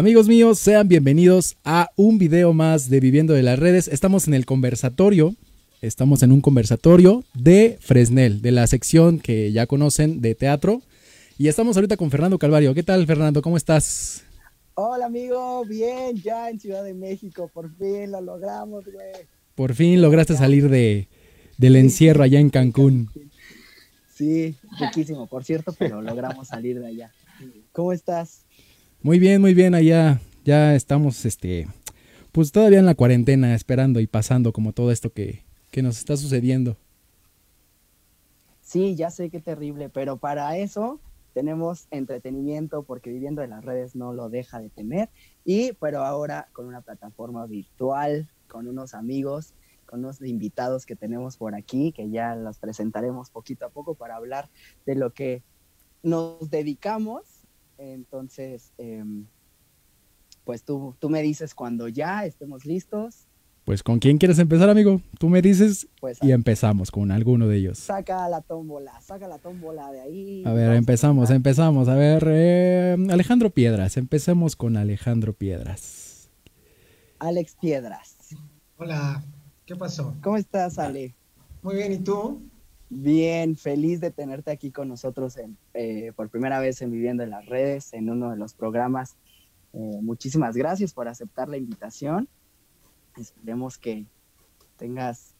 Amigos míos, sean bienvenidos a un video más de Viviendo de las Redes. Estamos en el conversatorio, estamos en un conversatorio de Fresnel, de la sección que ya conocen de teatro. Y estamos ahorita con Fernando Calvario. ¿Qué tal, Fernando? ¿Cómo estás? Hola, amigo. Bien, ya en Ciudad de México. Por fin lo logramos, güey. Por fin lograste salir de, del encierro allá en Cancún. Sí, riquísimo, por cierto, pero logramos salir de allá. ¿Cómo estás? Muy bien, muy bien, allá ya estamos, este, pues todavía en la cuarentena, esperando y pasando como todo esto que, que nos está sucediendo. Sí, ya sé qué terrible, pero para eso tenemos entretenimiento porque viviendo en las redes no lo deja de tener y pero ahora con una plataforma virtual, con unos amigos, con unos invitados que tenemos por aquí que ya los presentaremos poquito a poco para hablar de lo que nos dedicamos entonces, em, pues tú, tú me dices cuando ya estemos listos. Pues con quién quieres empezar, amigo? Tú me dices pues, y empezamos con alguno de ellos. Saca la tómbola, saca la tómbola de ahí. A ver, empezamos, empezamos. A ver, eh, Alejandro Piedras, empecemos con Alejandro Piedras. Alex Piedras. Hola, ¿qué pasó? ¿Cómo estás, Ale? Muy bien, ¿y tú? Bien, feliz de tenerte aquí con nosotros eh, por primera vez en Viviendo en las Redes, en uno de los programas. Eh, muchísimas gracias por aceptar la invitación. Esperemos que tengas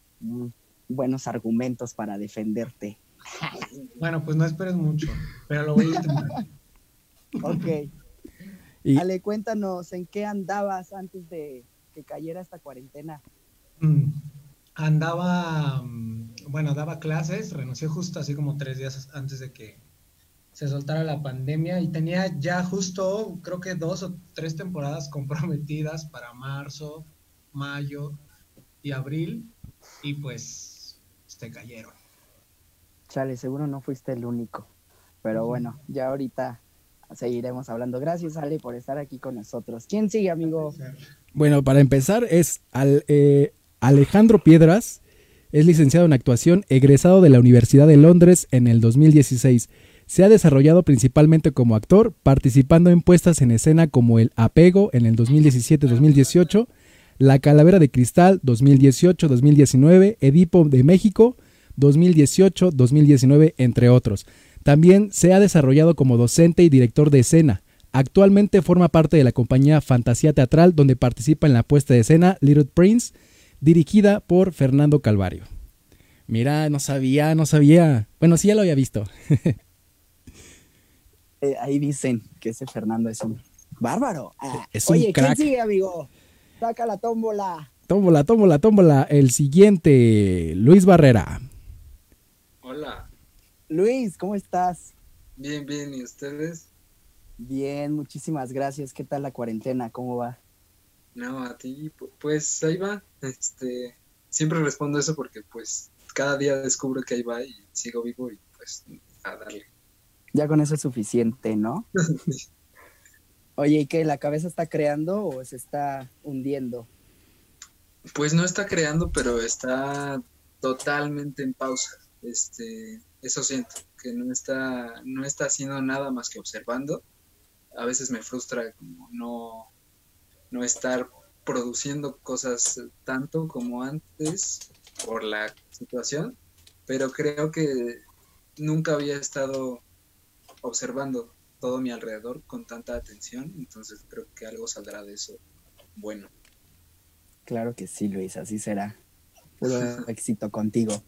buenos argumentos para defenderte. Bueno, pues no esperes mucho, pero lo voy a intentar. ok. Y... Ale, cuéntanos, ¿en qué andabas antes de que cayera esta cuarentena? Mm, andaba, mm, bueno, daba clases, renuncié justo así como tres días antes de que se soltara la pandemia y tenía ya justo, creo que dos o tres temporadas comprometidas para marzo, mayo y abril y pues se cayeron. Chale, seguro no fuiste el único, pero bueno, ya ahorita seguiremos hablando. Gracias, Ale, por estar aquí con nosotros. ¿Quién sigue, amigo? Bueno, para empezar es al, eh, Alejandro Piedras es licenciado en actuación, egresado de la Universidad de Londres en el 2016. Se ha desarrollado principalmente como actor, participando en puestas en escena como El Apego en el 2017-2018, La Calavera de Cristal 2018-2019, Edipo de México 2018-2019, entre otros. También se ha desarrollado como docente y director de escena. Actualmente forma parte de la compañía Fantasía Teatral, donde participa en la puesta de escena Little Prince, dirigida por Fernando Calvario. Mira, no sabía, no sabía. Bueno, sí ya lo había visto. Eh, ahí dicen que ese Fernando es un bárbaro. Ah, oye, ¿quién sigue, amigo? Saca la tómbola. Tómbola, tómbola, tómbola. El siguiente, Luis Barrera. Hola. Luis, ¿cómo estás? Bien, bien. ¿Y ustedes? Bien, muchísimas gracias. ¿Qué tal la cuarentena? ¿Cómo va? No, a ti, pues ahí va. Este, siempre respondo eso porque pues cada día descubro que ahí va y sigo vivo y pues a darle. Ya con eso es suficiente, ¿no? Oye, ¿y qué? ¿La cabeza está creando o se está hundiendo? Pues no está creando, pero está totalmente en pausa. Este, eso siento, que no está, no está haciendo nada más que observando. A veces me frustra como no, no estar produciendo cosas tanto como antes por la situación, pero creo que nunca había estado observando todo mi alrededor con tanta atención, entonces creo que algo saldrá de eso bueno. Claro que sí, Luis, así será. Puro éxito contigo.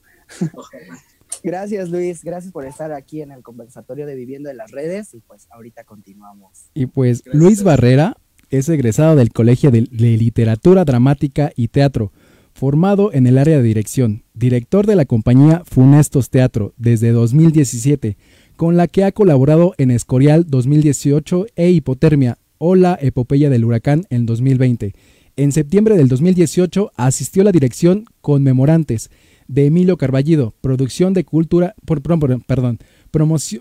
Gracias Luis, gracias por estar aquí en el conversatorio de Viviendo en las Redes y pues ahorita continuamos. Y pues Luis Barrera es egresado del Colegio de, Literatura Dramática y Teatro, formado en el área de dirección, director de la compañía Funestos Teatro desde 2017, con la que ha colaborado en Escorial 2018 e Hipotermia o la Epopeya del Huracán en 2020. En septiembre del 2018 asistió a la dirección Conmemorantes de Emilio Carballido, producción de cultura, por, perdón,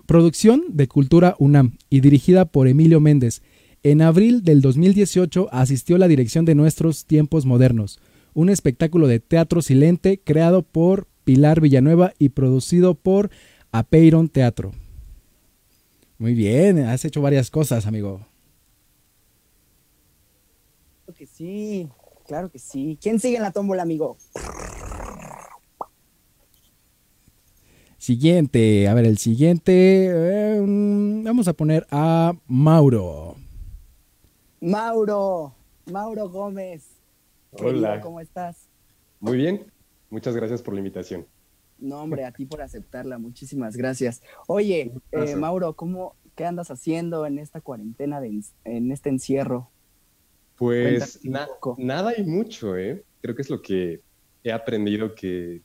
producción de cultura UNAM y dirigida por Emilio Méndez en abril del 2018 asistió a la dirección de Nuestros Tiempos Modernos, un espectáculo de teatro silente creado por Pilar Villanueva y producido por Apeiron Teatro. Muy bien, has hecho varias cosas, amigo. que sí, claro que sí. ¿Quién sigue en la tómbola, amigo? Siguiente, a ver, el siguiente. eh, mm, vamos a poner a Mauro. Mauro, Mauro Gómez. Querido, Hola. ¿Cómo estás? Muy bien. Muchas gracias por la invitación. No, hombre, a ti por aceptarla, muchísimas gracias. Oye, eh. Mauro, ¿cómo, ¿qué andas haciendo en esta cuarentena, de, en- este encierro? Pues na- nada y mucho, ¿eh? Creo que es lo que he aprendido que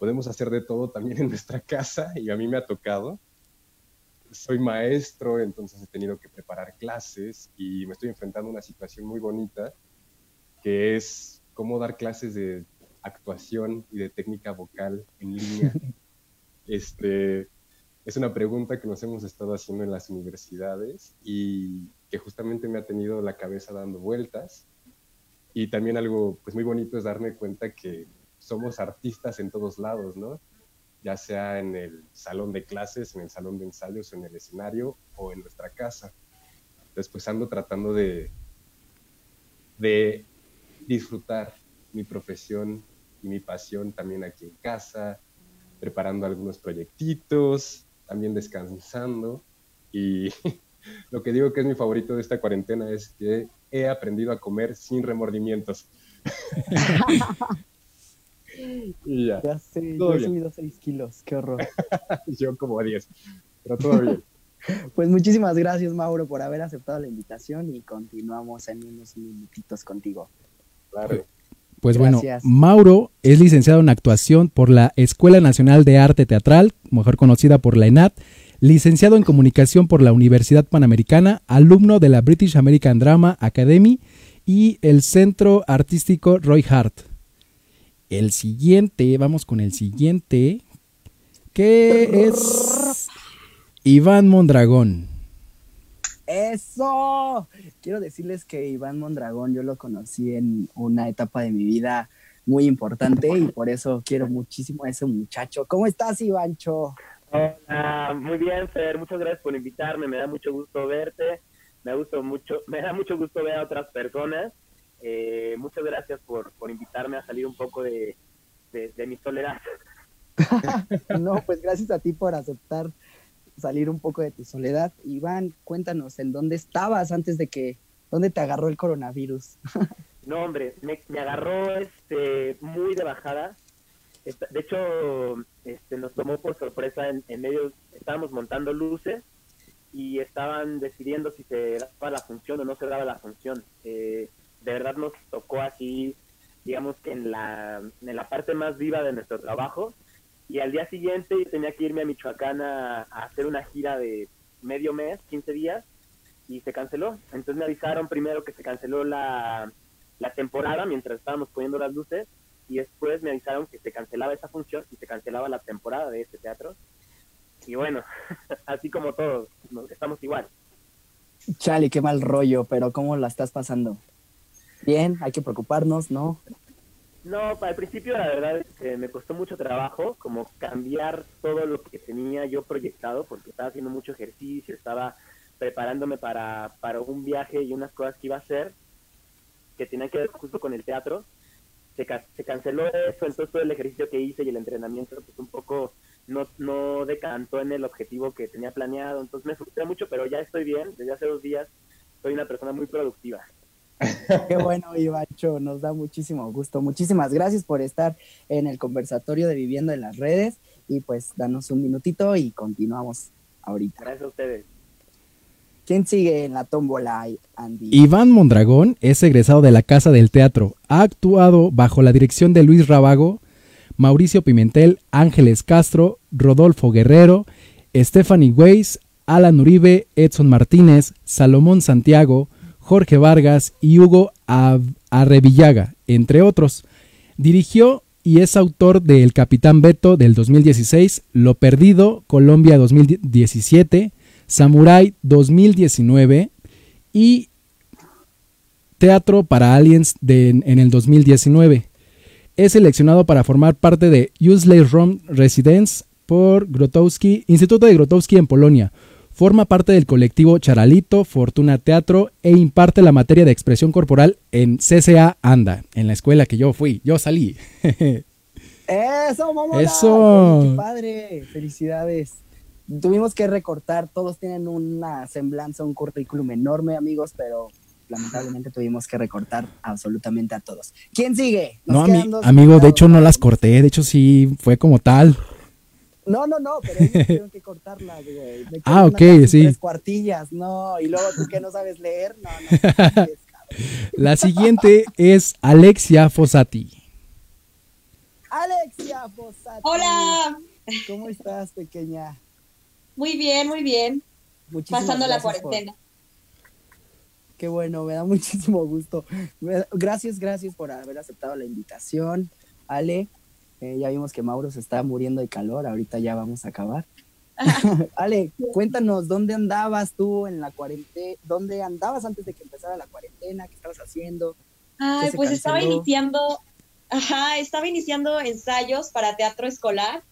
podemos hacer de todo también en nuestra casa y a mí me ha tocado. Soy maestro, entonces he tenido que preparar clases y me estoy enfrentando a una situación muy bonita que es cómo dar clases de actuación y de técnica vocal en línea. Este, es una pregunta que nos hemos estado haciendo en las universidades y que justamente me ha tenido la cabeza dando vueltas. Y también algo pues muy bonito es darme cuenta que somos artistas en todos lados, ¿no? Ya sea en el salón de clases, en el salón de ensayos, en el escenario o en nuestra casa. Entonces pues ando tratando de, de disfrutar mi profesión y mi pasión también aquí en casa, preparando algunos proyectitos, también descansando. Y lo que digo que es mi favorito de esta cuarentena es que he aprendido a comer sin remordimientos. y ya, Ya sé, Todo yo he bien. subido 6 kilos, qué horror. yo como 10, pero todo bien. Pues muchísimas gracias, Mauro, por haber aceptado la invitación y continuamos en unos minutitos contigo. Claro. Pues Gracias. bueno, Mauro es licenciado en actuación por la Escuela Nacional de Arte Teatral, mejor conocida por la ENAT, licenciado en comunicación por la Universidad Panamericana, alumno de la British American Drama Academy y el Centro Artístico Roy Hart. El siguiente, vamos con el siguiente, que es Iván Mondragón. ¡Eso! Quiero decirles que Iván Mondragón yo lo conocí en una etapa de mi vida muy importante y por eso quiero muchísimo a ese muchacho. ¿Cómo estás, Ivancho? Hola, muy bien, Fer, muchas gracias por invitarme, me da mucho gusto verte, me gusta mucho, me da mucho gusto ver a otras personas. Eh, muchas gracias por, por invitarme a salir un poco de, de, de mi soledad. No, pues gracias a ti por aceptar salir un poco de tu soledad. Iván, cuéntanos, ¿en dónde estabas antes de que, dónde te agarró el coronavirus? No, hombre, me, me agarró este, muy de bajada. Esta- De hecho, este, nos tomó por sorpresa en, en medio, estábamos montando luces y estaban decidiendo si se daba la función o no se daba la función. Eh, de verdad nos tocó así, digamos que en la, en la parte más viva de nuestro trabajo. Y al día siguiente tenía que irme a Michoacán a, hacer una gira de medio mes, 15 días, y se canceló. Entonces me avisaron primero que se canceló la, la temporada mientras estábamos poniendo las luces y después me avisaron que se cancelaba esa función y se cancelaba la temporada de este teatro. Y bueno, así como todos, estamos igual. Chale, qué mal rollo, pero ¿cómo la estás pasando? Bien, hay que preocuparnos, ¿no? No, para el principio la verdad es que me costó mucho trabajo como cambiar todo lo que tenía yo proyectado porque estaba haciendo mucho ejercicio, estaba preparándome para, para un viaje y unas cosas que iba a hacer que tenían que ver justo con el teatro. Se, se canceló eso, entonces todo el ejercicio que hice y el entrenamiento pues un poco no, no decantó en el objetivo que tenía planeado, entonces me frustré mucho, pero ya estoy bien, desde hace dos días soy una persona muy productiva. Qué bueno, Ivancho, nos da muchísimo gusto. Muchísimas gracias por estar en el conversatorio de Viviendo en las Redes y pues danos un minutito y continuamos ahorita. Gracias a ustedes. ¿Quién sigue en la tómbola, Andy? Iván Mondragón es egresado de la Casa del Teatro. Ha actuado bajo la dirección de Luis Rabago, Mauricio Pimentel, Ángeles Castro, Rodolfo Guerrero, Stephanie Weiss, Alan Uribe, Edson Martínez, Salomón Santiago, Jorge Vargas y Hugo Arrevillaga, entre otros. Dirigió y es autor de El Capitán Beto del 2016, Lo Perdido, Colombia 2017, Samurai 2019 y Teatro para Aliens en el 2019. Es seleccionado para formar parte de Useless Room Residence por Grotowski, Instituto de Grotowski en Polonia. Forma parte del colectivo Charalito, Fortuna Teatro e imparte la materia de expresión corporal en CCA Anda, en la escuela que yo fui, yo salí. Eso, mamá. Eso. Qué padre. Felicidades. Tuvimos que recortar, todos tienen una semblanza, un currículum enorme, amigos, pero lamentablemente tuvimos que recortar absolutamente a todos. ¿Quién sigue? Nos No, ami- amigo, de hecho no las corté, de hecho sí fue como tal. No, no, no, pero ellos tuvieron que cortarlas, güey. Me Ah, ok, sí. Tres cuartillas, no. Y luego tú que no sabes leer, no, no. La siguiente es Alexia Fossati. Alexia Fossati. Hola, ¿Cómo estás, pequeña? muy bien, muy bien. Muchísimas Pasando la por- cuarentena. Qué bueno, me da muchísimo gusto. Gracias, gracias por haber aceptado la invitación. Ale, eh, ya vimos que Mauro se está muriendo de calor, ahorita ya vamos a acabar. Ale, cuéntanos, ¿dónde andabas tú en la cuarentena? ¿Dónde andabas antes de que empezara la cuarentena? ¿Qué estabas haciendo? Ay, pues estaba iniciando, ajá, estaba iniciando ensayos para teatro escolar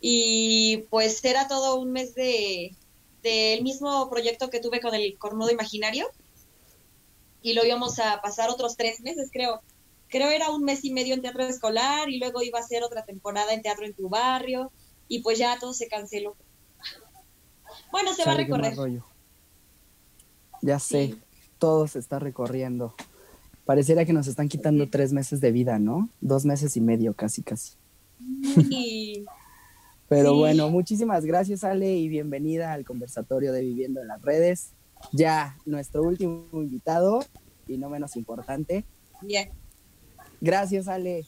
y pues era todo un mes de del mismo proyecto que tuve con el Cornudo Imaginario y lo íbamos a pasar otros tres meses, creo. Creo era un mes y medio en teatro escolar y luego iba a ser otra temporada en teatro en tu barrio y pues ya todo se canceló. Bueno, se va a recorrer. Ya sé, Sí. todo se está recorriendo. Pareciera que nos están quitando tres meses de vida, ¿no? Dos meses y medio, casi, casi. Pero bueno, muchísimas gracias Ale y bienvenida al conversatorio de Viviendo en las Redes. Ya nuestro último invitado y no menos importante. bien. Gracias Ale.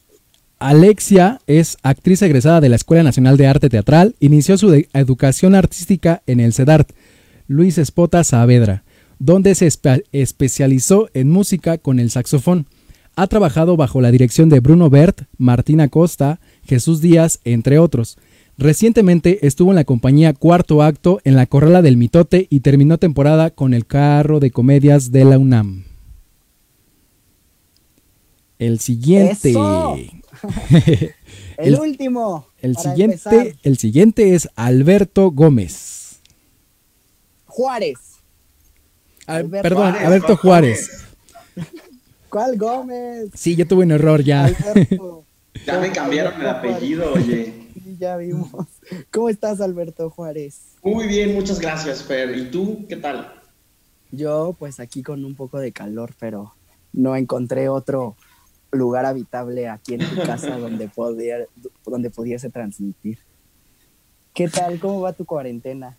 Alexia es actriz egresada de la Escuela Nacional de Arte Teatral. Inició su de- educación artística en el CEDART, Luis Espota Saavedra, donde se espe- especializó en música con el saxofón. Ha trabajado bajo la dirección de Bruno Bert, Martina Costa, Jesús Díaz, entre otros. Recientemente estuvo en la compañía Cuarto Acto en la Corrala del Mitote y terminó temporada con el carro de comedias de la UNAM. El siguiente. ¡Eso! El, El- último. El siguiente, empezar. el siguiente es Alberto Gómez. Juárez. Ah, Alberto perdón, Juárez, Alberto Juárez. ¿Cuál Gómez? Sí, yo tuve un error ya. Alberto. Ya me cambiaron el apellido, oye. Sí, ya vimos. ¿Cómo estás, Alberto Juárez? Muy bien, muchas gracias, Fer. ¿Y tú qué tal? Yo, pues aquí con un poco de calor, pero no encontré otro lugar habitable aquí en tu casa donde, poder, donde pudiese transmitir. ¿Qué tal? ¿Cómo va tu cuarentena?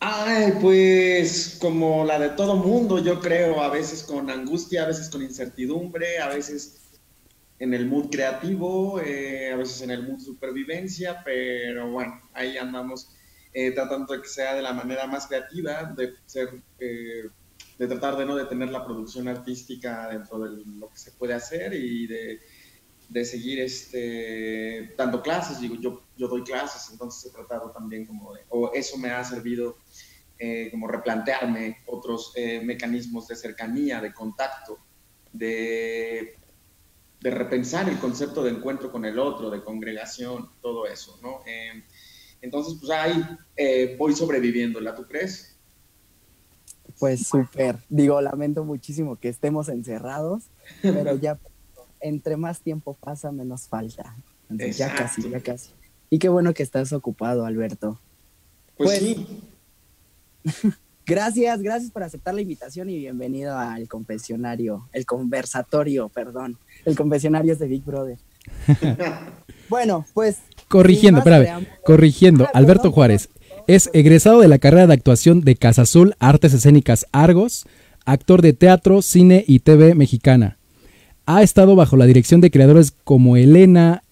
Ay, pues como la de todo mundo, yo creo, a veces con angustia, a veces con incertidumbre, a veces en el mood creativo, eh, a veces en el mood supervivencia, pero bueno, ahí andamos eh, tratando de que sea de la manera más creativa, de ser, eh, de tratar de no detener la producción artística dentro de lo que se puede hacer y de, de seguir este, dando clases, digo, yo, yo doy clases, entonces he tratado también como de, o eso me ha servido eh, como replantearme otros eh, mecanismos de cercanía, de contacto, de, de repensar el concepto de encuentro con el otro, de congregación, todo eso, ¿no? Eh, entonces, pues ahí voy sobreviviéndola, ¿tú crees? Pues súper. Digo, lamento muchísimo que estemos encerrados, pero ya entre más tiempo pasa, menos falta. Entonces, ya casi, ya casi. Y qué bueno que estás ocupado, Alberto. Pues, Pues- sí, Gracias, gracias por aceptar la invitación y bienvenido al confesionario, el conversatorio, perdón. El confesionario es de Big Brother. bueno, pues. Corrigiendo, espérame, preámbulo- corrigiendo. Ah, Alberto perdón, Juárez es egresado de la carrera de actuación de Casa Azul Artes Escénicas Argos, actor de teatro, cine y TV mexicana. Ha estado bajo la dirección de creadores como Elena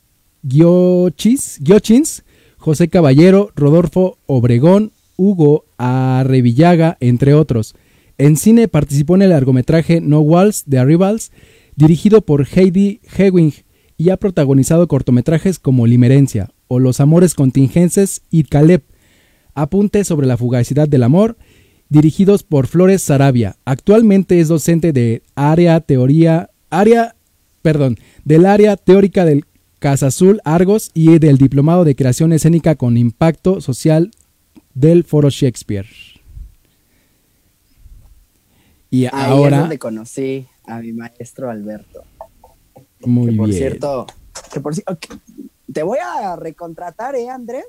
Giochins, José Caballero, Rodolfo Obregón, Hugo Arrevillaga, entre otros. En cine participó en el largometraje No Walls de Arrivals, dirigido por Heidi Hewing, y ha protagonizado cortometrajes como Limerencia o Los Amores Contingenses y Caleb, Apunte sobre la fugacidad del amor, dirigidos por Flores Sarabia. Actualmente es docente de área teoría, área, perdón, del área teórica del Casa Azul Argos y del Diplomado de Creación Escénica con Impacto Social del Foro Shakespeare. Y Ahí es ahora, donde conocí a mi maestro Alberto. muy que por bien. cierto, que por ci- ok, te voy a recontratar, ¿eh, Andrés?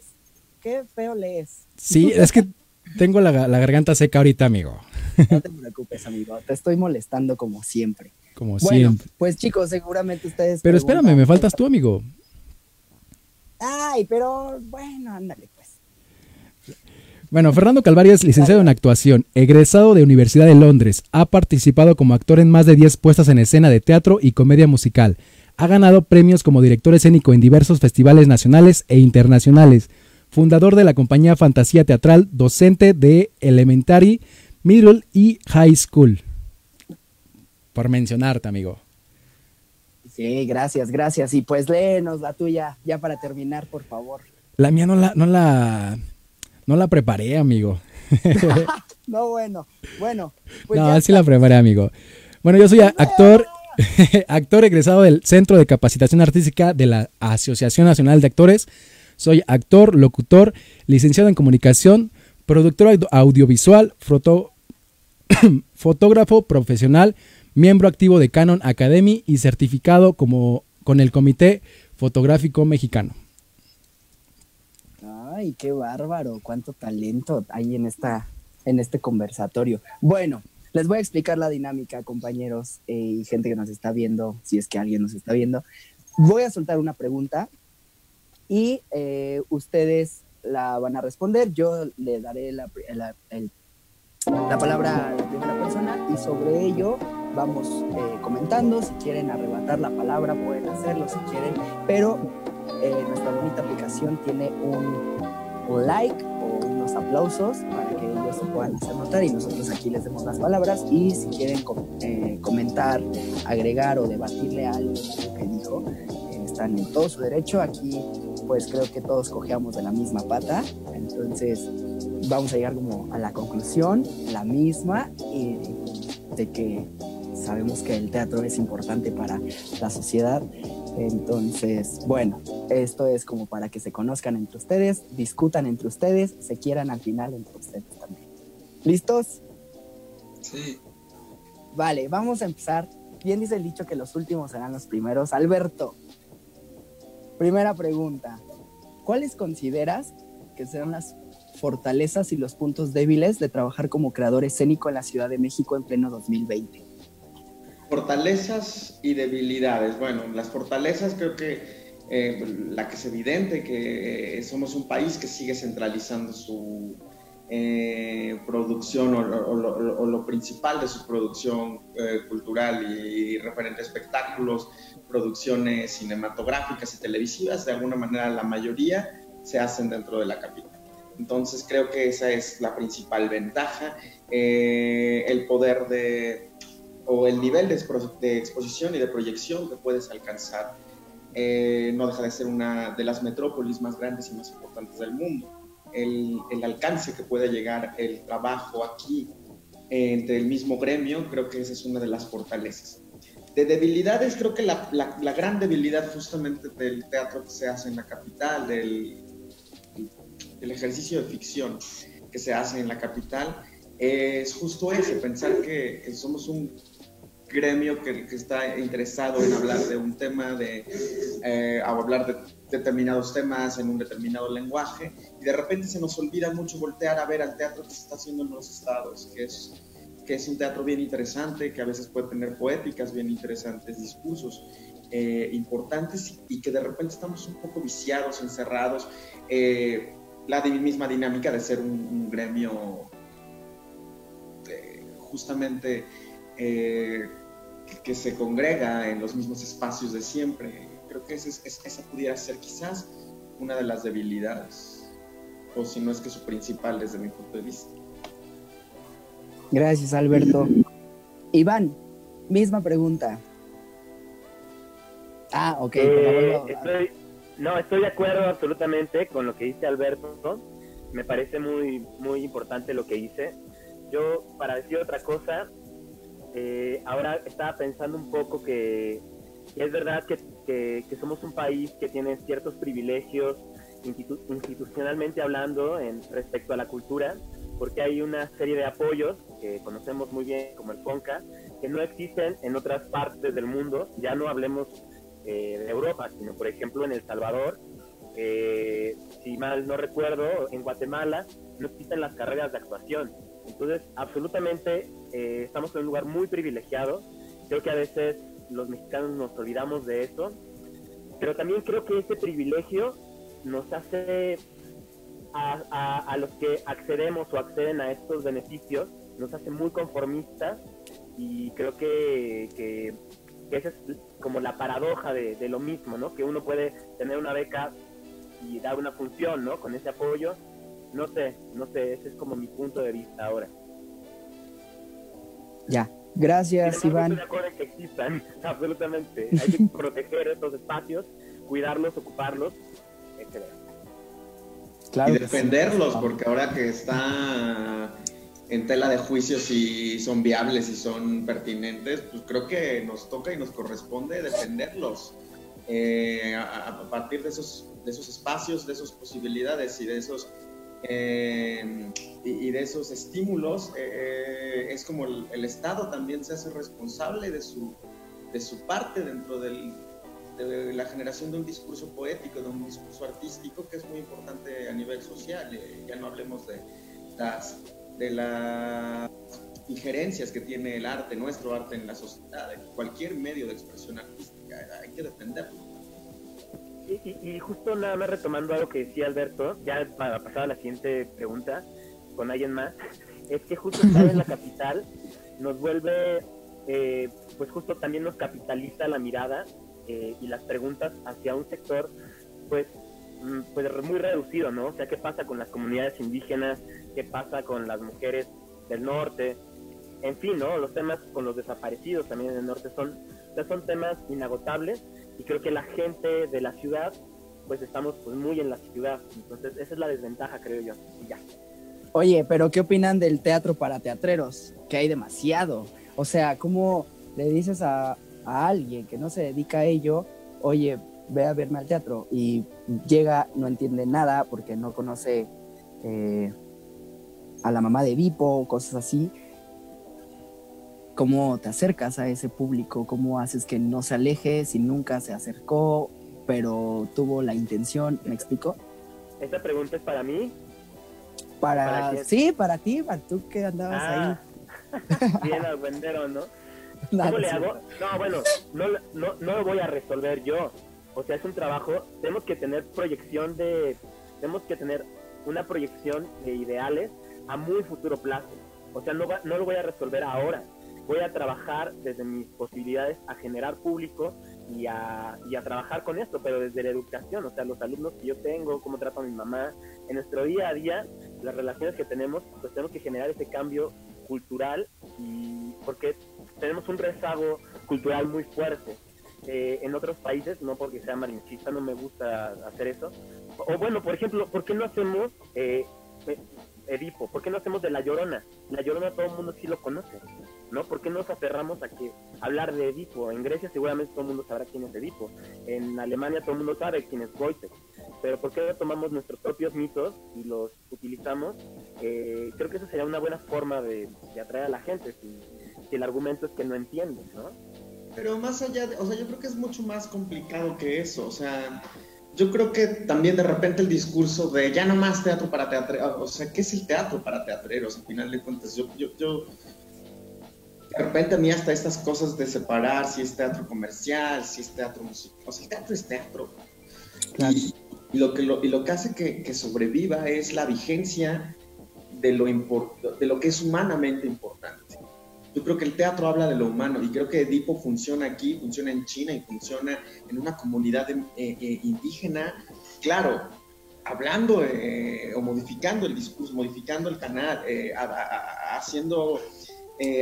Qué feo lees. Sí, es que tengo la, la garganta seca ahorita, amigo. No te preocupes, amigo. Te estoy molestando como siempre. Como Bueno, siempre. pues chicos, seguramente ustedes. Pero espérame, me faltas tú, amigo. Ay, pero bueno, ándale, pues. Bueno, Fernando Calvario es licenciado en actuación, egresado de Universidad de Londres. Ha participado como actor en más de 10 puestas en escena de teatro y comedia musical. Ha ganado premios como director escénico en diversos festivales nacionales e internacionales. Fundador de la compañía Fantasía Teatral, docente de Elementary, Middle y High School. Por mencionarte, amigo. Sí, gracias, gracias. Y pues léenos la tuya, ya para terminar, por favor. La mía no la, no la, no la preparé, amigo. No, bueno, bueno. Pues no, ya sí la preparé, amigo. Bueno, yo soy actor, actor egresado del Centro de Capacitación Artística de la Asociación Nacional de Actores. Soy actor, locutor, licenciado en comunicación, productor audio- audiovisual, fotógrafo profesional, miembro activo de Canon Academy y certificado como con el Comité Fotográfico Mexicano. Ay, qué bárbaro, cuánto talento hay en esta, en este conversatorio. Bueno, les voy a explicar la dinámica, compañeros eh, y gente que nos está viendo, si es que alguien nos está viendo. Voy a soltar una pregunta y eh, ustedes la van a responder. Yo le daré la, la- el- la palabra la primera persona y sobre ello vamos eh, comentando. Si quieren arrebatar la palabra, pueden hacerlo si quieren, pero eh, nuestra bonita aplicación tiene un, like o unos aplausos para que ellos se puedan hacer notar y nosotros aquí les demos las palabras y si quieren com- comentar, agregar o debatirle algo de que dijo, están en todo su derecho. Aquí pues creo que todos cojeamos de la misma pata, entonces vamos a llegar como a la conclusión, la misma, y de que sabemos que el teatro es importante para la sociedad. Entonces, bueno, esto es como para que se conozcan entre ustedes, discutan entre ustedes, se quieran al final entre ustedes también. ¿Listos? Sí. Vale, vamos a empezar. Bien dice el dicho que los últimos serán los primeros. Alberto, primera pregunta. ¿Cuáles consideras que serán las fortalezas y los puntos débiles de trabajar como creador escénico en la Ciudad de México en pleno 2020? Fortalezas y debilidades. Bueno, las fortalezas creo que eh, la que es evidente, que eh, somos un país que sigue centralizando su eh, producción o, lo, principal de su producción cultural y, referente a espectáculos, producciones cinematográficas y televisivas, de alguna manera la mayoría se hacen dentro de la capital. Entonces creo que esa es la principal ventaja, eh, el poder de o el nivel de, expo- de exposición y de proyección que puedes alcanzar eh, no deja de ser una de las metrópolis más grandes y más importantes del mundo. El, el alcance que puede llegar el trabajo aquí eh, entre el mismo gremio, creo que esa es una de las fortalezas. De debilidades, creo que la, la- gran debilidad justamente del teatro que se hace en la capital, del, ejercicio de ficción que se hace en la capital, es justo ese, pensar que, somos un gremio que, está interesado en hablar de un tema, de eh, hablar de determinados temas en un determinado lenguaje, y de repente se nos olvida mucho voltear a ver al teatro que se está haciendo en los estados, que es, que es un teatro bien interesante, que a veces puede tener poéticas bien interesantes, discursos eh, importantes, y que de repente estamos un poco viciados, encerrados. eh, la misma dinámica de ser un, gremio eh, justamente que, se congrega en los mismos espacios de siempre. Creo que esa pudiera ser quizás una de las debilidades, o si no es que su principal desde mi punto de vista. Gracias, Alberto. Iván, misma pregunta. Ah, ok. Eh, estoy, no, estoy de acuerdo absolutamente con lo que dice Alberto. Me parece muy, muy importante lo que dice. Yo, para decir otra cosa, eh, ahora estaba pensando un poco que, es verdad que, que- que somos un país que tiene ciertos privilegios institucionalmente hablando en respecto a la cultura, porque hay una serie de apoyos que conocemos muy bien como el CONCA, que no existen en otras partes del mundo, ya no hablemos eh, de Europa, sino por ejemplo en El Salvador, eh, si mal no recuerdo, en Guatemala no existen las carreras de actuación. Entonces, absolutamente eh, estamos en un lugar muy privilegiado. Creo que a veces los mexicanos nos olvidamos de eso, pero también creo que ese privilegio nos hace a, a, los que accedemos o acceden a estos beneficios, nos hace muy conformistas y creo que, que, esa es como la paradoja de, de, lo mismo, ¿no? Que uno puede tener una beca y dar una función, ¿no? Con ese apoyo. No sé, no sé, ese es como mi punto de vista ahora. Ya, gracias Iván. Estoy de acuerdo en que existan, absolutamente. Hay que proteger estos espacios, cuidarlos, ocuparlos, y defenderlos, porque ahora que está en tela de juicio si son viables, si son pertinentes, pues creo que nos toca y nos corresponde defenderlos eh, a, partir de esos, de esos espacios, de esas posibilidades y de esos, eh, y, de esos estímulos. Eh, es como el, Estado también se hace responsable de su, de su parte dentro del, de la generación de un discurso poético, de un discurso artístico que es muy importante a nivel social. ya no hablemos de las de las injerencias que tiene el arte, nuestro arte en la sociedad, en cualquier medio de expresión artística, hay que defenderlo. Y, justo nada más retomando algo que decía Alberto, ya para pasar a la siguiente pregunta con alguien más, es que justo estar en la capital nos vuelve, eh, pues justo también nos capitaliza la mirada eh, y las preguntas hacia un sector, pues Mm, pues muy reducido, ¿no? O sea, ¿qué pasa con las comunidades indígenas? ¿Qué pasa con las mujeres del norte? En fin, ¿no? Los temas con los desaparecidos también en el norte son, son temas inagotables y creo que la gente de la ciudad, pues estamos pues muy en la ciudad. Entonces, esa es la desventaja, creo yo. Y ya. Oye, pero ¿qué opinan del teatro para teatreros? Que hay demasiado. O sea, ¿cómo le dices a, a alguien que no se dedica a ello, oye, ve a verme al teatro y llega, no entiende nada porque no conoce eh, a la mamá de Vipo, cosas así. ¿Cómo te acercas a ese público? ¿Cómo haces que no se aleje si nunca se acercó, pero tuvo la intención? ¿Me explico? ¿Esta pregunta es para mí? Para, sí, para ti, para tú que andabas ahí. Ah, bien al ¿no? ¿Cómo le hago? No, bueno, no, no, no lo voy a resolver yo. O sea, es un trabajo, tenemos que tener proyección de, tenemos que tener una proyección de ideales a muy futuro plazo. O sea, no, no lo voy a resolver ahora. Voy a trabajar desde mis posibilidades a generar público y a, y a trabajar con esto, pero desde la educación, o sea, los alumnos que yo tengo, cómo trato a mi mamá, en nuestro día a día, las relaciones que tenemos, pues tenemos que generar ese cambio cultural y porque tenemos un rezago cultural muy fuerte. Eh, en otros países, no porque sea malinchista, no me gusta hacer eso. O bueno, por ejemplo, ¿por qué no hacemos eh, eh, Edipo? ¿Por qué no hacemos de La Llorona? La Llorona todo el mundo sí lo conoce, ¿no? ¿Por qué nos aferramos a que hablar de Edipo? En Grecia seguramente todo el mundo sabrá quién es Edipo. En Alemania todo el mundo sabe quién es Goethe. Pero ¿por qué tomamos nuestros propios mitos y los utilizamos? creo que eso sería una buena forma de, atraer a la gente si, si el argumento es que no entienden, ¿no? Pero más allá de, o sea, yo creo que es mucho más complicado que eso, o sea, yo creo que también de repente el discurso de ya no más teatro para teatreros, o sea, ¿qué es el teatro para teatreros? Al final de cuentas, yo, yo, yo, de repente a mí hasta estas cosas de separar si es teatro comercial, si es teatro musical, o sea, el teatro es teatro. Y, lo que, lo, y lo que hace que, que sobreviva es la vigencia de lo, de lo que es humanamente importante. Yo creo que el teatro habla de lo humano y creo que Edipo funciona aquí, funciona en China y funciona en una comunidad eh, eh, indígena, claro, hablando eh, o modificando el discurso, modificando el canal, haciendo,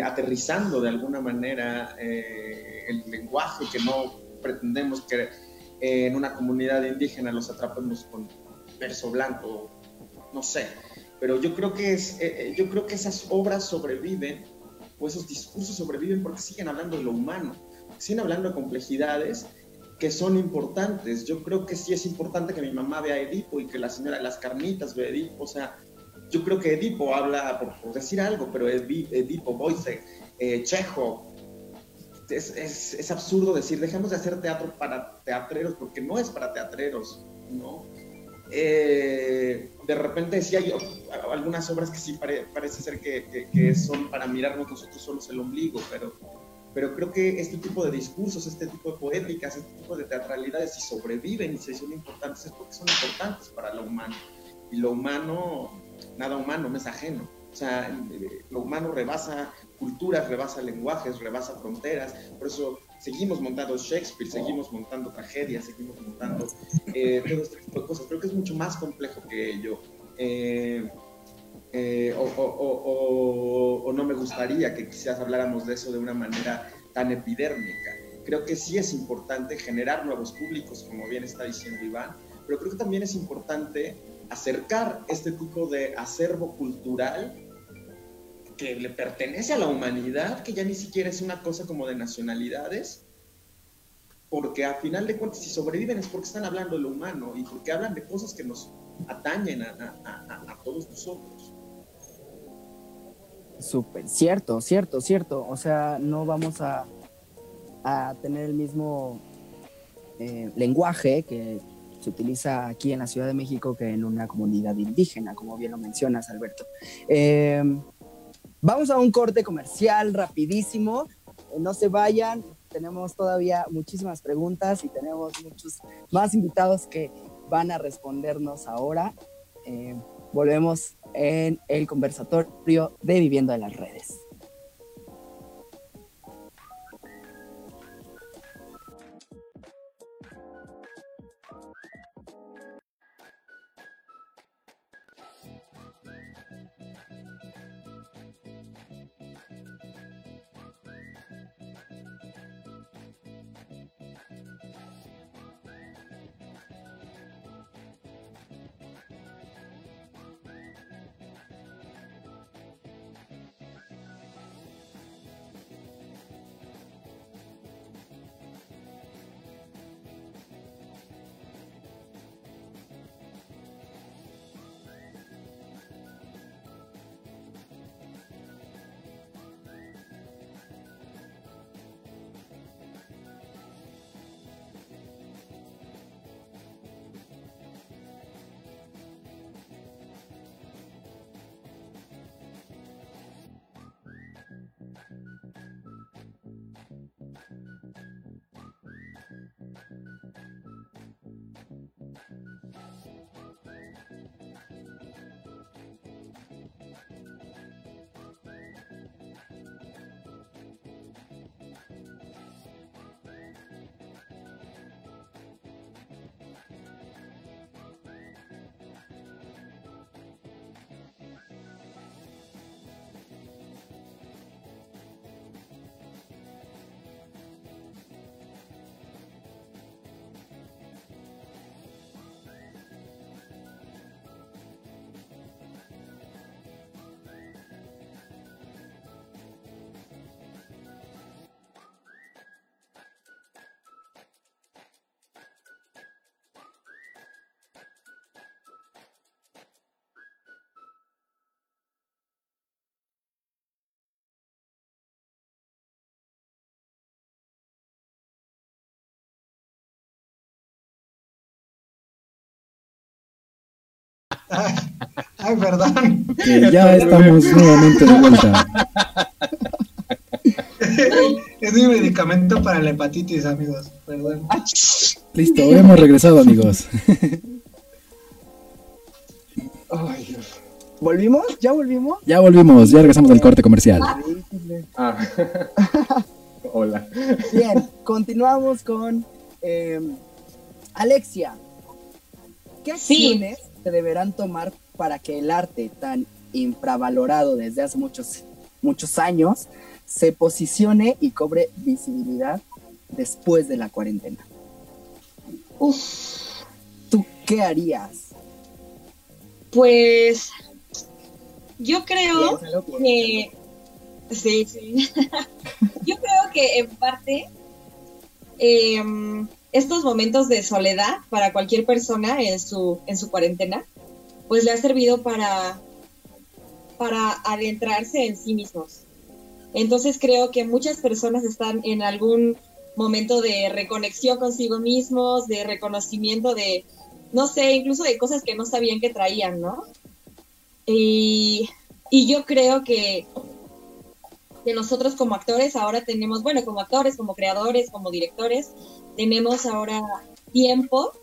aterrizando de alguna manera el lenguaje que no pretendemos que en una comunidad indígena los atrapemos con verso blanco, no sé. Pero yo creo que es, yo creo que esas obras sobreviven o esos discursos sobreviven porque siguen hablando de lo humano, siguen hablando de complejidades que son importantes. Yo creo que sí es importante que mi mamá vea Edipo y que la señora de las carnitas vea Edipo. O sea, yo creo que Edipo habla, por, decir algo, pero Edipo, Boise, eh, Chejo, es, es, es, absurdo decir, dejemos de hacer teatro para teatreros, porque no es para teatreros, ¿no? Eh, de repente sí hay algunas obras que sí parece ser que, son para mirarnos nosotros solos el ombligo, pero, pero creo que este tipo de discursos, este tipo de poéticas, este tipo de teatralidades, si sobreviven y si son importantes, es porque son importantes para lo humano. Y lo humano, nada humano, no es ajeno. O sea, lo humano rebasa culturas, rebasa lenguajes, rebasa fronteras. Por eso seguimos montando Shakespeare, seguimos montando tragedias, seguimos montando eh, todo este tipo de cosas. Creo que es mucho más complejo que ello. Eh, eh, o, no me gustaría que quizás habláramos de eso de una manera tan epidérmica. Creo que sí es importante generar nuevos públicos, como bien está diciendo Iván, pero creo que también es importante acercar este tipo de acervo cultural que le pertenece a la humanidad, que ya ni siquiera es una cosa como de nacionalidades, porque a final de cuentas si sobreviven es porque están hablando de lo humano y porque hablan de cosas que nos atañen a, todos nosotros. Súper, cierto, cierto, cierto. O sea, no vamos a, a tener el mismo eh, lenguaje que se utiliza aquí en la Ciudad de México que en una comunidad indígena, como bien lo mencionas, Alberto. Eh, Vamos a un corte comercial rapidísimo. Eh, no se vayan, tenemos todavía muchísimas preguntas y tenemos muchos más invitados que van a respondernos ahora. Eh, volvemos en el conversatorio de Viviendo en las Redes. Ay, perdón. ya estamos nuevamente de vuelta. Es mi medicamento para la hepatitis, amigos. Perdón. Listo, hemos regresado, amigos. Ay, Dios. ¿Volvimos? ¿Ya volvimos? Ya volvimos, ya regresamos del corte comercial. Ah. Hola. Bien, continuamos con eh, Alexia. ¿Qué acciones deberán tomar para que el arte tan infravalorado desde hace muchos, muchos años se posicione y cobre visibilidad después de la cuarentena? Uf. ¿Tú qué harías? Pues yo creo que sí, sí. yo creo que en parte em, estos momentos de soledad para cualquier persona en su, en su cuarentena, pues le ha servido para, para adentrarse en sí mismos. Entonces creo que muchas personas están en algún momento de reconexión consigo mismos, de reconocimiento de, no sé, incluso de cosas que no sabían que traían, ¿no? Y, y yo creo que, que nosotros como actores ahora tenemos, bueno, como actores, como creadores, como directores, tenemos ahora tiempo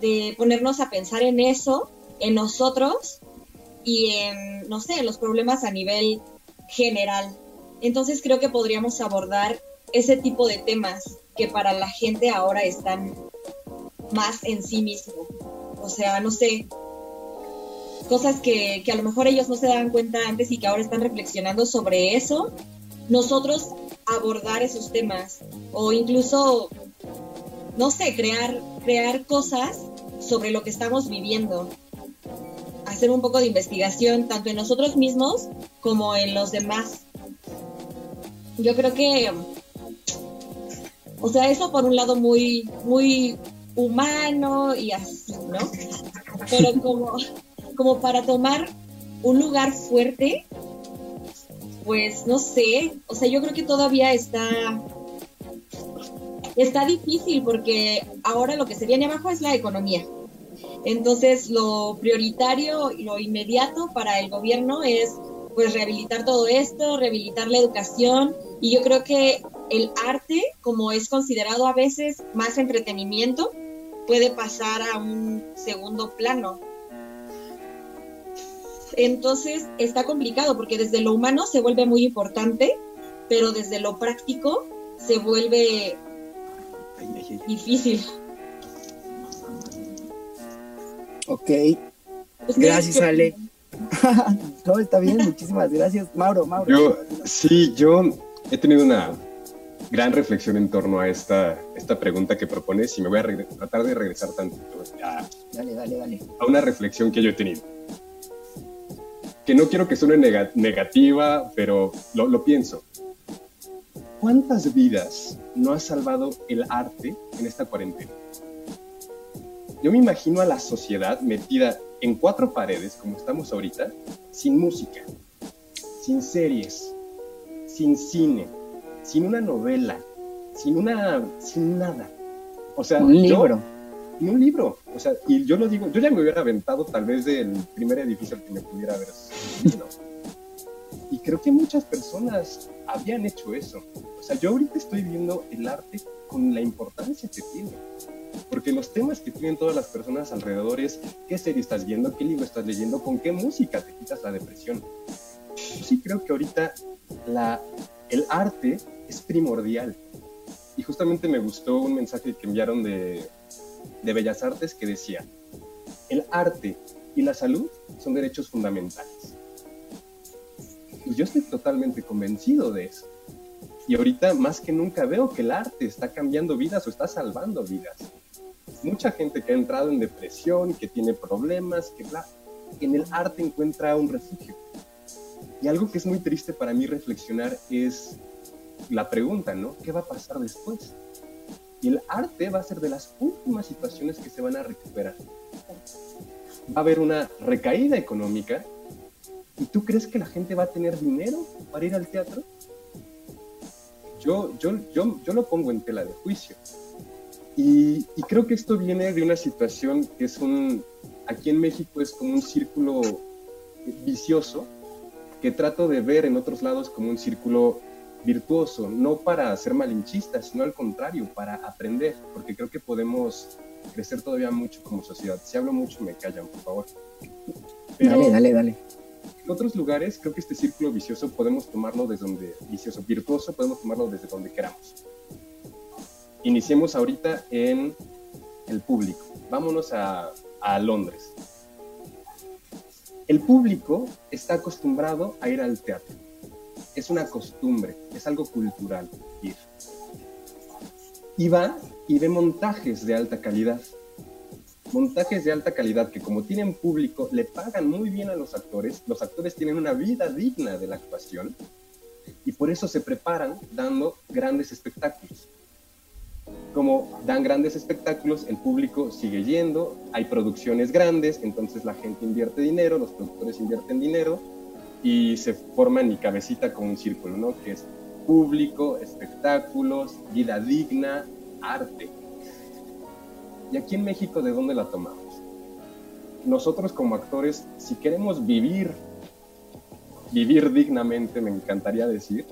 de ponernos a pensar en eso, en nosotros y en, no sé, en los problemas a nivel general. Entonces creo que podríamos abordar ese tipo de temas que para la gente ahora están más en sí mismo. O sea, no sé, cosas que, que a lo mejor ellos no se dan cuenta antes y que ahora están reflexionando sobre eso. Nosotros abordar esos temas o incluso, no sé, crear, crear cosas sobre lo que estamos viviendo. Hacer un poco de investigación tanto en nosotros mismos como en los demás. Yo creo que, o sea, eso por un lado muy, muy humano y así, ¿no? Pero como, como para tomar un lugar fuerte, pues no sé, o sea, yo creo que todavía está está difícil porque ahora lo que se viene abajo es la economía. Entonces, lo prioritario y lo inmediato para el gobierno es pues rehabilitar todo esto, rehabilitar la educación y yo creo que el arte, como es considerado a veces más entretenimiento, puede pasar a un segundo plano. Entonces está complicado porque desde lo humano se vuelve muy importante, pero desde lo práctico se vuelve difícil. Ok. Gracias, Ale. Todo está bien, muchísimas gracias. Mauro, Mauro. Yo, sí, yo he tenido una gran reflexión en torno a esta, esta pregunta que propones y me voy a tratar de regresar tantito a, dale, dale, dale. a una reflexión que yo he tenido. Que no quiero que suene negativa, pero lo, lo pienso. ¿Cuántas vidas no ha salvado el arte en esta cuarentena? Yo me imagino a la sociedad metida en cuatro paredes, como estamos ahorita, sin música, sin series, sin cine, sin una novela, sin una, sin nada. O sea, un libro. un libro. O sea, y yo lo digo, yo ya me hubiera aventado tal vez del primer edificio que me pudiera haber subido. Y creo que muchas personas habían hecho eso. O sea, yo ahorita estoy viendo el arte con la importancia que tiene. Porque los temas que tienen todas las personas alrededor es qué serie estás viendo, qué libro estás leyendo, con qué música te quitas la depresión. Yo sí creo que ahorita la, el arte es primordial. Y justamente me gustó un mensaje que enviaron de, de Bellas Artes que decía, el arte y la salud son derechos fundamentales. Pues yo estoy totalmente convencido de eso. Y ahorita más que nunca veo que el arte está cambiando vidas o está salvando vidas. Mucha gente que ha entrado en depresión, que tiene problemas, que en el arte encuentra un refugio. Y algo que es muy triste para mí reflexionar es la pregunta, ¿no? ¿Qué va a pasar después? Y el arte va a ser de las últimas situaciones que se van a recuperar. Va a haber una recaída económica. ¿Y tú crees que la gente va a tener dinero para ir al teatro? Yo, yo, yo, yo lo pongo en tela de juicio. Y, creo que esto viene de una situación que es un, aquí en México es como un círculo vicioso que trato de ver en otros lados como un círculo virtuoso, no para ser malinchista, sino al contrario, para aprender, porque creo que podemos crecer todavía mucho como sociedad. Si hablo mucho, me callan, por favor. Pero dale, dale, dale. En otros lugares, creo que este círculo vicioso podemos tomarlo desde donde, vicioso, virtuoso, podemos tomarlo desde donde queramos. Iniciemos ahorita en el público. Vámonos a, a Londres. El público está acostumbrado a ir al teatro. Es una costumbre, es algo cultural ir. Y va y ve montajes de alta calidad. Montajes de alta calidad que como tienen público le pagan muy bien a los actores. Los actores tienen una vida digna de la actuación y por eso se preparan dando grandes espectáculos. como dan grandes espectáculos, el público sigue yendo, hay producciones grandes, entonces la gente invierte dinero, los productores invierten dinero y se forma en mi cabecita como un círculo, ¿no? Que es público, espectáculos, vida digna, arte. ¿Y aquí en México de dónde la tomamos? Nosotros como actores, si queremos vivir, vivir dignamente, me encantaría decir,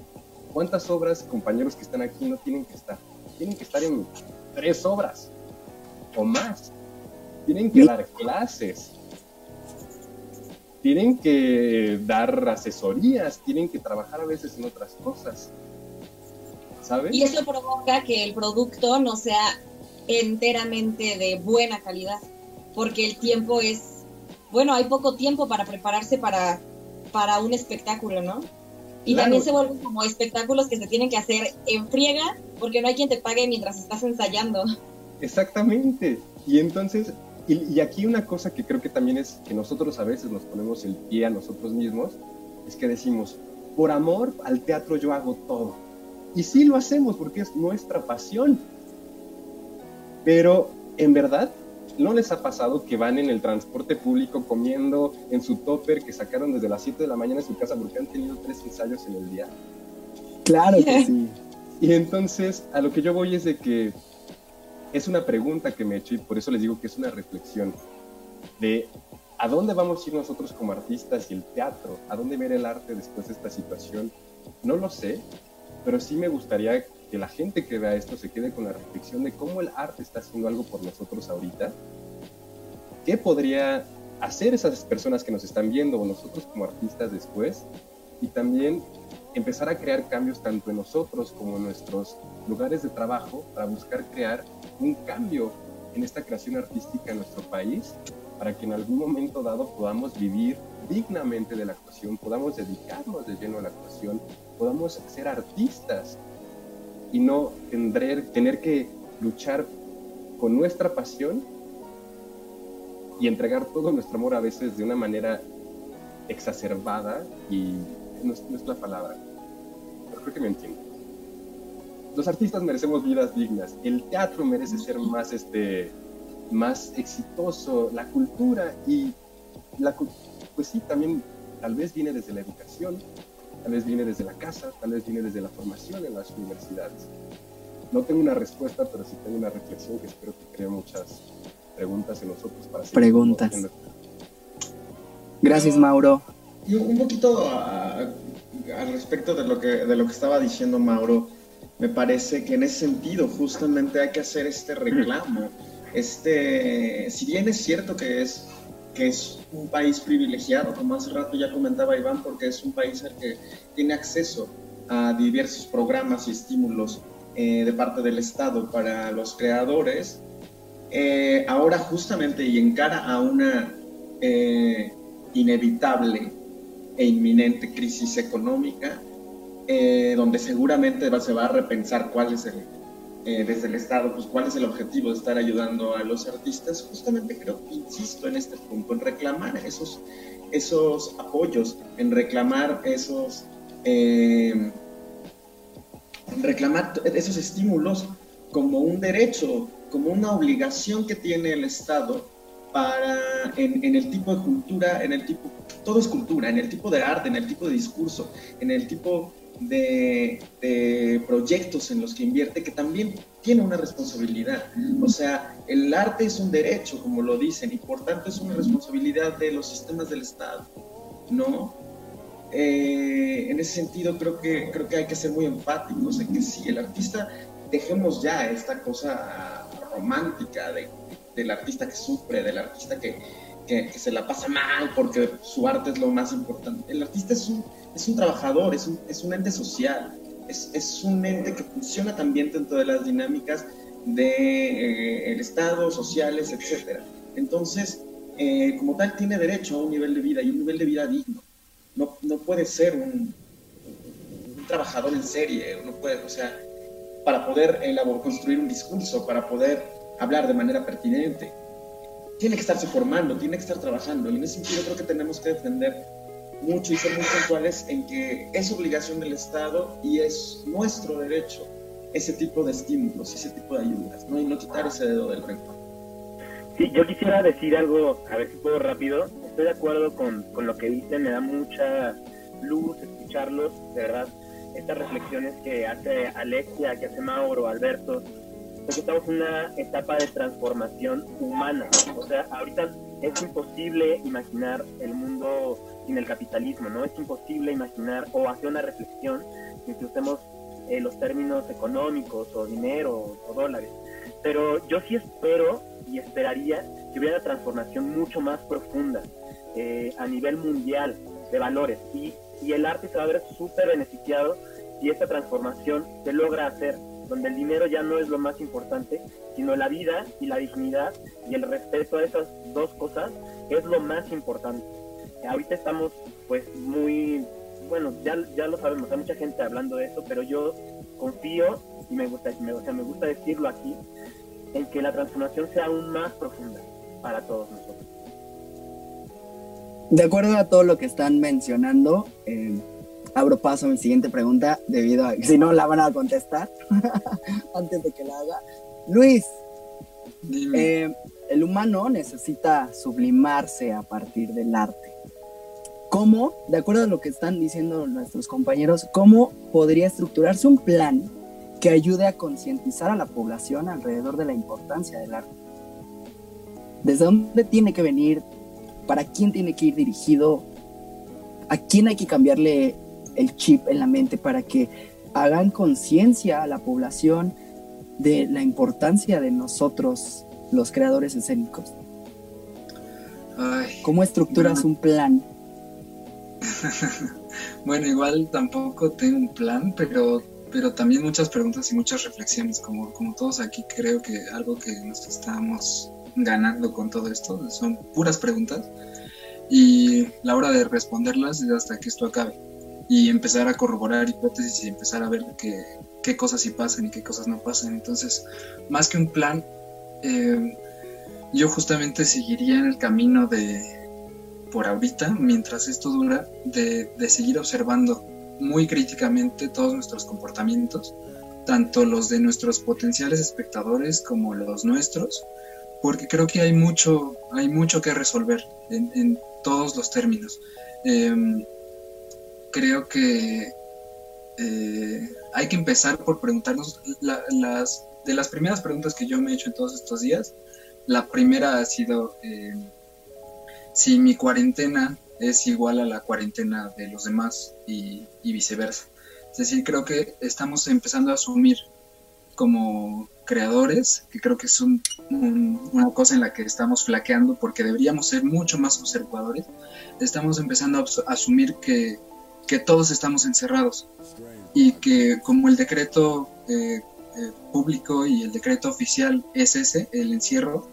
¿cuántas obras, compañeros que están aquí, no tienen que estar? Tienen que estar en tres obras o más. Tienen que dar clases. Tienen que dar asesorías, tienen que trabajar a veces en otras cosas. ¿Sabes? Y eso provoca que el producto no sea enteramente de buena calidad, porque el tiempo es, bueno, hay poco tiempo para prepararse para, para un espectáculo, ¿no? Y Claro. también se vuelven como espectáculos que se tienen que hacer en friega, porque no hay quien te pague mientras estás ensayando. Exactamente. Y entonces, y, y aquí una cosa que creo que también es que nosotros a veces nos ponemos el pie a nosotros mismos, es que decimos, por amor al teatro yo hago todo. Y sí lo hacemos porque es nuestra pasión. Pero en verdad, ¿no les ha pasado que van en el transporte público comiendo en su topper que sacaron desde las 7 de la mañana en su casa porque han tenido tres ensayos en el día? Claro que sí. Y entonces, a lo que yo voy es de que es una pregunta que me he hecho y por eso les digo que es una reflexión de a dónde vamos a ir nosotros como artistas y el teatro, a dónde ver el arte después de esta situación. No lo sé, pero sí me gustaría que la gente que vea esto se quede con la reflexión de cómo el arte está haciendo algo por nosotros ahorita. ¿Qué podría hacer esas personas que nos están viendo o nosotros como artistas después? Y también empezar a crear cambios tanto en nosotros como en nuestros lugares de trabajo para buscar crear un cambio en esta creación artística en nuestro país para que en algún momento dado podamos vivir dignamente de la actuación, podamos dedicarnos de lleno a la actuación, podamos ser artistas y no tener que luchar con nuestra pasión y entregar todo nuestro amor a veces de una manera exacerbada y no es, la palabra, creo que me entiendo. Los artistas merecemos vidas dignas, el teatro merece ser más, este, más exitoso, la cultura y la, pues sí, también tal vez viene desde la educación, tal vez viene desde la casa, tal vez viene desde la formación en las universidades. No tengo una respuesta, pero sí tengo una reflexión que espero que cree muchas preguntas en nosotros para Preguntas. Gracias, Mauro. Y un poquito al respecto de lo, que, de lo que estaba diciendo Mauro, me parece que en ese sentido justamente hay que hacer este reclamo. Este, si bien es cierto que es, que es un país privilegiado, como hace rato ya comentaba Iván, porque es un país al que tiene acceso a diversos programas y estímulos eh, de parte del Estado para los creadores, eh, ahora justamente y en cara a una eh, inevitable e inminente crisis económica, eh, donde seguramente va- se va a repensar cuál es el, eh, desde el Estado, pues cuál es el objetivo de estar ayudando a los artistas, justamente creo que insisto en este punto, en reclamar esos, esos apoyos, en reclamar esos, eh, reclamar esos estímulos como un derecho, como una obligación que tiene el Estado para en el tipo de cultura, en el tipo, todo es cultura, en el tipo de arte, en el tipo de discurso, en el tipo de, de proyectos en los que invierte, que también tiene una responsabilidad. O sea, el arte es un derecho, como lo dicen, y por tanto es una responsabilidad de los sistemas del Estado, ¿no? Eh, en ese sentido creo que, creo que hay que ser muy enfáticos en que si el artista, dejemos ya esta cosa romántica de, del artista que sufre, del artista que, que, que se la pasa mal porque su arte es lo más importante. El artista es un, es un trabajador, es un, es un ente social, es, es un ente que funciona también dentro de las dinámicas del de, eh, Estado, sociales, etc. Entonces, eh, como tal, tiene derecho a un nivel de vida y un nivel de vida digno. No, no puede ser un, un trabajador en serie, no puede, o sea, para poder elaborar, construir un discurso, para poder hablar de manera pertinente, tiene que estarse formando, tiene que estar trabajando. Y en ese sentido creo que tenemos que defender mucho y ser muy puntuales en que es obligación del Estado y es nuestro derecho ese tipo de estímulos, ese tipo de ayudas, ¿no? Y no quitar ese dedo del renglón. Sí, yo quisiera decir algo, a ver si puedo rápido. Estoy de acuerdo con, con lo que dicen, me da mucha luz escucharlos, de verdad. Estas reflexiones que hace Alexia, que hace Mauro, Alberto, estamos en una etapa de transformación humana. O sea, ahorita es imposible imaginar el mundo sin el capitalismo, ¿no? Es imposible imaginar o hacer una reflexión sin que usemos eh, los términos económicos o dinero o dólares. Pero yo sí espero y esperaría que hubiera una transformación mucho más profunda eh, a nivel mundial de valores y, y el arte se va a ver súper beneficiado si esta transformación se logra hacer, donde el dinero ya no es lo más importante, sino la vida y la dignidad y el respeto a esas dos cosas es lo más importante. Ahorita estamos pues muy, bueno, ya, ya lo sabemos, hay mucha gente hablando de eso, pero yo confío y me gusta, me, o sea, me gusta decirlo aquí, en que la transformación sea aún más profunda para todos nosotros. De acuerdo a todo lo que están mencionando, eh, abro paso a mi siguiente pregunta, debido a que si no la van a contestar antes de que la haga. Luis, eh, el humano necesita sublimarse a partir del arte. ¿Cómo, de acuerdo a lo que están diciendo nuestros compañeros, cómo podría estructurarse un plan que ayude a concientizar a la población alrededor de la importancia del arte? ¿Desde dónde tiene que venir? ¿Para quién tiene que ir dirigido? ¿A quién hay que cambiarle el chip en la mente para que hagan conciencia a la población de la importancia de nosotros, los creadores escénicos? Ay, ¿Cómo estructuras bueno. un plan? bueno, igual tampoco tengo un plan, pero, pero también muchas preguntas y muchas reflexiones, como, como todos aquí creo que algo que nos estamos ganando con todo esto son puras preguntas y la hora de responderlas es hasta que esto acabe y empezar a corroborar hipótesis y empezar a ver qué, qué cosas sí pasan y qué cosas no pasan. Entonces, más que un plan, eh, yo justamente seguiría en el camino de, por ahorita, mientras esto dura, de, de seguir observando muy críticamente todos nuestros comportamientos, tanto los de nuestros potenciales espectadores como los nuestros, porque creo que hay mucho, hay mucho que resolver en, en todos los términos. Eh, creo que eh, hay que empezar por preguntarnos la, las de las primeras preguntas que yo me he hecho en todos estos días. La primera ha sido eh, si mi cuarentena es igual a la cuarentena de los demás y, viceversa. Es decir, creo que estamos empezando a asumir como creadores, que creo que es un, un, una cosa en la que estamos flaqueando porque deberíamos ser mucho más observadores, estamos empezando a asumir que que todos estamos encerrados y que como el decreto eh, eh, público y el decreto oficial es ese, el encierro,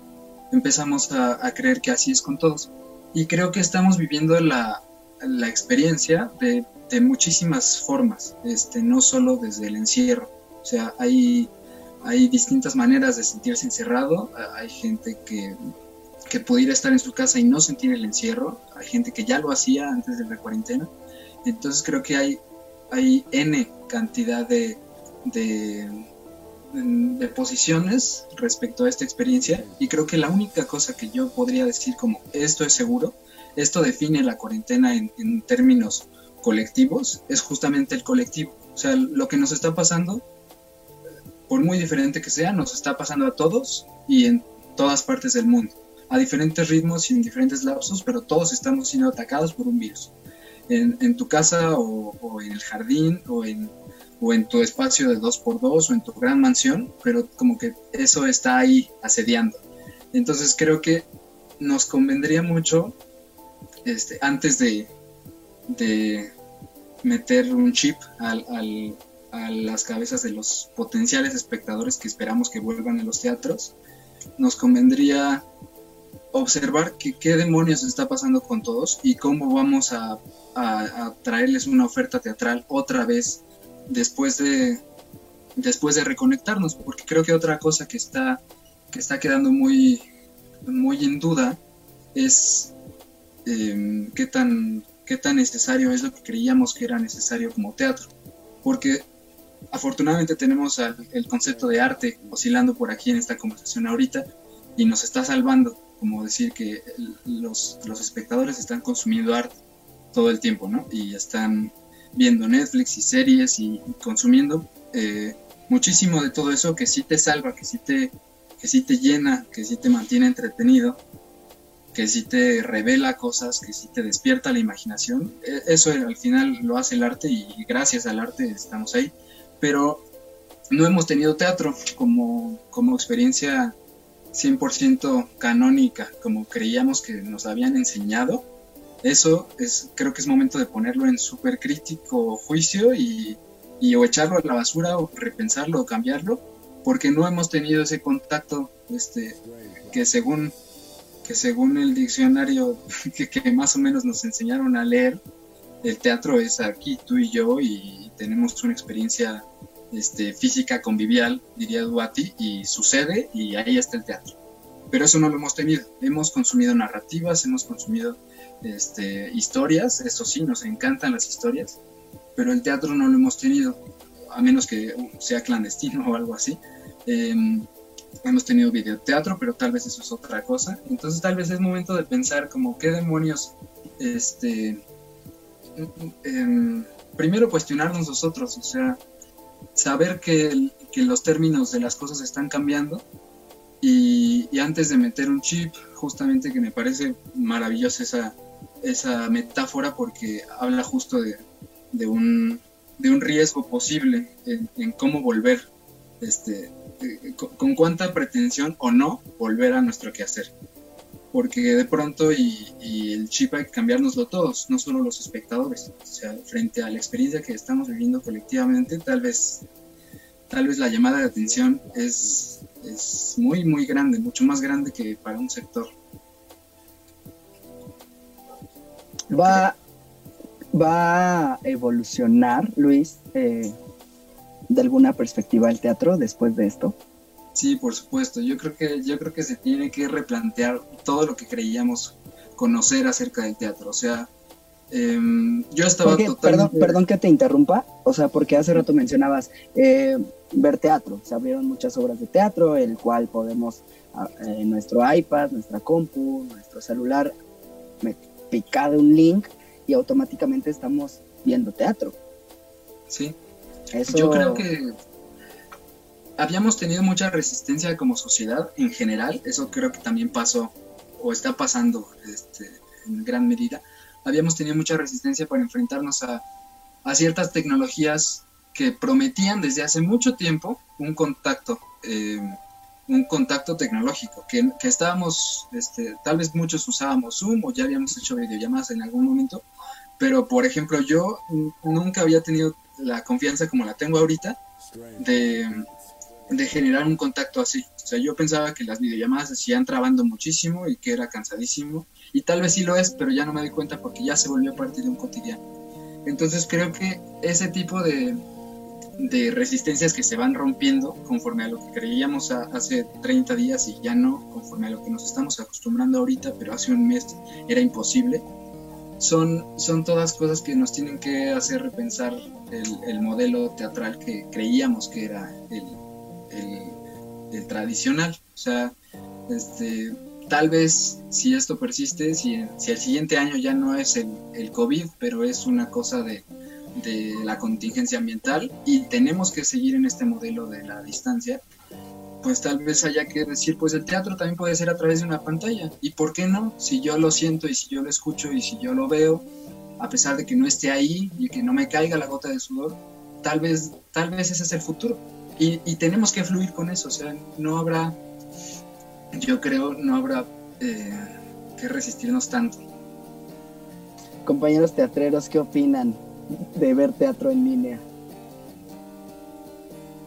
empezamos a, a, creer que así es con todos. Y creo que estamos viviendo la, la experiencia de, de, muchísimas formas, este, no solo desde el encierro. O sea, hay, hay distintas maneras de sentirse encerrado, hay gente que, que pudiera estar en su casa y no sentir el encierro, hay gente que ya lo hacía antes de la cuarentena entonces creo que hay, hay N cantidad de, de, posiciones respecto a esta experiencia y creo que la única cosa que yo podría decir como esto es seguro, esto define la cuarentena en, en términos colectivos, es justamente el colectivo. O sea, lo que nos está pasando, por muy diferente que sea, nos está pasando a todos y en todas partes del mundo, a diferentes ritmos y en diferentes lapsos, pero todos estamos siendo atacados por un virus en, en tu casa o, o, en el jardín o en, o en tu espacio de dos por dos o en tu gran mansión, pero como que eso está ahí asediando. Entonces creo que nos convendría mucho, este, antes de, de meter un chip al, al, a las cabezas de los potenciales espectadores que esperamos que vuelvan a los teatros, nos convendría observar qué demonios está pasando con todos y cómo vamos a, a, traerles una oferta teatral otra vez después de después de reconectarnos porque creo que otra cosa que está que está quedando muy muy en duda es eh, qué tan qué tan necesario es lo que creíamos que era necesario como teatro porque afortunadamente tenemos el concepto de arte oscilando por aquí en esta conversación ahorita y nos está salvando, como decir que los, los espectadores están consumiendo arte todo el tiempo, ¿no? Y están viendo Netflix y series y, consumiendo eh, muchísimo de todo eso que sí te salva, que sí te, que sí te llena, que sí te mantiene entretenido, que sí te revela cosas, que sí te despierta la imaginación. E, eso al final lo hace el arte y gracias al arte estamos ahí pero no hemos tenido teatro como, como experiencia 100% canónica, como creíamos que nos habían enseñado. Eso es, creo que es momento de ponerlo en súper crítico juicio y, y, o echarlo a la basura o repensarlo o cambiarlo, porque no hemos tenido ese contacto este, que según que según el diccionario que, que más o menos nos enseñaron a leer, el teatro es aquí tú y yo y tenemos una experiencia este, física convivial, diría Duati, y sucede y ahí está el teatro. Pero eso no lo hemos tenido. Hemos consumido narrativas, hemos consumido este, historias, eso sí, nos encantan las historias, pero el teatro no lo hemos tenido, a menos que sea clandestino o algo así. Em, hemos tenido videoteatro, pero tal vez eso es otra cosa. Entonces tal vez es momento de pensar como qué demonios, este, em, primero cuestionarnos nosotros, o sea, saber que, los términos de las cosas están cambiando y, antes de meter un chip, justamente que me parece maravillosa esa, esa metáfora porque habla justo de, un, de un riesgo posible en, cómo volver, este, eh, con, cuánta pretensión o no volver a nuestro quehacer porque de pronto y, el chip hay que cambiárnoslo todos, no solo los espectadores. O sea, frente a la experiencia que estamos viviendo colectivamente, tal vez, tal vez la llamada de atención es, es muy, muy grande, mucho más grande que para un sector. Va, va a evolucionar, Luis, eh, de alguna perspectiva el teatro después de esto. Sí, por supuesto. Yo creo que yo creo que se tiene que replantear todo lo que creíamos conocer acerca del teatro. O sea, em, yo estaba totalmente... Perdón, perdón que te interrumpa. O sea, porque hace rato mencionabas eh, ver teatro. Se abrieron muchas obras de teatro, el cual podemos ah, en nuestro iPad, nuestra compu, nuestro celular, picar un link y automáticamente estamos viendo teatro. Sí. Eso... Yo creo que habíamos tenido mucha resistencia como sociedad en general, eso creo que también pasó o está pasando este, en gran medida. Habíamos tenido mucha resistencia para enfrentarnos a, ciertas tecnologías que prometían desde hace mucho tiempo un contacto, eh, un contacto tecnológico, que, estábamos, este, tal vez muchos usábamos Zoom o ya habíamos hecho videollamadas en algún momento, pero por ejemplo yo nunca había tenido la confianza como la tengo ahorita de, de generar un contacto así. O sea, yo pensaba que las videollamadas se hacían trabando muchísimo y que era cansadísimo. Y tal vez sí lo es, pero ya no me doy cuenta porque ya se volvió parte de un cotidiano. Entonces creo que ese tipo de, de resistencias que se van rompiendo conforme a lo que creíamos hace 30 días y ya no, conforme a lo que nos estamos acostumbrando ahorita, pero hace un mes era imposible, son, son todas cosas que nos tienen que hacer repensar el, el modelo teatral que creíamos que era el, el, tradicional. O sea, este, tal vez si esto persiste, si, si el siguiente año ya no es el, el COVID, pero es una cosa de, de, la contingencia ambiental y tenemos que seguir en este modelo de la distancia, pues tal vez haya que decir, pues el teatro también puede ser a través de una pantalla. ¿Y por qué no? Si yo lo siento y si yo lo escucho y si yo lo veo, a pesar de que no esté ahí y que no me caiga la gota de sudor, tal vez, tal vez ese es el futuro y, tenemos que fluir con eso, o sea, no habrá, yo creo, no habrá eh, que resistirnos tanto. Compañeros teatreros, ¿qué opinan de ver teatro en línea?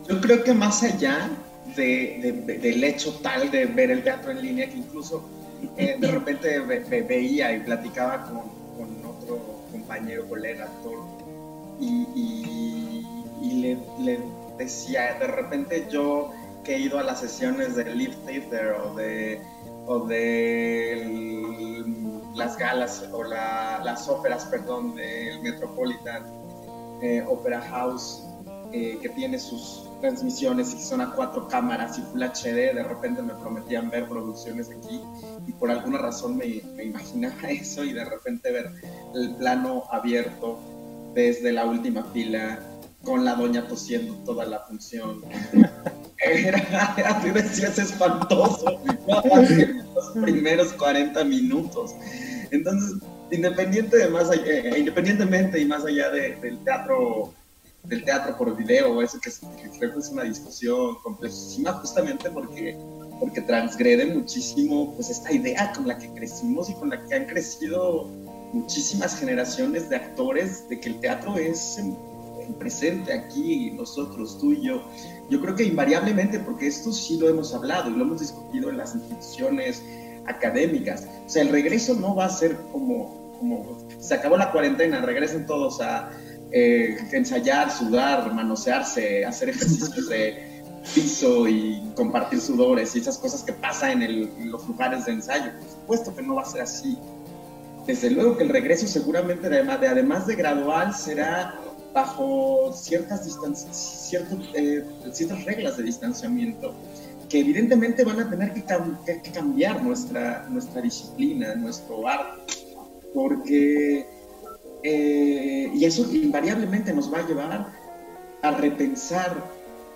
Yo creo que más allá de, del hecho tal de ver el teatro en línea, que incluso eh, de repente veía y platicaba con, otro compañero, colega, actor, y, le, le decía, de repente yo que he ido a las sesiones de Live Theater o de, o de las galas o las óperas, perdón, del Metropolitan eh, Opera House, eh, que tiene sus transmisiones y son a cuatro cámaras y Full HD, de repente me prometían ver producciones aquí y por alguna razón me, me imaginaba eso y de repente ver el plano abierto desde la última fila con la doña tosiendo toda la función. Era, así decías, espantoso. Los primeros 40 minutos. Entonces, independiente de más eh, independientemente y más allá del teatro del teatro por video, eso que, creo que es una discusión complejísima justamente porque, porque transgrede muchísimo pues esta idea con la que crecimos y con la que han crecido muchísimas generaciones de actores de que el teatro es presente aquí, nosotros, tú y yo. Yo creo que invariablemente, porque esto sí lo hemos hablado y lo hemos discutido en las instituciones académicas, o sea, el regreso no va a ser como, como se acabó la cuarentena, regresen todos a eh, ensayar, sudar, manosearse, hacer ejercicios de piso y compartir sudores y esas cosas que pasan en, en los lugares de ensayo. Por supuesto que no va a ser así. Desde luego que el regreso seguramente, de, además de gradual, será bajo ciertas, eh, ciertas reglas de distanciamiento que evidentemente van a tener que, cambiar nuestra, nuestra disciplina, nuestro arte, porque, eh, y eso invariablemente nos va a llevar a repensar,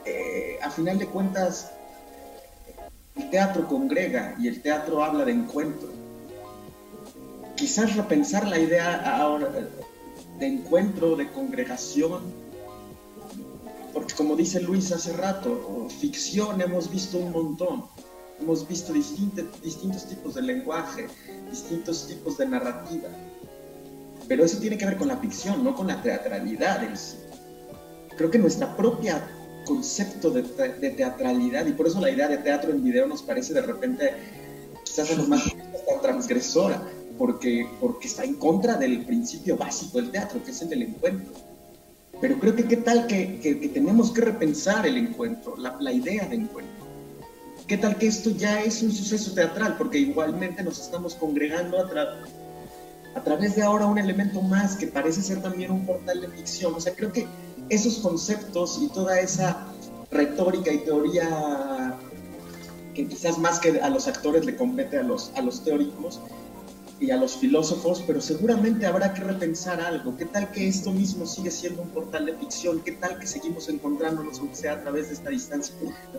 eh, a final de cuentas, el teatro congrega y el teatro habla de encuentro. Quizás repensar la idea ahora, de encuentro, de congregación, porque como dice Luis hace rato, ficción hemos visto un montón, hemos visto distintos tipos de lenguaje, distintos tipos de narrativa, pero eso tiene que ver con la ficción, no con la teatralidad en sí. Creo que nuestra propia concepto de, teatralidad, y por eso la idea de teatro en video nos parece de repente quizás a los más transgresora, porque, porque está en contra del principio básico del teatro, que es el del encuentro. Pero creo que qué tal que, que, tenemos que repensar el encuentro, la, la, idea de encuentro. ¿Qué tal que esto ya es un suceso teatral? Porque igualmente nos estamos congregando a, a través de ahora un elemento más que parece ser también un portal de ficción. O sea, creo que esos conceptos y toda esa retórica y teoría que quizás más que a los actores le compete a los, a los teóricos, y a los filósofos, pero seguramente habrá que repensar algo. ¿Qué tal que esto mismo sigue siendo un portal de ficción? ¿Qué tal que seguimos encontrándonos, aunque sea a través de esta distancia?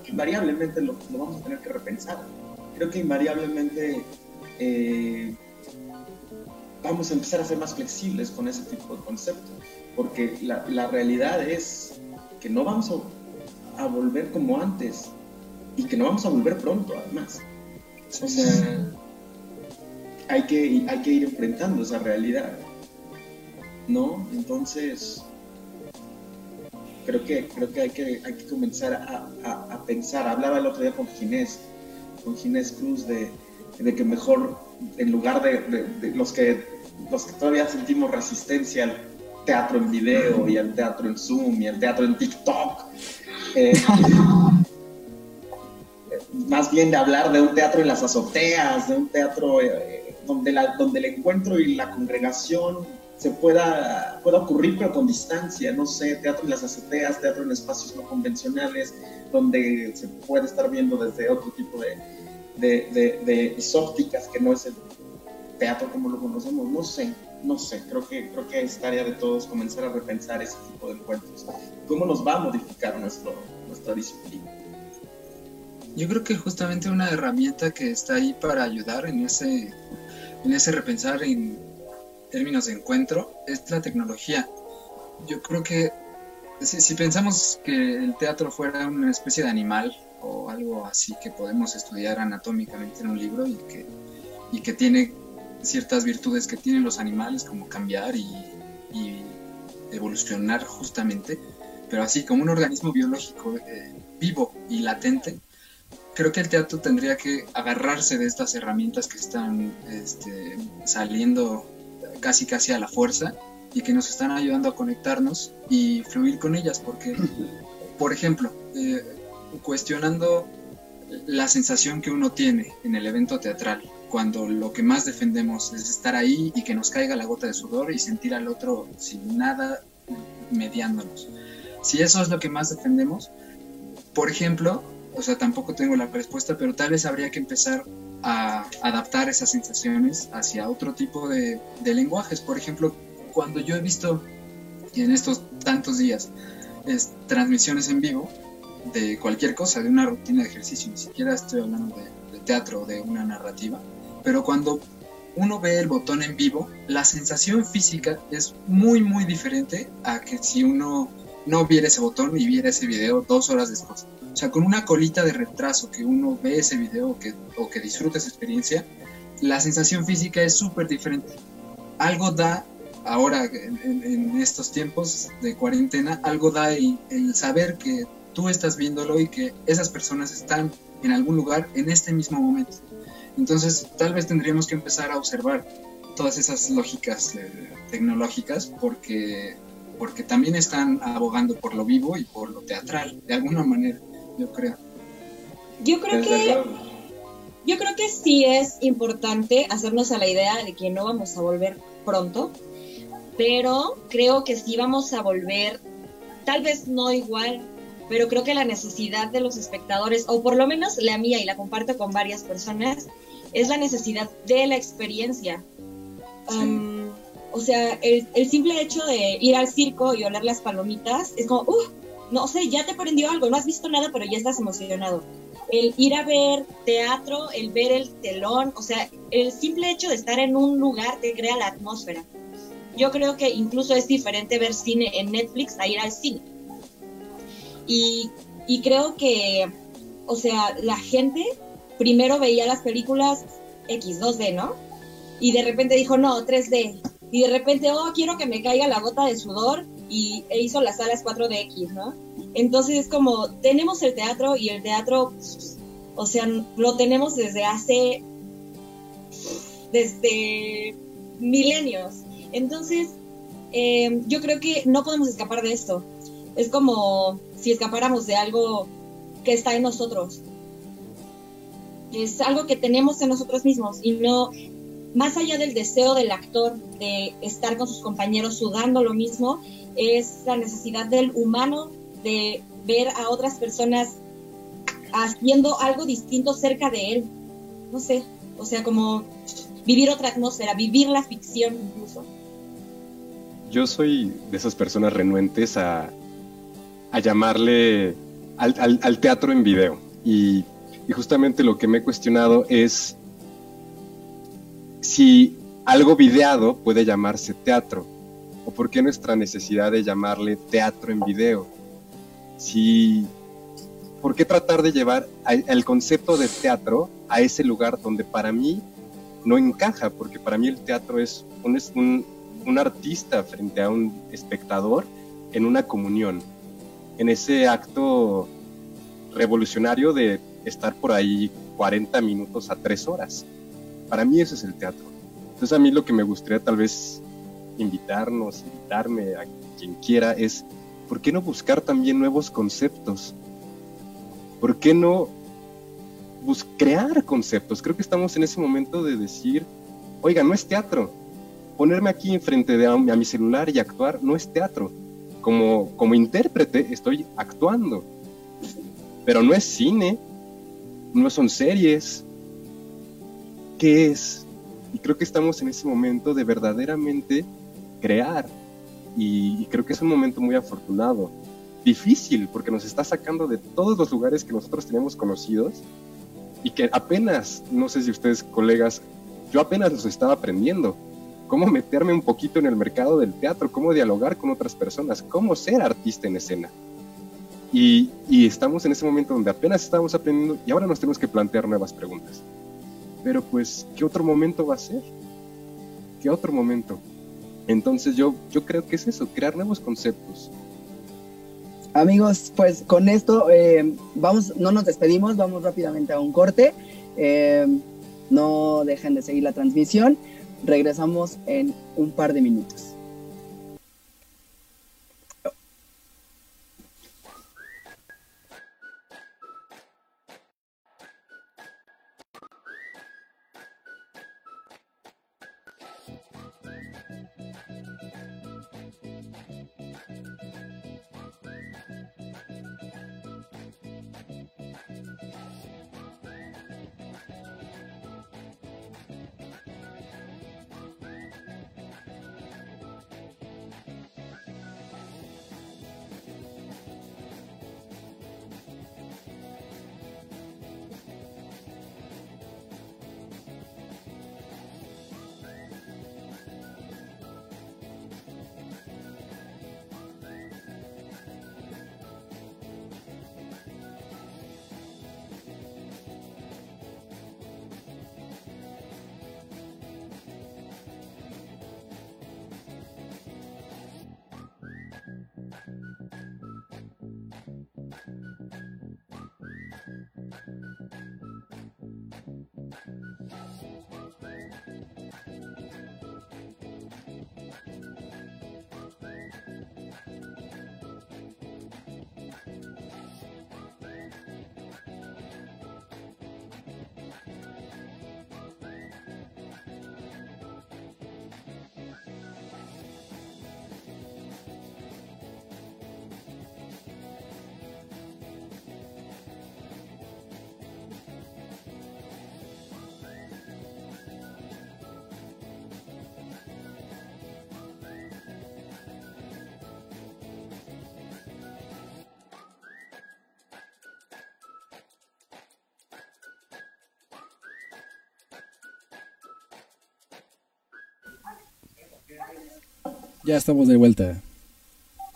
Invariablemente lo, vamos a tener que repensar. Creo que invariablemente eh, vamos a empezar a ser más flexibles con ese tipo de conceptos, porque la, la realidad es que no vamos a, a volver como antes y que no vamos a volver pronto, además. O sea hay que, hay que ir enfrentando esa realidad. ¿No? Entonces, creo que, creo que, hay, que hay que comenzar a, pensar. Hablaba el otro día con Ginés, con Ginés Cruz, de, que mejor, en lugar de, los, que, los que todavía sentimos resistencia al teatro en video y al teatro en Zoom y al teatro en TikTok, eh, más bien de hablar de un teatro en las azoteas, de un teatro eh, donde, la, donde el encuentro y la congregación se pueda, pueda ocurrir, pero con distancia, no sé, teatro en las azoteas, teatro en espacios no convencionales, donde se puede estar viendo desde otro tipo de, de, de, isópticas que no es el teatro como lo conocemos, no sé, no sé, creo que, creo que es tarea de todos comenzar a repensar ese tipo de encuentros, cómo nos va a modificar nuestro, nuestra disciplina. Yo creo que justamente una herramienta que está ahí para ayudar en ese en ese repensar en términos de encuentro es la tecnología. Yo creo que si, pensamos que el teatro fuera una especie de animal o algo así que podemos estudiar anatómicamente en un libro y que, y que tiene ciertas virtudes que tienen los animales como cambiar y, evolucionar justamente, pero así como un organismo biológico eh, vivo y latente, creo que el teatro tendría que agarrarse de estas herramientas que están este, saliendo casi casi a la fuerza y que nos están ayudando a conectarnos y fluir con ellas, porque, por ejemplo, eh, cuestionando la sensación que uno tiene en el evento teatral, cuando lo que más defendemos es estar ahí y que nos caiga la gota de sudor y sentir al otro sin nada mediándonos. si eso es lo que más defendemos, por ejemplo, o sea, tampoco tengo la respuesta, pero tal vez habría que empezar a adaptar esas sensaciones hacia otro tipo de, de lenguajes. Por ejemplo, cuando yo he visto en estos tantos días es, transmisiones en vivo de cualquier cosa, de una rutina de ejercicio, ni siquiera estoy hablando de, de teatro o de una narrativa, pero cuando uno ve el botón en vivo, la sensación física es muy, muy diferente a que si uno no viera ese botón y viera ese video dos horas después. O sea, con una colita de retraso que uno ve ese video o que, o que disfruta esa experiencia, la sensación física es súper diferente. Algo da, ahora en, estos tiempos de cuarentena, algo da el, el saber que tú estás viéndolo y que esas personas están en algún lugar en este mismo momento. Entonces, tal vez tendríamos que empezar a observar todas esas lógicas eh, tecnológicas porque, porque también están abogando por lo vivo y por lo teatral, de alguna manera, yo creo. Yo creo que yo creo que sí es importante hacernos a la idea de que no vamos a volver pronto, pero creo que sí vamos a volver, tal vez no igual, pero creo que la necesidad de los espectadores, o por lo menos la mía y la comparto con varias personas, es la necesidad de la experiencia. Um, o sea, el, el, simple hecho de ir al circo y oler las palomitas es como, uh, no sé, ya te prendió algo, no has visto nada, pero ya estás emocionado. El ir a ver teatro, el ver el telón, o sea, el simple hecho de estar en un lugar te crea la atmósfera. Yo creo que incluso es diferente ver cine en Netflix a ir al cine. Y, y creo que, o sea, la gente primero veía las películas X, 2D, ¿no? Y de repente dijo, no, 3D. Y de repente, oh, quiero que me caiga la gota de sudor y e hizo las salas 4DX, ¿no? Entonces es como, tenemos el teatro y el teatro, o sea, lo tenemos desde hace, desde milenios. Entonces, eh, yo creo que no podemos escapar de esto. Es como si escapáramos de algo que está en nosotros es algo que tenemos en nosotros mismos y no, más allá del deseo del actor de estar con sus compañeros sudando lo mismo, es la necesidad del humano de ver a otras personas haciendo algo distinto cerca de él. No sé, o sea, como vivir otra atmósfera, vivir la ficción incluso. Yo soy de esas personas renuentes a, a llamarle al, teatro en video. Y justamente lo que me he cuestionado es si algo videado puede llamarse teatro, o por qué nuestra necesidad de llamarle teatro en video. Si, ¿Por qué tratar de llevar el concepto de teatro a ese lugar donde para mí no encaja? Porque para mí el teatro es un, artista frente a un espectador en una comunión, en ese acto revolucionario de estar por ahí 40 minutos a 3 horas. Para mí eso es el teatro. Entonces a mí lo que me gustaría tal vez invitarnos, invitarme a quien quiera es, ¿por qué no buscar también nuevos conceptos? ¿Por qué no crear conceptos? Creo que estamos en ese momento de decir, oiga, no es teatro. Ponerme aquí enfrente de a, mi celular y actuar no es teatro. Como, como intérprete estoy actuando. Pero no es cine, no son series. ¿Qué es? Y creo que estamos en ese momento de verdaderamente crear. Y, creo que es un momento muy afortunado. Difícil, porque nos está sacando de todos los lugares que nosotros tenemos conocidos y que apenas, no sé si ustedes colegas, yo apenas los estaba aprendiendo. Cómo meterme un poquito en el mercado del teatro, cómo dialogar con otras personas, cómo ser artista en escena. Y, estamos en ese momento donde apenas estamos aprendiendo y ahora nos tenemos que plantear nuevas preguntas. Pero pues, ¿qué otro momento va a ser? ¿Qué otro momento? Entonces yo, yo creo que es eso, crear nuevos conceptos. Amigos, pues con esto eh, vamos, no nos despedimos, vamos rápidamente a un corte. Eh, no dejen de seguir la transmisión. Regresamos en un par de minutos. Ya estamos de vuelta.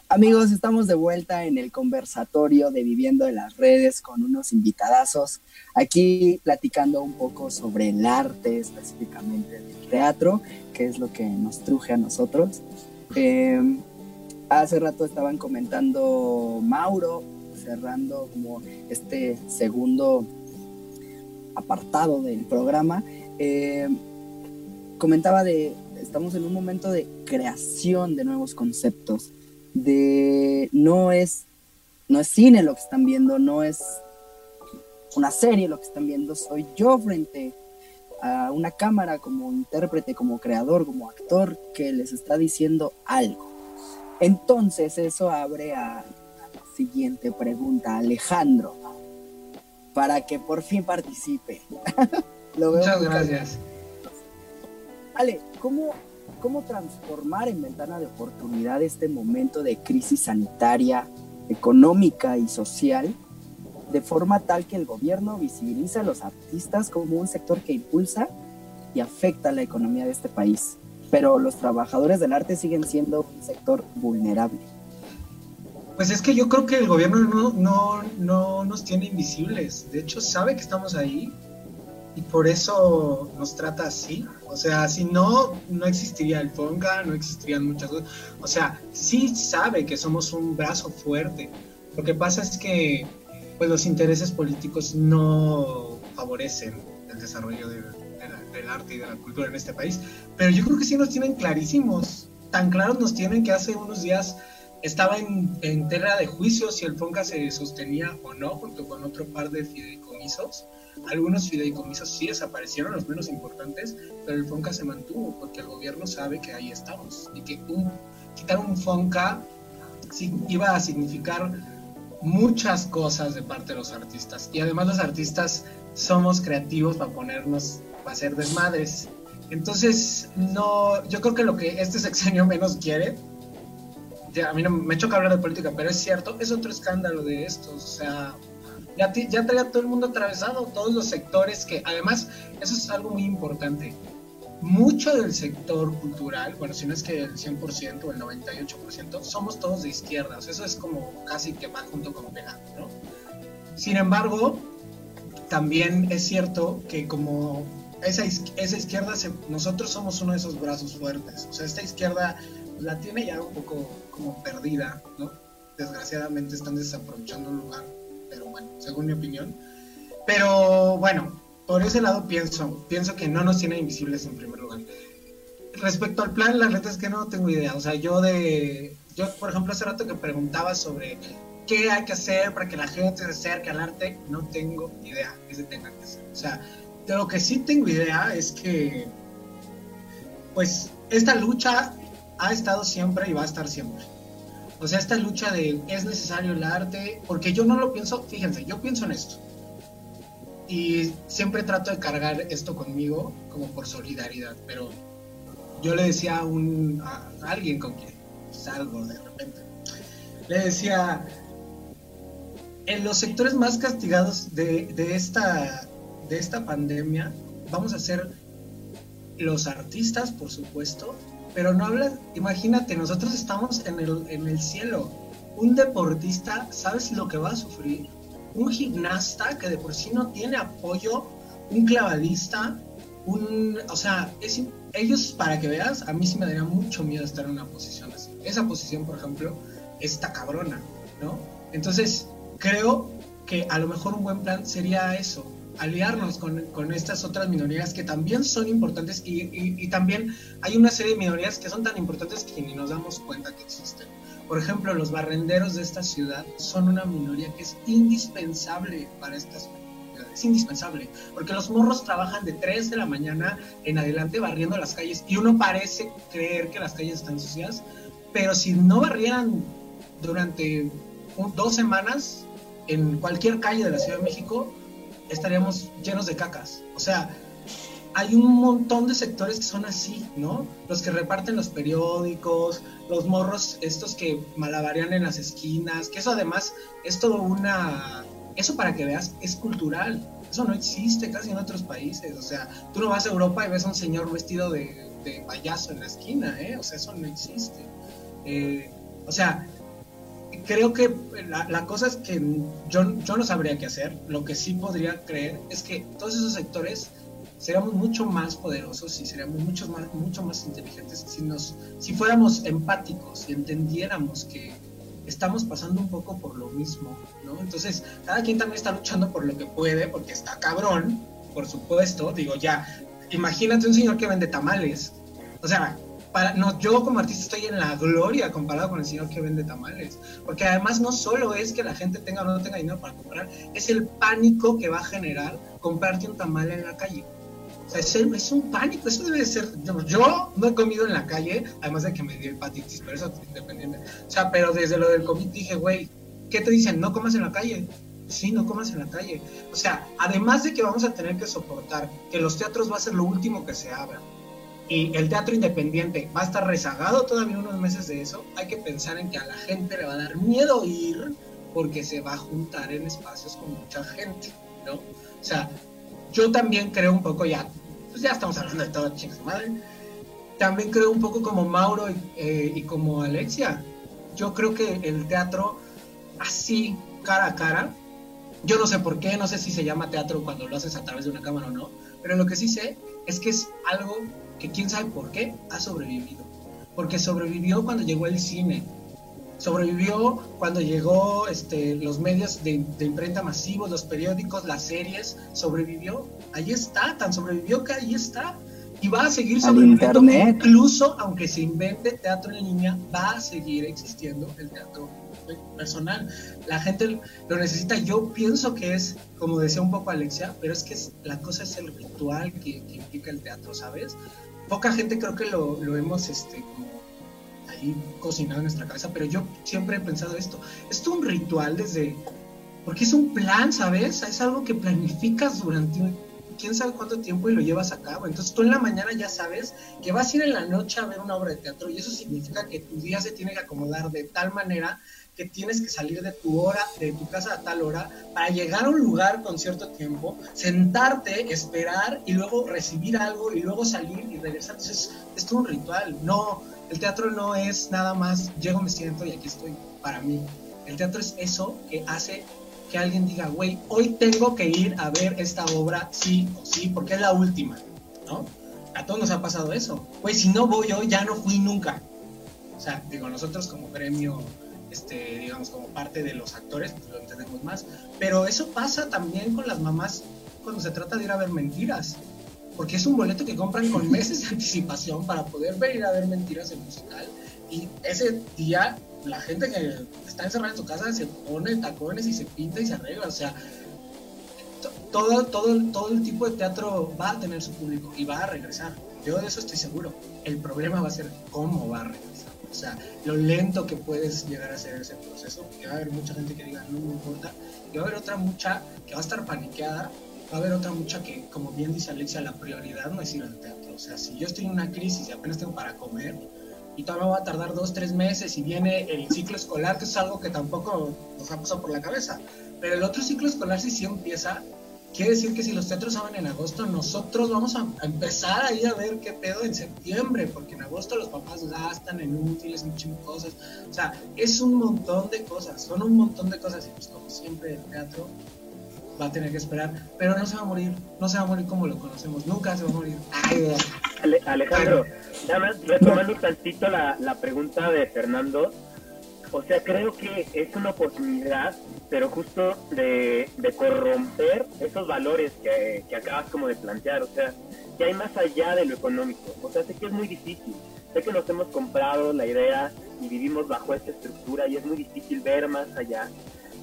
Amigos, estamos de vuelta en el conversatorio de Viviendo en las Redes con unos invitadazos. Aquí platicando un poco sobre el arte, específicamente del teatro, que es lo que nos truje a nosotros. Eh, hace rato estaban comentando Mauro, cerrando como este segundo apartado del programa. Eh, comentaba de, estamos en un momento de creación de nuevos conceptos, de no es, no es cine lo que están viendo, no es una serie lo que están viendo, soy yo frente a una cámara como intérprete, como creador, como actor que les está diciendo algo. Entonces eso abre a la siguiente pregunta, Alejandro, para que por fin participe. Muchas gracias. Ale, ¿cómo, ¿cómo transformar en ventana de oportunidad este momento de crisis sanitaria, económica y social de forma tal que el gobierno visibiliza a los artistas como un sector que impulsa y afecta la economía de este país? Pero los trabajadores del arte siguen siendo un sector vulnerable. Pues es que yo creo que el gobierno no, no, no nos tiene invisibles. De hecho, sabe que estamos ahí y por eso nos trata así. O sea, si no, no existiría el FONCA, no existirían muchas cosas. O sea, sí sabe que somos un brazo fuerte. Lo que pasa es que pues los intereses políticos no favorecen el desarrollo de, de la, del arte y de la cultura en este país. Pero yo creo que sí nos tienen clarísimos. Tan claros nos tienen que hace unos días estaba en, en tela de juicio si el FONCA se sostenía o no, junto con otro par de fideicomisos. Algunos fideicomisos sí desaparecieron, los menos importantes, pero el FONCA se mantuvo porque el gobierno sabe que ahí estamos y que un, quitar un FONCA iba a significar muchas cosas de parte de los artistas. Y además los artistas somos creativos para ponernos, para hacer desmadres. Entonces, no, yo creo que lo que este sexenio menos quiere ya, a mí no me choca hablar de política, pero es cierto, es otro escándalo de estos, o sea, ya, ya trae a todo el mundo atravesado, todos los sectores que, además, eso es algo muy importante, mucho del sector cultural, bueno, si no es que el 100% o el 98%, somos todos de izquierdas, eso es como casi que va junto con pegado, ¿no? Sin embargo, también es cierto que como esa, esa izquierda, se, nosotros somos uno de esos brazos fuertes, o sea, esta izquierda la tiene ya un poco como perdida, ¿no? Desgraciadamente están desaprovechando el lugar, pero bueno, según mi opinión. Pero bueno, por ese lado pienso, pienso que no nos tiene invisibles en primer lugar. Respecto al plan, la verdad es que no tengo idea. O sea, yo de, yo por ejemplo hace rato que preguntaba sobre qué hay que hacer para que la gente se acerque al arte, no tengo idea qué se tenga que hacer. O sea, de lo que sí tengo idea es que, pues, esta lucha ha estado siempre y va a estar siempre. O sea, esta lucha de es necesario el arte, porque yo no lo pienso, fíjense, yo pienso en esto. Y siempre trato de cargar esto conmigo como por solidaridad, pero yo le decía a, un, a alguien con quien salgo de repente, le decía, en los sectores más castigados de, de, esta, de esta pandemia, vamos a ser los artistas, por supuesto, pero no hablas, imagínate, nosotros estamos en el, en el cielo. Un deportista, ¿sabes lo que va a sufrir? Un gimnasta que de por sí no tiene apoyo, un clavadista, un, o sea, ellos, para que veas, a mí sí me daría mucho miedo estar en una posición así. Esa posición, por ejemplo, está cabrona, ¿no? Entonces, creo que a lo mejor un buen plan sería eso, aliarnos con, con estas otras minorías que también son importantes y, y- y también hay una serie de minorías que son tan importantes que ni nos damos cuenta que existen. Por ejemplo, los barrenderos de esta ciudad son una minoría que es indispensable para estas es indispensable, porque los morros trabajan de 3 de la mañana en adelante barriendo las calles y uno parece creer que las calles están sucias, pero si no barrieran durante un- dos semanas en cualquier calle de la Ciudad de México, estaríamos llenos de cacas. O sea, hay un montón de sectores que son así, ¿no? Los que reparten los periódicos, los morros estos que malabarean en las esquinas, que eso además es todo una... Eso para que veas, es cultural. Eso no existe casi en otros países. O sea, tú no vas a Europa y ves a un señor vestido de, payaso en la esquina, ¿eh? O sea, eso no existe. Eh, o sea, creo que la, la cosa es que yo, yo no sabría qué hacer. Lo que sí podría creer es que todos esos sectores seríamos mucho más poderosos y seríamos mucho más, mucho más inteligentes si, nos, si fuéramos empáticos y entendiéramos que estamos pasando un poco por lo mismo, ¿no? Entonces, cada quien también está luchando por lo que puede, porque está cabrón, por supuesto. Digo, ya, imagínate un señor que vende tamales. O sea, para, no, yo como artista estoy en la gloria comparado con el señor que vende tamales. Porque además no solo es que la gente tenga o no tenga dinero para comprar, es el pánico que va a generar comprarte un tamal en la calle. O sea, es, el- es un pánico, eso debe ser. Yo, yo no he comido en la calle, además de que me dio hepatitis, pero eso independiente. O sea, pero desde lo del COVID dije, güey, ¿qué te dicen? No comas en la calle. Sí, no comas en la calle. O sea, además de que vamos a tener que soportar que los teatros va a ser lo último que se abra y el teatro independiente va a estar rezagado todavía unos meses de eso, hay que pensar en que a la gente le va a dar miedo ir porque se va a juntar en espacios con mucha gente, ¿no? O sea, yo también creo un poco ya, pues ya estamos hablando de todo, chicas madre. También creo un poco como Mauro y, eh, y como Alexia. Yo creo que el teatro así, cara a cara, yo no sé por qué, no sé si se llama teatro cuando lo haces a través de una cámara o no, pero lo que sí sé es que es algo que quién sabe por qué ha sobrevivido. Porque sobrevivió cuando llegó el cine, sobrevivió cuando llegó este, los medios de, de imprenta masivos, los periódicos, las series, sobrevivió. Ahí está, tan sobrevivió que ahí está. Y va a seguir sobreviviendo, internet. incluso aunque se invente teatro en línea, va a seguir existiendo el teatro personal. La gente lo necesita. Yo pienso que es, como decía un poco Alexia, pero es que la cosa es el ritual que, que implica el teatro, ¿sabes? Poca gente creo que lo, lo hemos este, como ahí cocinado en nuestra cabeza, pero yo siempre he pensado esto. Es un ritual desde... Porque es un plan, ¿sabes? Es algo que planificas durante un- quién sabe cuánto tiempo y lo llevas a cabo. Entonces tú en la mañana ya sabes que vas a ir en la noche a ver una obra de teatro y eso significa que tu día se tiene que acomodar de tal manera que tienes que salir de tu hora, de tu casa a tal hora, para llegar a un lugar con cierto tiempo, sentarte, esperar y luego recibir algo y luego salir y regresar. Entonces es todo un ritual. No, el teatro no es nada más, llego, me siento y aquí estoy para mí. El teatro es eso que hace que alguien diga, güey, hoy tengo que ir a ver esta obra, sí o sí, porque es la última, ¿no? A todos nos ha pasado eso. Güey, si no voy hoy, ya no fui nunca. O sea, digo, nosotros como gremio, este, digamos, como parte de los actores, pues lo entendemos más. Pero eso pasa también con las mamás cuando se trata de ir a ver mentiras. Porque es un boleto que compran con meses de anticipación para poder ver ir a ver mentiras en musical. Y ese día, la gente que está encerrada en su casa se pone tacones y se pinta y se arregla. O sea, to- todo, todo, todo el tipo de teatro va a tener su público y va a regresar. Yo de eso estoy seguro. El problema va a ser cómo va a regresar. Sea, lo lento que puedes llegar a ser ese proceso. Que va a haber mucha gente que diga, no me importa. Y va a haber otra mucha que va a estar paniqueada. Va a haber otra mucha que, como bien dice Alexia, la prioridad no es ir al teatro. O sea, si yo estoy en una crisis y apenas tengo para comer, y todavía va a tardar dos, tres meses y viene el ciclo escolar, que es algo que tampoco nos ha pasado por la cabeza. Pero el otro ciclo escolar, si sí empieza, quiere decir que si los teatros abren en agosto, nosotros vamos a, empezar a ir a ver qué pedo en septiembre, porque en agosto los papás gastan en útiles, en chingo cosas. O sea, es un montón de cosas, son un montón de cosas. Y pues, como siempre, el teatro va a tener que esperar, pero no se va a morir, no se va a morir como lo conocemos, nunca se va a morir. Ay, Ale- Alejandro, nada más retomando un tantito la, la pregunta de Fernando, O sea, creo que es una oportunidad, pero justo de, corromper esos valores que, que acabas como de plantear. O sea, que hay más allá de lo económico. O sea, sé que es muy difícil. Sé que nos hemos comprado la idea y vivimos bajo esta estructura y es muy difícil ver más allá.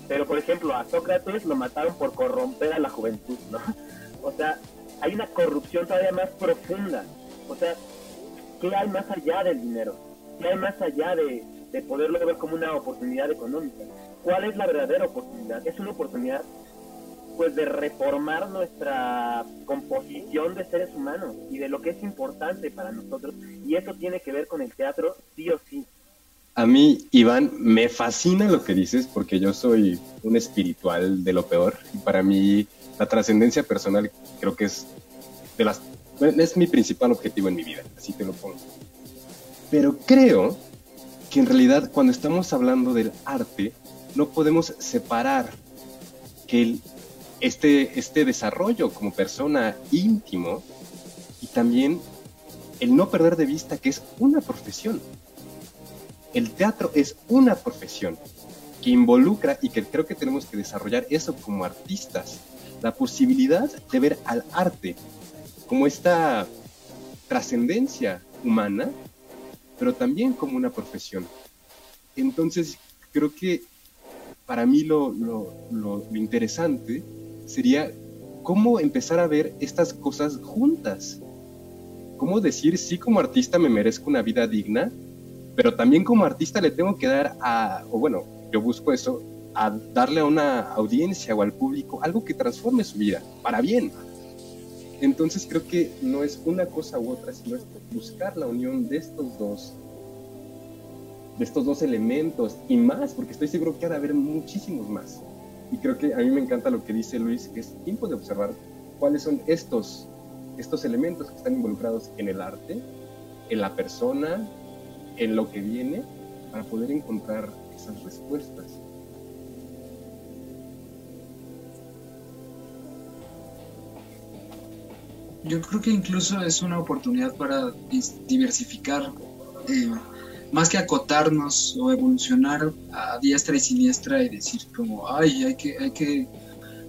Pero, por ejemplo, a Sócrates lo mataron por corromper a la juventud, ¿no? O sea, hay una corrupción todavía más profunda. O sea, ¿qué hay más allá del dinero? ¿Qué hay más allá de, de poderlo ver como una oportunidad económica? ¿Cuál es la verdadera oportunidad? Es una oportunidad pues de reformar nuestra composición de seres humanos y de lo que es importante para nosotros y eso tiene que ver con el teatro sí o sí. A mí, Iván, me fascina lo que dices porque yo soy un espiritual de lo peor. Y para mí, la trascendencia personal creo que es de las es mi principal objetivo en mi vida, así te lo pongo. Pero creo que en realidad cuando estamos hablando del arte, no podemos separar que este, este desarrollo como persona íntimo y también el no perder de vista que es una profesión. El teatro es una profesión que involucra y que creo que tenemos que desarrollar eso como artistas, la posibilidad de ver al arte como esta trascendencia humana, pero también como una profesión. Entonces, creo que para mí lo, lo, lo interesante sería cómo empezar a ver estas cosas juntas. Cómo decir, sí, como artista me merezco una vida digna, pero también como artista le tengo que dar a, o bueno, yo busco eso, a darle a una audiencia o al público algo que transforme su vida, para bien. Entonces creo que no es una cosa u otra, sino es buscar la unión de estos dos, de estos dos elementos y más, porque estoy seguro que ha de haber muchísimos más. Y creo que a mí me encanta lo que dice Luis, que es tiempo de observar cuáles son estos, estos elementos que están involucrados en el arte, en la persona, en lo que viene, para poder encontrar esas respuestas. Yo creo que incluso es una oportunidad para diversificar eh, más que acotarnos o evolucionar a diestra y siniestra y decir como, ay, hay que, hay que,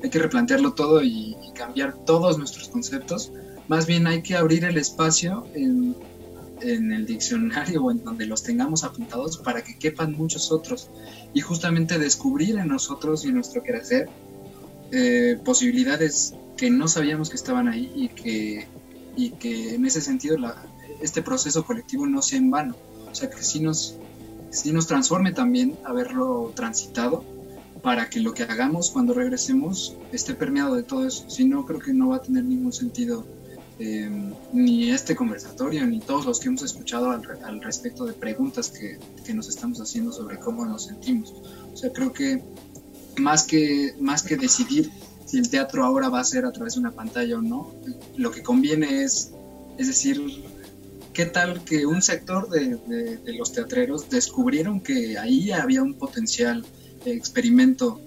hay que replantearlo todo y, cambiar todos nuestros conceptos, más bien hay que abrir el espacio en, en, el diccionario o en donde los tengamos apuntados para que quepan muchos otros y justamente descubrir en nosotros y en nuestro crecer eh, posibilidades que no sabíamos que estaban ahí y que, y que en ese sentido la, este proceso colectivo no sea en vano o sea, que sí nos, sí nos transforme también haberlo transitado para que lo que hagamos cuando regresemos esté permeado de todo eso. Si no, creo que no va a tener ningún sentido em, ni este conversatorio, ni todos los que hemos escuchado al, al respecto de preguntas que, que, nos estamos haciendo sobre cómo nos sentimos. O sea, creo que más que, más que decidir si el teatro ahora va a ser a través de una pantalla o no, lo que conviene es, es decir, ¿qué tal que un sector de, los teatreros descubrieron que ahí había un potencial experimento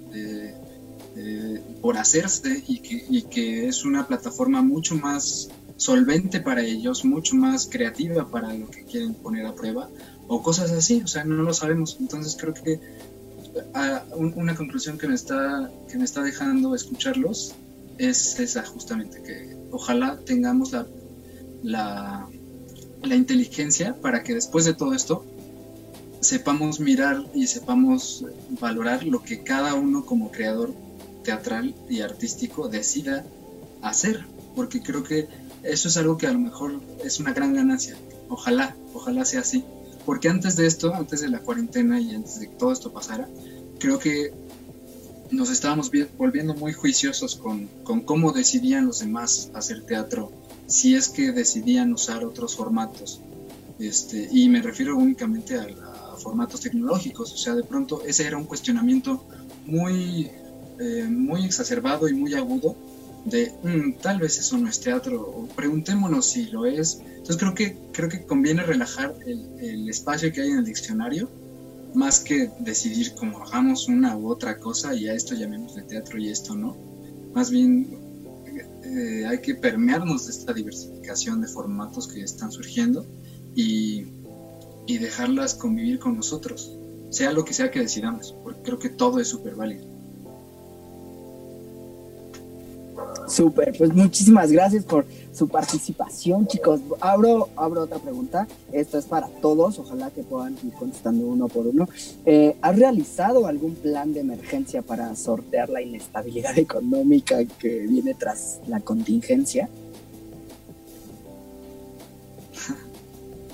por hacerse y que, que, es una plataforma mucho más solvente para ellos, mucho más creativa para lo que quieren poner a prueba o cosas así, o sea, no lo sabemos. Entonces creo que ah, una conclusión que me está que me está dejando escucharlos es esa justamente que ojalá tengamos la, la la inteligencia para que después de todo esto sepamos mirar y sepamos valorar lo que cada uno como creador teatral y artístico decida hacer, porque creo que eso es algo que a lo mejor es una gran ganancia. Ojalá, ojalá sea así. Porque antes de esto, antes de la cuarentena y antes de que todo esto pasara, creo que nos estábamos volviendo muy juiciosos con, con cómo decidían los demás hacer teatro si es que decidían usar otros formatos. Este, y me refiero únicamente a, formatos tecnológicos, o sea, de pronto ese era un cuestionamiento muy, eh, muy exacerbado y muy agudo de mm, tal vez eso no es teatro, o preguntémonos si lo es. Entonces creo que, creo que conviene relajar el, el espacio que hay en el diccionario más que decidir cómo hagamos una u otra cosa y a esto llamemos de teatro y esto no. Más bien eh, hay que permearnos de esta diversificación de formatos que están surgiendo y, y, dejarlas convivir con nosotros. Sea lo que sea que decidamos, porque creo que todo es súper válido. Súper, pues muchísimas gracias por su participación, chicos. Abro, abro otra pregunta. Esto es para todos, ojalá que puedan ir contestando uno por uno. Eh, ¿Has realizado algún plan de emergencia para sortear la inestabilidad económica que viene tras la contingencia?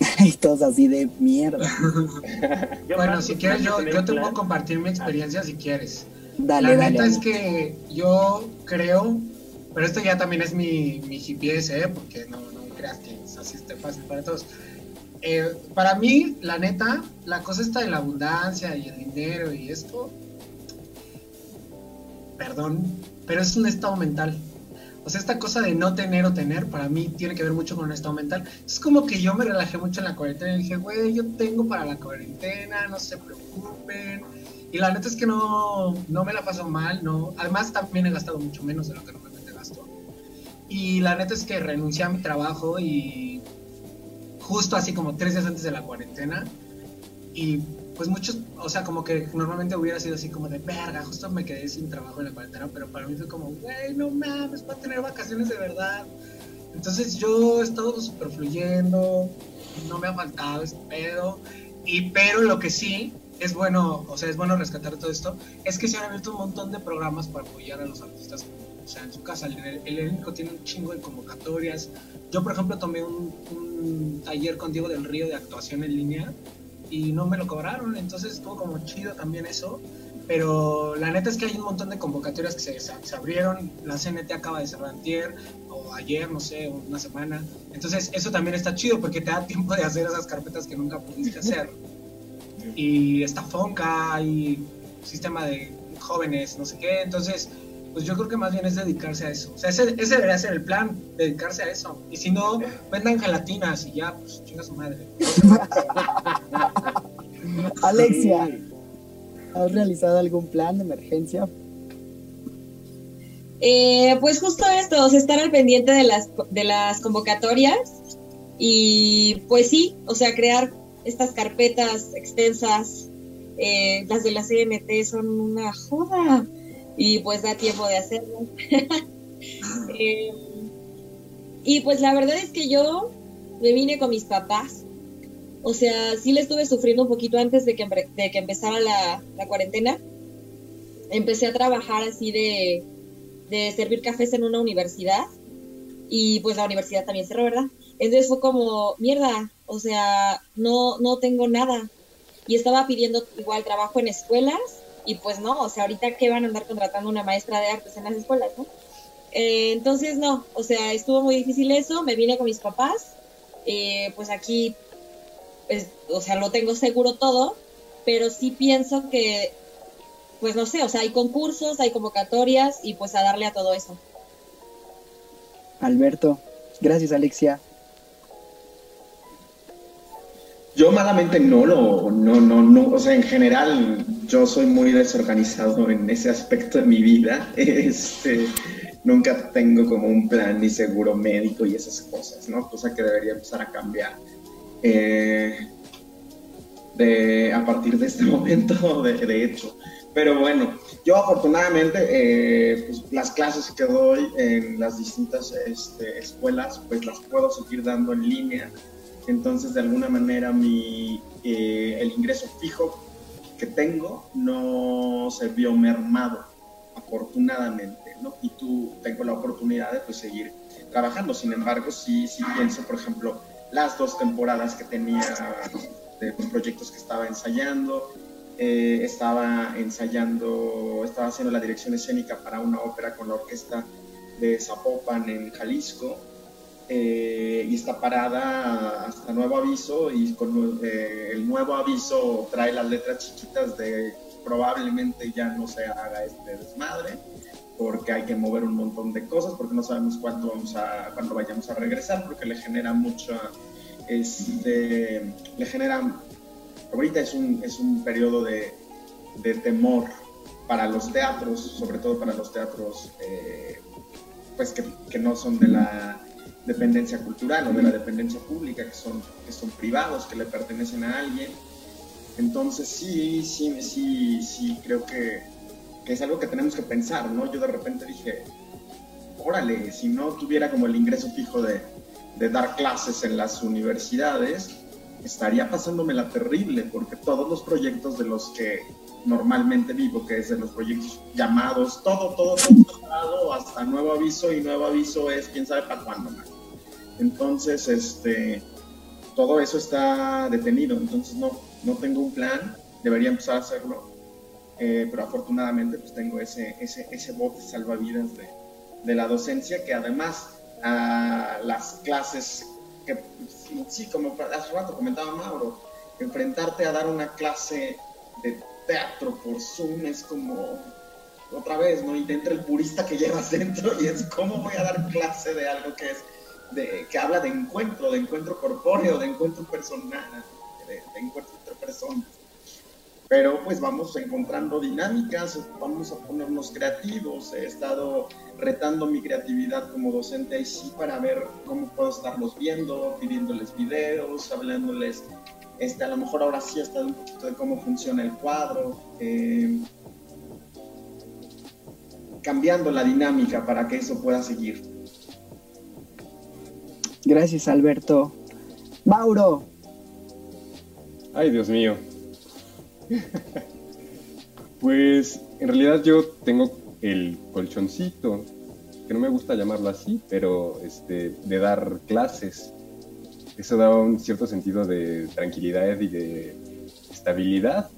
y todos así de mierda. bueno, si quieres, yo, yo te puedo compartir mi experiencia si quieres. Dale, la dale. neta es que yo creo, pero esto ya también es mi, mi GPS, ¿eh? porque no, no creas que es así esté fácil para todos. Eh, para mí, la neta, la cosa está de la abundancia y el dinero y esto, perdón, pero es un estado mental. O sea, esta cosa de no tener o tener, para mí tiene que ver mucho con un estado mental. Es como que yo me relajé mucho en la cuarentena y dije, güey, yo tengo para la cuarentena, no se preocupen. Y la neta es que no, no me la paso mal, no. Además, también he gastado mucho menos de lo que normalmente gasto. Y la neta es que renuncié a mi trabajo y justo así como tres días antes de la cuarentena. Y pues muchos, o sea, como que normalmente hubiera sido así como de verga, justo me quedé sin trabajo en la cuarentena, pero para mí fue como, güey, no mames, voy a tener vacaciones de verdad. Entonces yo he estado súper fluyendo, no me ha faltado este pedo, y pero lo que sí es bueno, o sea, es bueno rescatar todo esto, es que se han abierto un montón de programas para apoyar a los artistas, sea, en su casa, el, el Helénico tiene un chingo de convocatorias. Yo, por ejemplo, tomé un, un taller con Diego del Río de actuación en línea y no me lo cobraron, entonces estuvo como chido también eso. Pero la neta es que hay un montón de convocatorias que se, se abrieron, la CNT acaba de cerrar antier, o ayer, no sé, una semana. Entonces eso también está chido porque te da tiempo de hacer esas carpetas que nunca pudiste hacer. Y está Fonca, hay sistema de jóvenes, no sé qué. Entonces, pues yo creo que más bien es dedicarse a eso. O sea, ese, ese debería ser el plan, dedicarse a eso. Y si no, vendan gelatinas y ya, pues chinga su madre. Alexia, ¿has realizado algún plan de emergencia? Eh, pues justo esto, o sea, estar al pendiente de las, de las convocatorias y pues sí, o sea, crear estas carpetas extensas, eh, las de la CNT son una joda y pues da tiempo de hacerlo. Eh, y pues la verdad es que yo me vine con mis papás, o sea, sí le estuve sufriendo un poquito antes de que, de que empezara la, la cuarentena. Empecé a trabajar así de, de servir cafés en una universidad y pues la universidad también cerró, ¿verdad? Entonces fue como, mierda, o sea, no, no tengo nada. Y estaba pidiendo igual trabajo en escuelas y pues no, o sea, ahorita que van a andar contratando una maestra de artes en las escuelas, ¿no? Eh, entonces no, o sea, estuvo muy difícil eso, me vine con mis papás, eh, pues aquí, pues, o sea, lo tengo seguro todo, pero sí pienso que, pues no sé, o sea, hay concursos, hay convocatorias y pues a darle a todo eso. Alberto, gracias Alexia. Yo malamente no lo, no, no, no, o sea, en general yo soy muy desorganizado en ese aspecto de mi vida. Este, nunca tengo como un plan ni seguro médico y esas cosas, ¿no? Cosa que debería empezar a cambiar. Eh, de, a partir de este momento, de, hecho. Pero bueno, yo afortunadamente, eh, pues, las clases que doy en las distintas este, escuelas, pues las puedo seguir dando en línea. Entonces, de alguna manera, mi, eh, el ingreso fijo que tengo no se vio mermado, afortunadamente, ¿no? Y tú tengo la oportunidad de pues, seguir trabajando. Sin embargo, sí, sí pienso, por ejemplo, las dos temporadas que tenía de proyectos que estaba ensayando, eh, estaba ensayando, estaba haciendo la dirección escénica para una ópera con la orquesta de Zapopan en Jalisco eh, y está parada hasta nuevo aviso y con eh, el nuevo aviso trae las letras chiquitas de probablemente ya no se haga este desmadre porque hay que mover un montón de cosas porque no sabemos cuándo vamos a cuándo vayamos a regresar porque le genera mucha este le genera ahorita es un, es un periodo de, de temor para los teatros, sobre todo para los teatros eh, pues que, que, no son de la dependencia cultural o de la dependencia pública, que son, que son privados, que le pertenecen a alguien. Entonces sí, sí, sí, sí, creo que, que es algo que tenemos que pensar, ¿no? Yo de repente dije, órale, si no tuviera como el ingreso fijo de, dar clases en las universidades, estaría pasándome la terrible, porque todos los proyectos de los que normalmente vivo, que es de los proyectos llamados, todo, todo, todo, hasta nuevo aviso, y nuevo aviso es quién sabe para cuándo. Entonces, este, todo eso está detenido, entonces no, no tengo un plan, debería empezar a hacerlo, eh, pero afortunadamente pues tengo ese, ese, ese bote salvavidas de, de la docencia que además a las clases que sí, como hace rato comentaba Mauro, enfrentarte a dar una clase de teatro por Zoom es como otra vez, ¿no? Y te entra el purista que llevas dentro y es cómo voy a dar clase de algo que es de, que habla de encuentro, de encuentro corpóreo, de encuentro personal, de, encuentro entre personas pero pues vamos encontrando dinámicas, vamos a ponernos creativos. He estado retando mi creatividad como docente ahí sí para ver cómo puedo estarlos viendo, pidiéndoles videos, hablándoles, este, a lo mejor ahora sí hasta un poquito de cómo funciona el cuadro, eh, cambiando la dinámica para que eso pueda seguir. Gracias Alberto. Mauro. Ay, Dios mío, pues en realidad yo tengo el colchoncito, que no me gusta llamarlo así, pero este, de dar clases. Eso da un cierto sentido de tranquilidad y de estabilidad.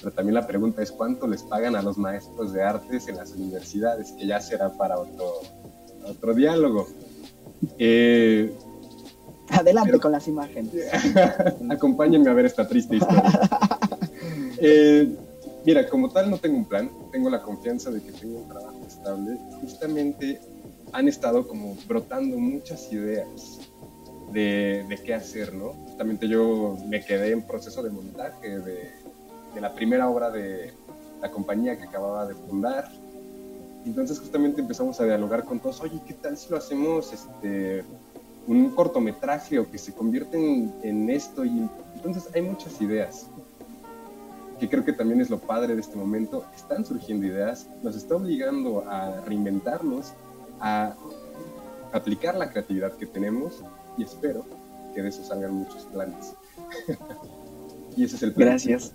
Pero también la pregunta es cuánto les pagan a los maestros de artes en las universidades, que ya será para otro, otro diálogo. Eh, Adelante con las imágenes. Acompáñenme a ver esta triste historia. Eh, mira, como tal no tengo un plan, tengo la confianza de que tengo un trabajo estable. Justamente han estado como brotando muchas ideas de, qué hacer, ¿no? Justamente yo me quedé en proceso de montaje de, la primera obra de la compañía que acababa de fundar. Entonces justamente empezamos a dialogar con todos, oye, ¿qué tal si lo hacemos este, un cortometraje o que se convierte en, en esto? Y entonces hay muchas ideas que creo que también es lo padre de este momento, están surgiendo ideas, nos está obligando a reinventarnos, a aplicar la creatividad que tenemos y espero que de eso salgan muchos planes. y ese es el plan. Gracias.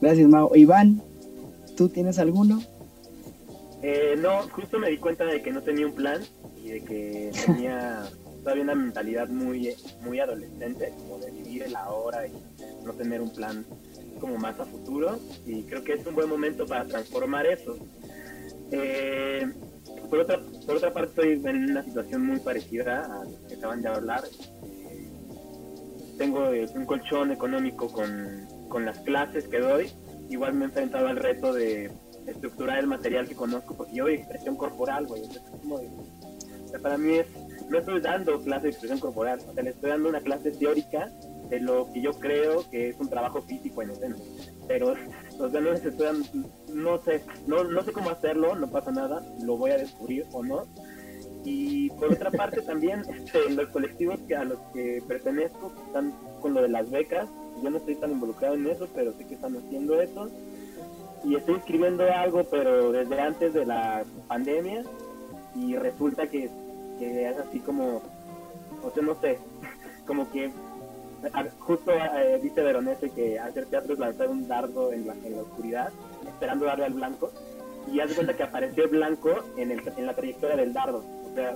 Gracias, Mao. Iván, ¿tú tienes alguno? Eh, no, justo me di cuenta de que no tenía un plan y de que tenía todavía una mentalidad muy, muy adolescente, como de vivir el ahora y no tener un plan como más a futuro. Y creo que es un buen momento para transformar eso. Eh, por, otra, por otra parte, estoy en una situación muy parecida a la que acaban de hablar. Eh, tengo un colchón económico con, con las clases que doy. Igual me he enfrentado al reto de estructurar el material que conozco, porque yo doy expresión corporal, güey. para mí es no estoy dando clase de expresión corporal, o sea, le estoy dando una clase teórica de lo que yo creo que es un trabajo físico en escena. Pero, o sea, no, no sé, no, no sé cómo hacerlo, no pasa nada, lo voy a descubrir o no. Y por otra parte también, este, los colectivos que a los que pertenezco están con lo de las becas, yo no estoy tan involucrado en eso, pero sé que están haciendo eso. Y estoy escribiendo algo, pero desde antes de la pandemia, y resulta que es así como, o sea, no sé, como que justo eh, dice Veronese que hacer teatro es lanzar un dardo en la, en la oscuridad, esperando darle al blanco, y haz de cuenta que apareció blanco en, el, en la trayectoria del dardo. O sea,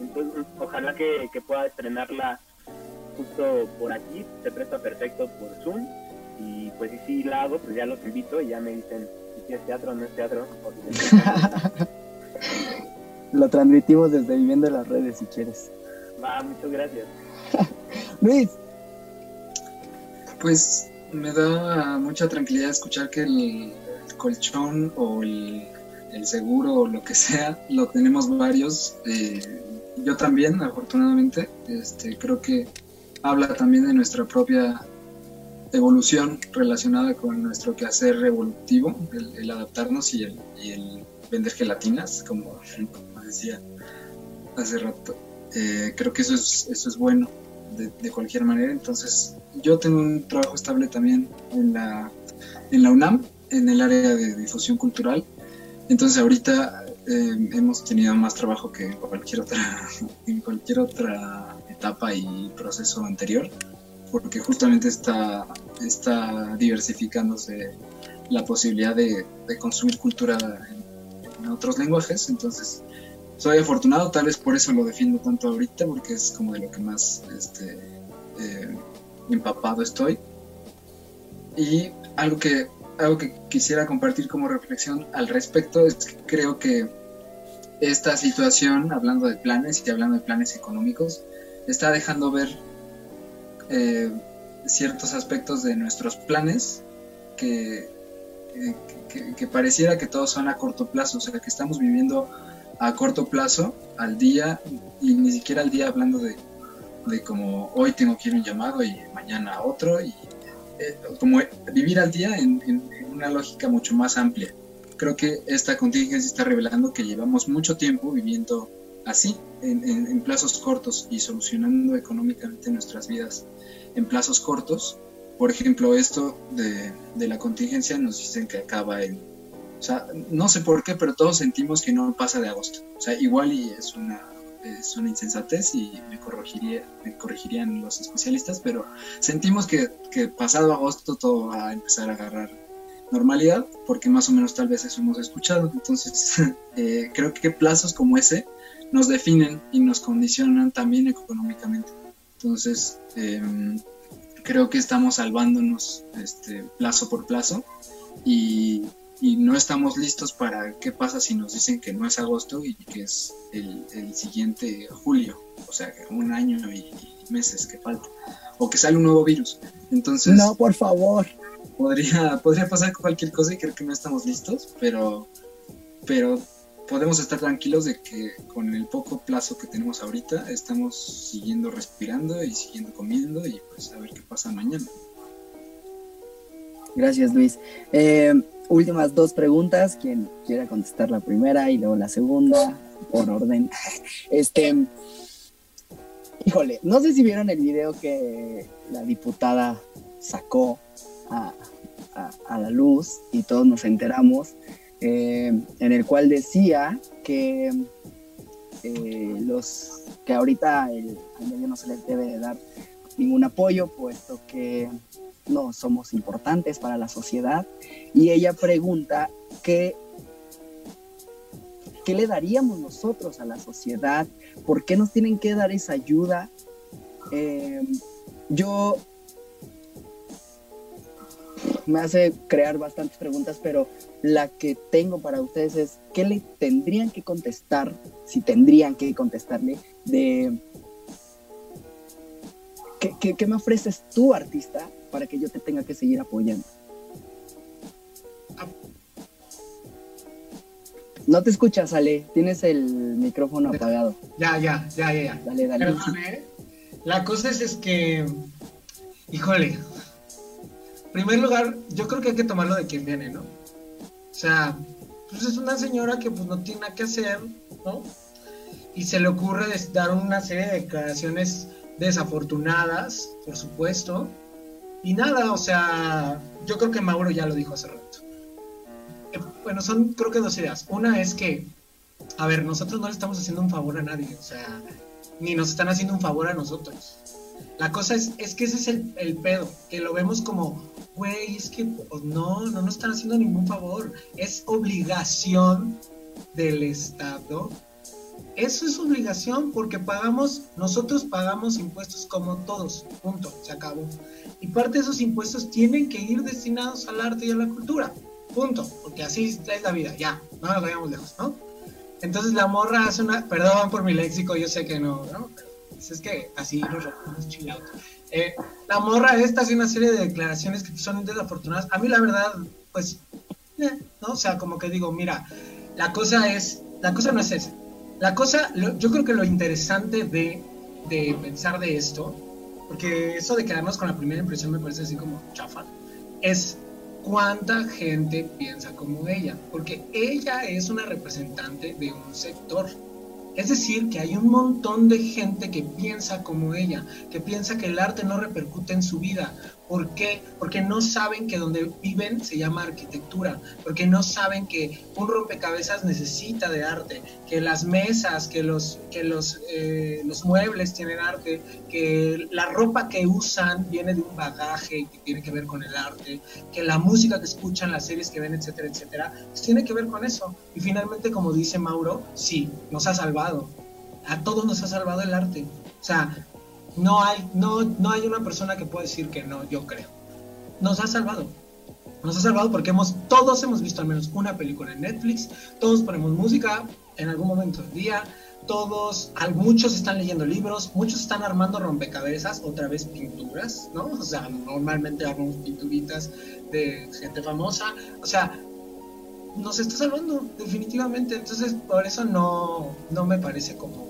entonces, ojalá que, que pueda estrenarla justo por aquí, se presta perfecto por Zoom, y pues si sí la hago, pues ya los invito y ya me dicen si es teatro o no es teatro. Lo transmitimos desde Viviendo en las Redes, si quieres. Va, muchas gracias. Luis. Pues me da mucha tranquilidad escuchar que el colchón o el, seguro o lo que sea, lo tenemos varios. Eh, yo también, afortunadamente, este, creo que habla también de nuestra propia evolución relacionada con nuestro quehacer evolutivo, el, adaptarnos y el, vender gelatinas, como, decía hace rato. Eh, creo que eso es, eso es bueno. de, cualquier manera. Entonces, yo tengo un trabajo estable también en la, en la UNAM, en el área de difusión cultural. Entonces, ahorita eh, hemos tenido más trabajo que cualquier otra, en cualquier otra etapa y proceso anterior, porque justamente está, está diversificándose la posibilidad de, consumir cultura en, en, otros lenguajes. Entonces, soy afortunado, tal vez por eso lo defiendo tanto ahorita, porque es como de lo que más este, eh, empapado estoy. Y algo que, algo que quisiera compartir como reflexión al respecto es que creo que esta situación, hablando de planes y hablando de planes económicos, está dejando ver eh, ciertos aspectos de nuestros planes que, que, que, pareciera que todos son a corto plazo, o sea, que estamos viviendo a corto plazo, al día, y ni siquiera al día hablando de, de como hoy tengo que ir un llamado y mañana otro, y eh, como vivir al día en, una lógica mucho más amplia. Creo que esta contingencia está revelando que llevamos mucho tiempo viviendo así, en, en plazos cortos y solucionando económicamente nuestras vidas en plazos cortos. Por ejemplo, esto de, de la contingencia nos dicen que acaba en o sea, no sé por qué, pero todos sentimos que no pasa de agosto. O sea, igual y es una, es una insensatez y me, corregiría, me corregirían los especialistas, pero sentimos que, que pasado agosto todo va a empezar a agarrar normalidad, porque más o menos tal vez eso hemos escuchado. Entonces, eh, creo que plazos como ese nos definen y nos condicionan también económicamente. Entonces, em, creo que estamos salvándonos este, plazo por plazo y y no estamos listos para qué pasa si nos dicen que no es agosto y que es el, siguiente julio, o sea, un año y, meses que falta, o que sale un nuevo virus. Entonces... No, por favor. Podría, podría pasar cualquier cosa y creo que no estamos listos, pero, pero podemos estar tranquilos de que con el poco plazo que tenemos ahorita estamos siguiendo respirando y siguiendo comiendo y pues a ver qué pasa mañana. Gracias Luis. Eh, últimas dos preguntas, quien quiera contestar la primera y luego la segunda, por orden. Este, híjole, no sé si vieron el video que la diputada sacó a, la luz y todos nos enteramos, eh, en el cual decía que eh, los que ahorita el, al medio no se les debe dar ningún apoyo, puesto que no somos importantes para la sociedad. Y ella pregunta qué, qué le daríamos nosotros a la sociedad, por qué nos tienen que dar esa ayuda. Eh, yo me hace crear bastantes preguntas, pero la que tengo para ustedes es, ¿qué le tendrían que contestar, si tendrían que contestarle, de ¿qué, qué me ofreces tú, artista, para que yo te tenga que seguir apoyando. No te escuchas, Ale. Tienes el micrófono apagado. Ya, ya, ya, ya. ya. Dale, dale. ¿eh? La cosa es, es que, híjole, primer lugar, yo creo que hay que tomarlo de quien viene, ¿no? O sea, pues es una señora que pues no tiene nada que hacer, ¿no? Y se le ocurre dar una serie de declaraciones desafortunadas, por supuesto, y nada, o sea, yo creo que Mauro ya lo dijo hace rato. Eh, bueno, son creo que dos ideas. Una es que, a ver, nosotros no le estamos haciendo un favor a nadie, o sea, ni nos están haciendo un favor a nosotros. La cosa es, es que ese es el, el pedo, que lo vemos como, güey, es que pues, no, no nos están haciendo ningún favor. Es obligación del Estado eso es obligación porque pagamos, nosotros pagamos impuestos como todos, punto, se acabó. Y parte de esos impuestos tienen que ir destinados al arte y a la cultura, punto, porque así es la vida, ya, no nos vayamos lejos, ¿no? Entonces la morra hace una, perdón por mi léxico, yo sé que no, ¿no? Es que así los chillados. Eh, la morra esta hace una serie de declaraciones que son desafortunadas. A mí la verdad, pues, eh, ¿no? O sea, como que digo, mira, la cosa es, la cosa no es esa la cosa, yo creo que lo interesante de, pensar de esto, porque eso de quedarnos con la primera impresión me parece así como chafa, es cuánta gente piensa como ella, porque ella es una representante de un sector Es decir, que hay un montón de gente que piensa como ella, que piensa que el arte no repercute en su vida. ¿Por qué? Porque no saben que donde viven se llama arquitectura, porque no saben que un rompecabezas necesita de arte, que las mesas, que los, que los, eh, los muebles tienen arte, que la ropa que usan viene de un bagaje que tiene que ver con el arte, que la música que escuchan, las series que ven, etcétera, etcétera, pues tiene que ver con eso. Y finalmente, como dice Mauro, sí, nos ha salvado. A todos nos ha salvado el arte. O sea, no hay, no, no hay una persona que pueda decir que no, yo creo. Nos ha salvado. Nos ha salvado porque hemos, todos hemos visto al menos una película en Netflix, todos ponemos música en algún momento del día, todos, muchos están leyendo libros, muchos están armando rompecabezas, otra vez pinturas, ¿no? O sea, normalmente armamos pinturitas de gente famosa, o sea, nos está salvando, definitivamente. Entonces, por eso no, no me parece como,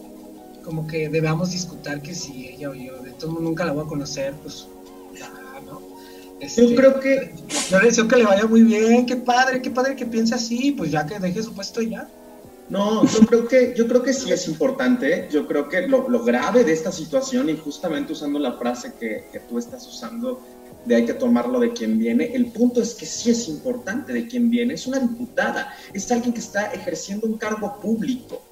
como que debamos discutir que si ella o yo, de todo nunca la voy a conocer, pues ya, ¿no? yo creo que. Yo le deseo que le vaya muy bien, qué padre, qué padre que piense así, pues ya que deje su puesto ya. No, yo creo que, yo creo que sí es importante. Yo creo que lo, lo grave de esta situación, y justamente usando la frase que, que tú estás usando, de hay que tomarlo de quien viene. El punto es que sí es importante de quien viene. Es una diputada, es alguien que está ejerciendo un cargo público.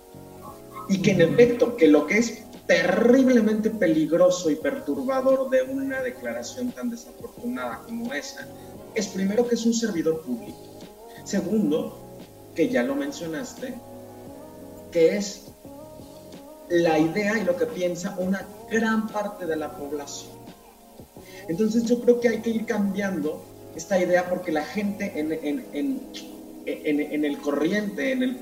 Y que en efecto, que lo que es terriblemente peligroso y perturbador de una declaración tan desafortunada como esa, es primero que es un servidor público. Segundo, que ya lo mencionaste, que es la idea y lo que piensa una gran parte de la población. Entonces yo creo que hay que ir cambiando esta idea porque la gente en, el corriente, en el,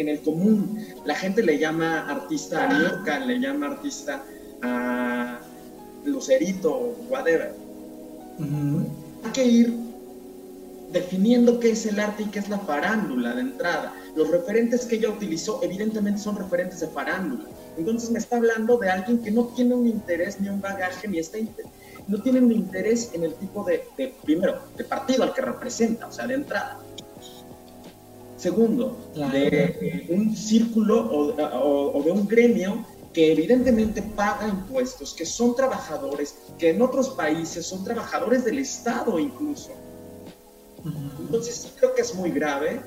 en el común, la gente le llama artista a Niurka, le llama artista a Lucerito, whatever. Hay que ir definiendo qué es el arte y qué es la farándula de entrada. Los referentes que ella utilizó evidentemente son referentes de farándula. Entonces me está hablando de alguien que no tiene un interés ni un bagaje ni está no tiene un interés en el tipo de, primero, de partido al que representa, o sea, de entrada. Segundo, de un círculo o, de un gremio que evidentemente paga impuestos, que son trabajadores, que en otros países son trabajadores del Estado incluso. Entonces sí creo que es muy grave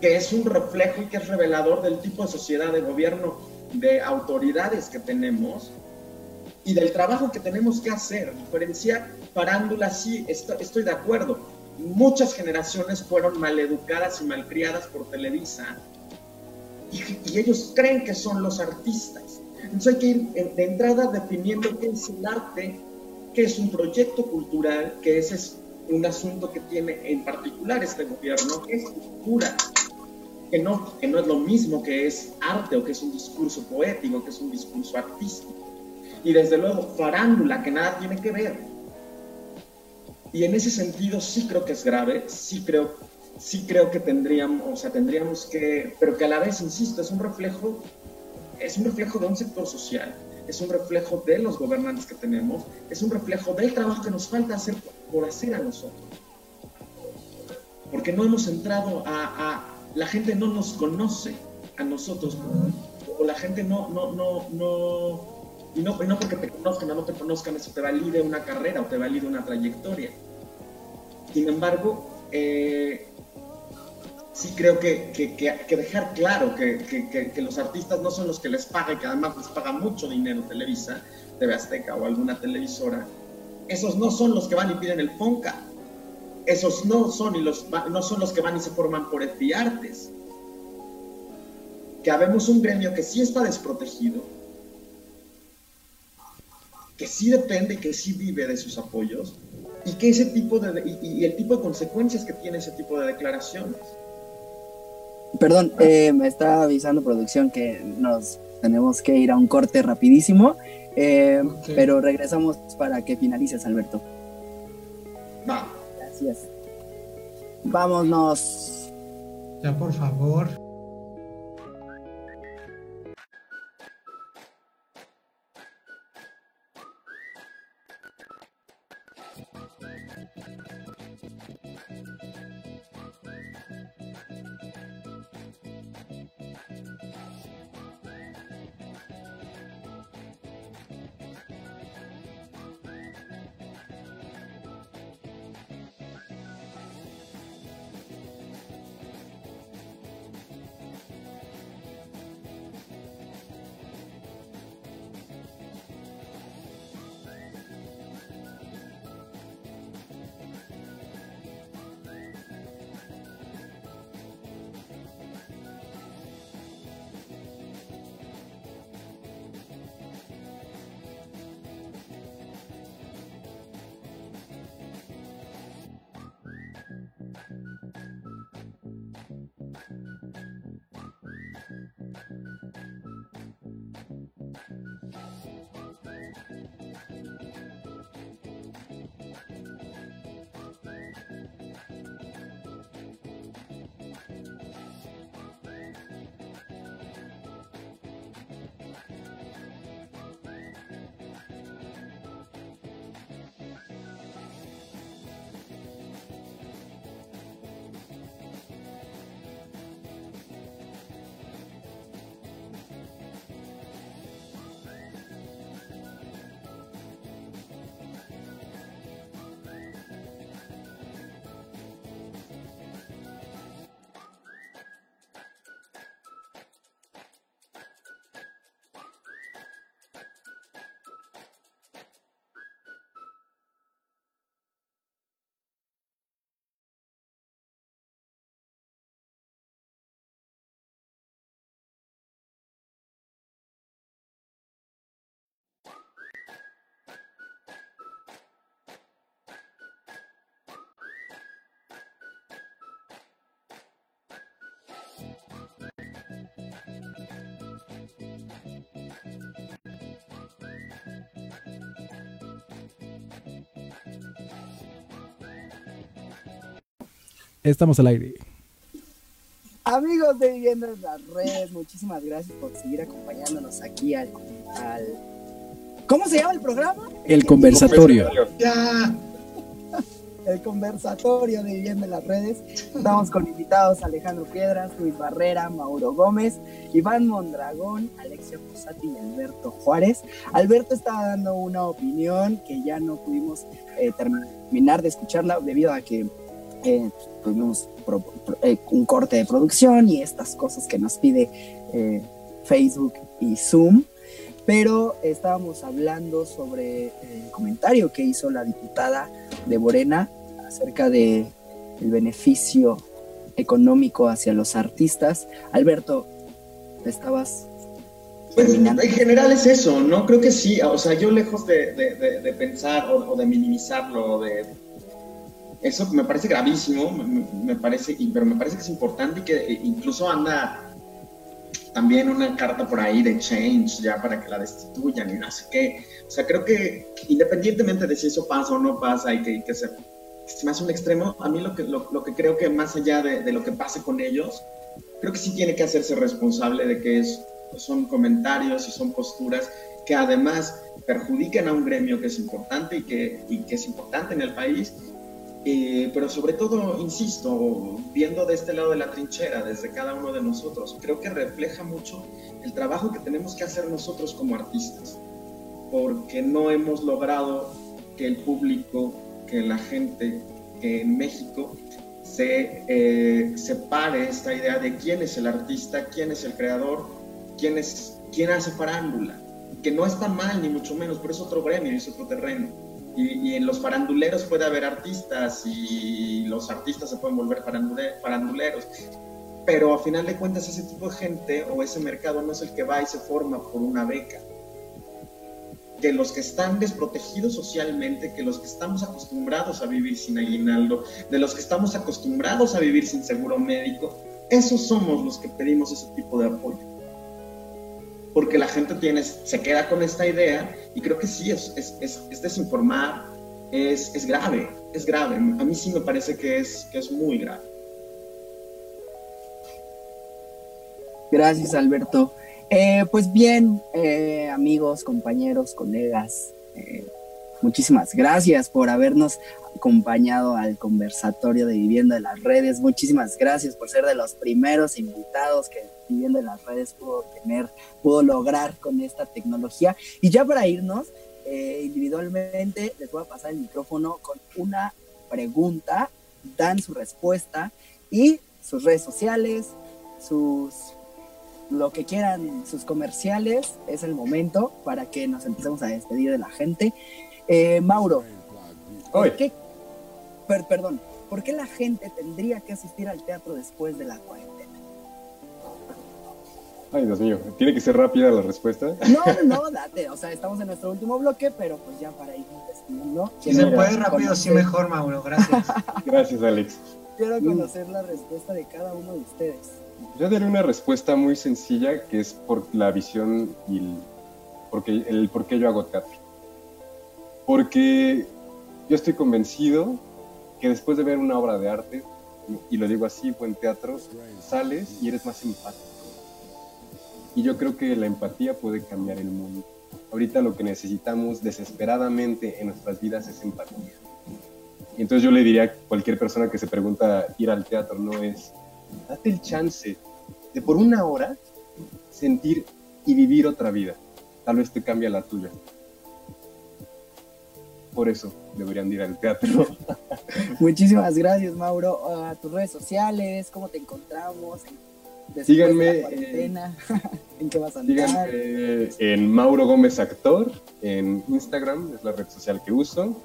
que es un reflejo y que es revelador del tipo de sociedad, de gobierno, de autoridades que tenemos y del trabajo que tenemos que hacer. Diferenciar farándula, sí, estoy, de acuerdo. Muchas generaciones fueron maleducadas y malcriadas por Televisa y, ellos creen que son los artistas. Entonces hay que ir de entrada definiendo qué es el arte, qué es un proyecto cultural, que ese es un asunto que tiene en particular este gobierno, que es cultura, que no, que no es lo mismo que es arte o que es un discurso poético, que es un discurso artístico. Y desde luego, farándula, que nada tiene que ver. Y en ese sentido sí creo que es grave, sí creo, sí creo que tendríamos, o sea, tendríamos que, pero que a la vez, insisto, es un reflejo, es un reflejo de un sector social, es un reflejo de los gobernantes que tenemos, es un reflejo del trabajo que nos falta hacer por hacer a nosotros. Porque no hemos entrado a la gente no nos conoce a nosotros, o la gente no, no, no, no, y no, no porque te conozcan o no te conozcan, eso te valide una carrera o te valide una trayectoria. Sin embargo, eh, sí creo que, que, que, dejar claro que, los artistas no son los que les pagan, que además les paga mucho dinero Televisa, TV Azteca o alguna televisora, esos no son los que van y piden el FONCA esos no son, y los, no son los que van y se forman por espiartes. Que habemos un gremio que sí está desprotegido, que sí depende que sí vive de sus apoyos, y que ese tipo de, y, el tipo de consecuencias que tiene ese tipo de declaraciones. Perdón, eh, me está avisando producción que nos tenemos que ir a un corte rapidísimo, eh, pero regresamos para que finalices, Alberto. Va. Vámonos. Ya, por favor. Estamos al aire. Amigos de Viviendo en las Redes, muchísimas gracias por seguir acompañándonos aquí al, al... ¿Cómo se llama el programa? El conversatorio. Ya. el conversatorio de Vivienda en las Redes. Estamos con invitados Alejandro Piedras, Luis Barrera, Mauro Gómez, Iván Mondragón, Alexia Posati y Alberto Juárez. Alberto estaba dando una opinión que ya no pudimos eh, terminar de escucharla debido a que eh, tuvimos eh, un corte de producción y estas cosas que nos pide Facebook y Zoom pero estábamos hablando sobre el comentario que hizo la diputada de Morena acerca de el beneficio económico hacia los artistas. Alberto, estabas pues en general es eso, ¿no? Creo que sí, o sea, yo lejos de, pensar o, de minimizarlo, de eso me parece gravísimo, me, parece, pero me parece que es importante y que eh, incluso anda también una carta por ahí de change ya para que la destituyan y no sé qué. O sea, creo que independientemente de si eso pasa o no pasa y que, que se, se me hace un extremo, a mí lo que, lo, lo que creo que más allá de, de, lo que pase con ellos, creo que sí tiene que hacerse responsable de que es, son comentarios y son posturas que además perjudican a un gremio que es importante y que, y que es importante en el país eh, pero sobre todo, insisto, viendo de este lado de la trinchera, desde cada uno de nosotros, creo que refleja mucho el trabajo que tenemos que hacer nosotros como artistas, porque no hemos logrado que el público, que la gente que en México se eh, separe esta idea de quién es el artista, quién es el creador, quién, es, quién hace farándula, que no está mal ni mucho menos, pero es otro gremio, es otro terreno y, en los faranduleros puede haber artistas y los artistas se pueden volver faranduleros. Pero a final de cuentas ese tipo de gente o ese mercado no es el que va y se forma por una beca. Que los que están desprotegidos socialmente, que los que estamos acostumbrados a vivir sin aguinaldo, de los que estamos acostumbrados a vivir sin seguro médico, esos somos los que pedimos ese tipo de apoyo porque la gente tiene, se queda con esta idea y creo que sí, es, es, es, desinformar, es, grave, es grave. A mí sí me parece que es, que es muy grave. Gracias, Alberto. Eh, pues bien, eh, amigos, compañeros, colegas, eh, muchísimas gracias por habernos acompañado al conversatorio de Vivienda de las Redes. Muchísimas gracias por ser de los primeros invitados que Vivienda de las Redes pudo tener, pudo lograr con esta tecnología. Y ya para irnos, eh, individualmente les voy a pasar el micrófono con una pregunta, dan su respuesta y sus redes sociales, sus lo que quieran, sus comerciales, es el momento para que nos empecemos a despedir de la gente. Eh, Mauro, ¿por qué perdón, ¿por qué la gente tendría que asistir al teatro después de la cuarentena? Ay, Dios mío, ¿tiene que ser rápida la respuesta? No, no, date, o sea, estamos en nuestro último bloque, pero pues ya para ir despidiendo. Si se puede rápido, sí mejor, Mauro, gracias. gracias, Alex. Quiero conocer la respuesta de cada uno de ustedes. Yo daré una respuesta muy sencilla, que es por la visión y el, porque, el por qué yo hago teatro. Porque yo estoy convencido que después de ver una obra de arte, y lo digo así, buen teatro, sales y eres más empático. Y yo creo que la empatía puede cambiar el mundo. Ahorita lo que necesitamos desesperadamente en nuestras vidas es empatía. Entonces yo le diría a cualquier persona que se pregunta ir al teatro, no es, date el chance de por una hora sentir y vivir otra vida. Tal vez te cambia la tuya por eso deberían ir al teatro. Muchísimas gracias, Mauro. A tus redes sociales, ¿cómo te encontramos? síganme. ¿En qué vas a andar? Síganme en Mauro Gómez Actor, en Instagram, es la red social que uso.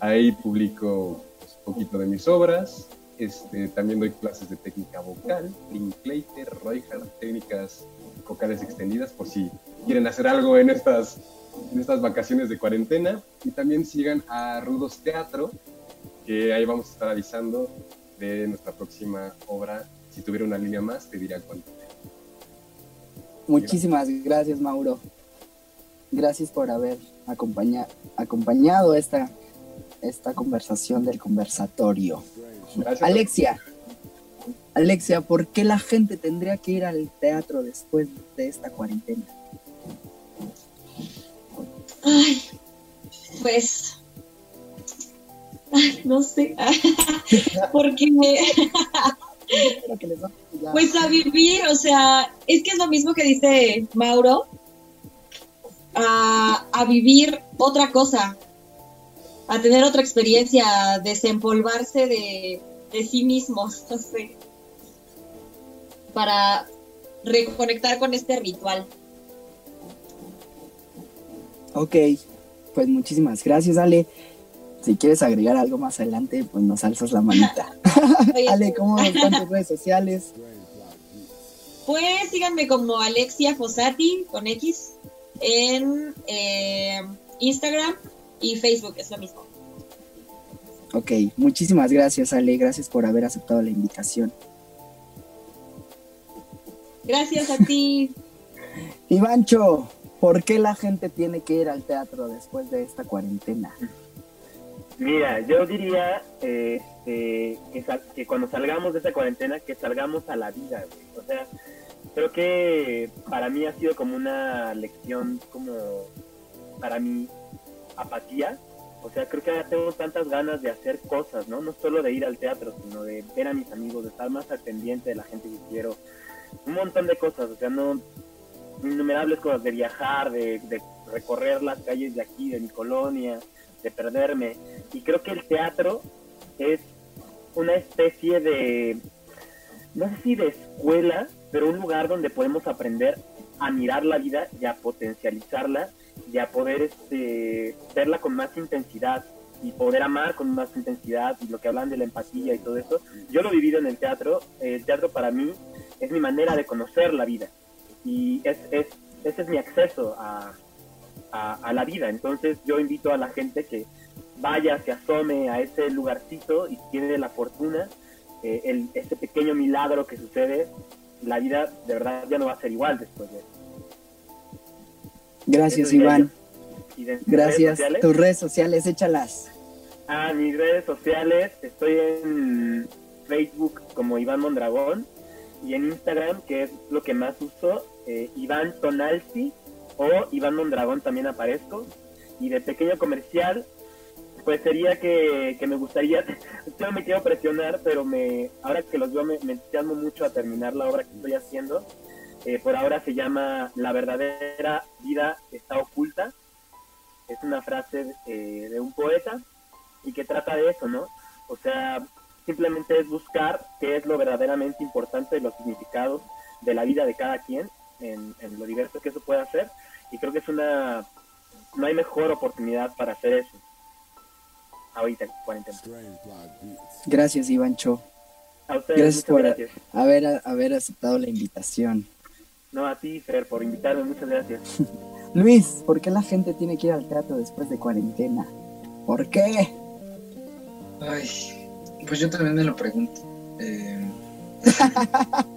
Ahí publico pues, un poquito de mis obras. Este, también doy clases de técnica vocal, Linklater, Royhart, técnicas vocales extendidas, por si quieren hacer algo en estas en estas vacaciones de cuarentena. Y también sigan a Rudos Teatro, que ahí vamos a estar avisando de nuestra próxima obra. Si tuviera una línea más, te diría cuánto. Muchísimas gracias, Mauro. Gracias por haber acompañado esta, esta conversación del conversatorio. Alexia, Alexia, ¿por qué la gente tendría que ir al teatro después de esta cuarentena? Ay, pues. No sé. Porque. pues a vivir, o sea, es que es lo mismo que dice Mauro. A, a vivir otra cosa, a tener otra experiencia, a desempolvarse de, de sí mismos, no sé, para reconectar con este ritual. Ok, pues muchísimas gracias, Ale. Si quieres agregar algo más adelante, pues nos alzas la manita. Ale, ¿cómo están tus redes sociales? Pues síganme como Alexia Fossati con X en eh, Instagram y Facebook, es lo mismo. Ok, muchísimas gracias Ale, gracias por haber aceptado la invitación. Gracias a ti. Ivancho, ¿por qué la gente tiene que ir al teatro después de esta cuarentena? Mira, yo diría este, que, que, cuando salgamos de esta cuarentena, que salgamos a la vida. O sea, creo que para mí ha sido como una lección, como para mí, apatía. O sea, creo que ahora tengo tantas ganas de hacer cosas, ¿no? No solo de ir al teatro, sino de ver a mis amigos, de estar más al pendiente de la gente que quiero. Un montón de cosas, o sea, no innumerables cosas, de viajar, de, de recorrer las calles de aquí, de mi colonia, de perderme. Y creo que el teatro es una especie de, no sé si de escuela, pero un lugar donde podemos aprender a mirar la vida y a potencializarla y a poder este, verla con más intensidad y poder amar con más intensidad y lo que hablan de la empatía y todo eso. Yo lo he vivido en el teatro. El teatro para mí es mi manera de conocer la vida y es, es, ese es mi acceso a, a, la vida. Entonces yo invito a la gente que vaya, se asome a ese lugarcito y tiene la fortuna, eh, el, ese pequeño milagro que sucede, la vida de verdad ya no va a ser igual después de eso. Gracias, Iván. Gracias. Tus redes sociales, échalas. Ah, mis redes sociales, estoy en Facebook como Iván Mondragón y en Instagram, que es lo que más uso, eh, Iván Tonalsi o Iván Mondragón también aparezco. Y de pequeño comercial, pues sería que, me gustaría, yo me quiero presionar, pero me ahora que los veo me, me entusiasmo mucho a terminar la obra que estoy haciendo eh, por ahora se llama La verdadera vida está oculta. Es una frase eh, de un poeta y que trata de eso, ¿no? O sea, simplemente es buscar qué es lo verdaderamente importante, los significados de la vida de cada quien, en, lo diverso que eso puede hacer. Y creo que es una... No hay mejor oportunidad para hacer eso. Ahorita, en cuarentena. Gracias, Ivancho. A ustedes, gracias por gracias. Haber, haber aceptado la invitación. No, a ti, Fer, por invitarme, muchas gracias. Luis, ¿por qué la gente tiene que ir al teatro después de cuarentena? ¿Por qué? Ay, pues yo también me lo pregunto. Eh...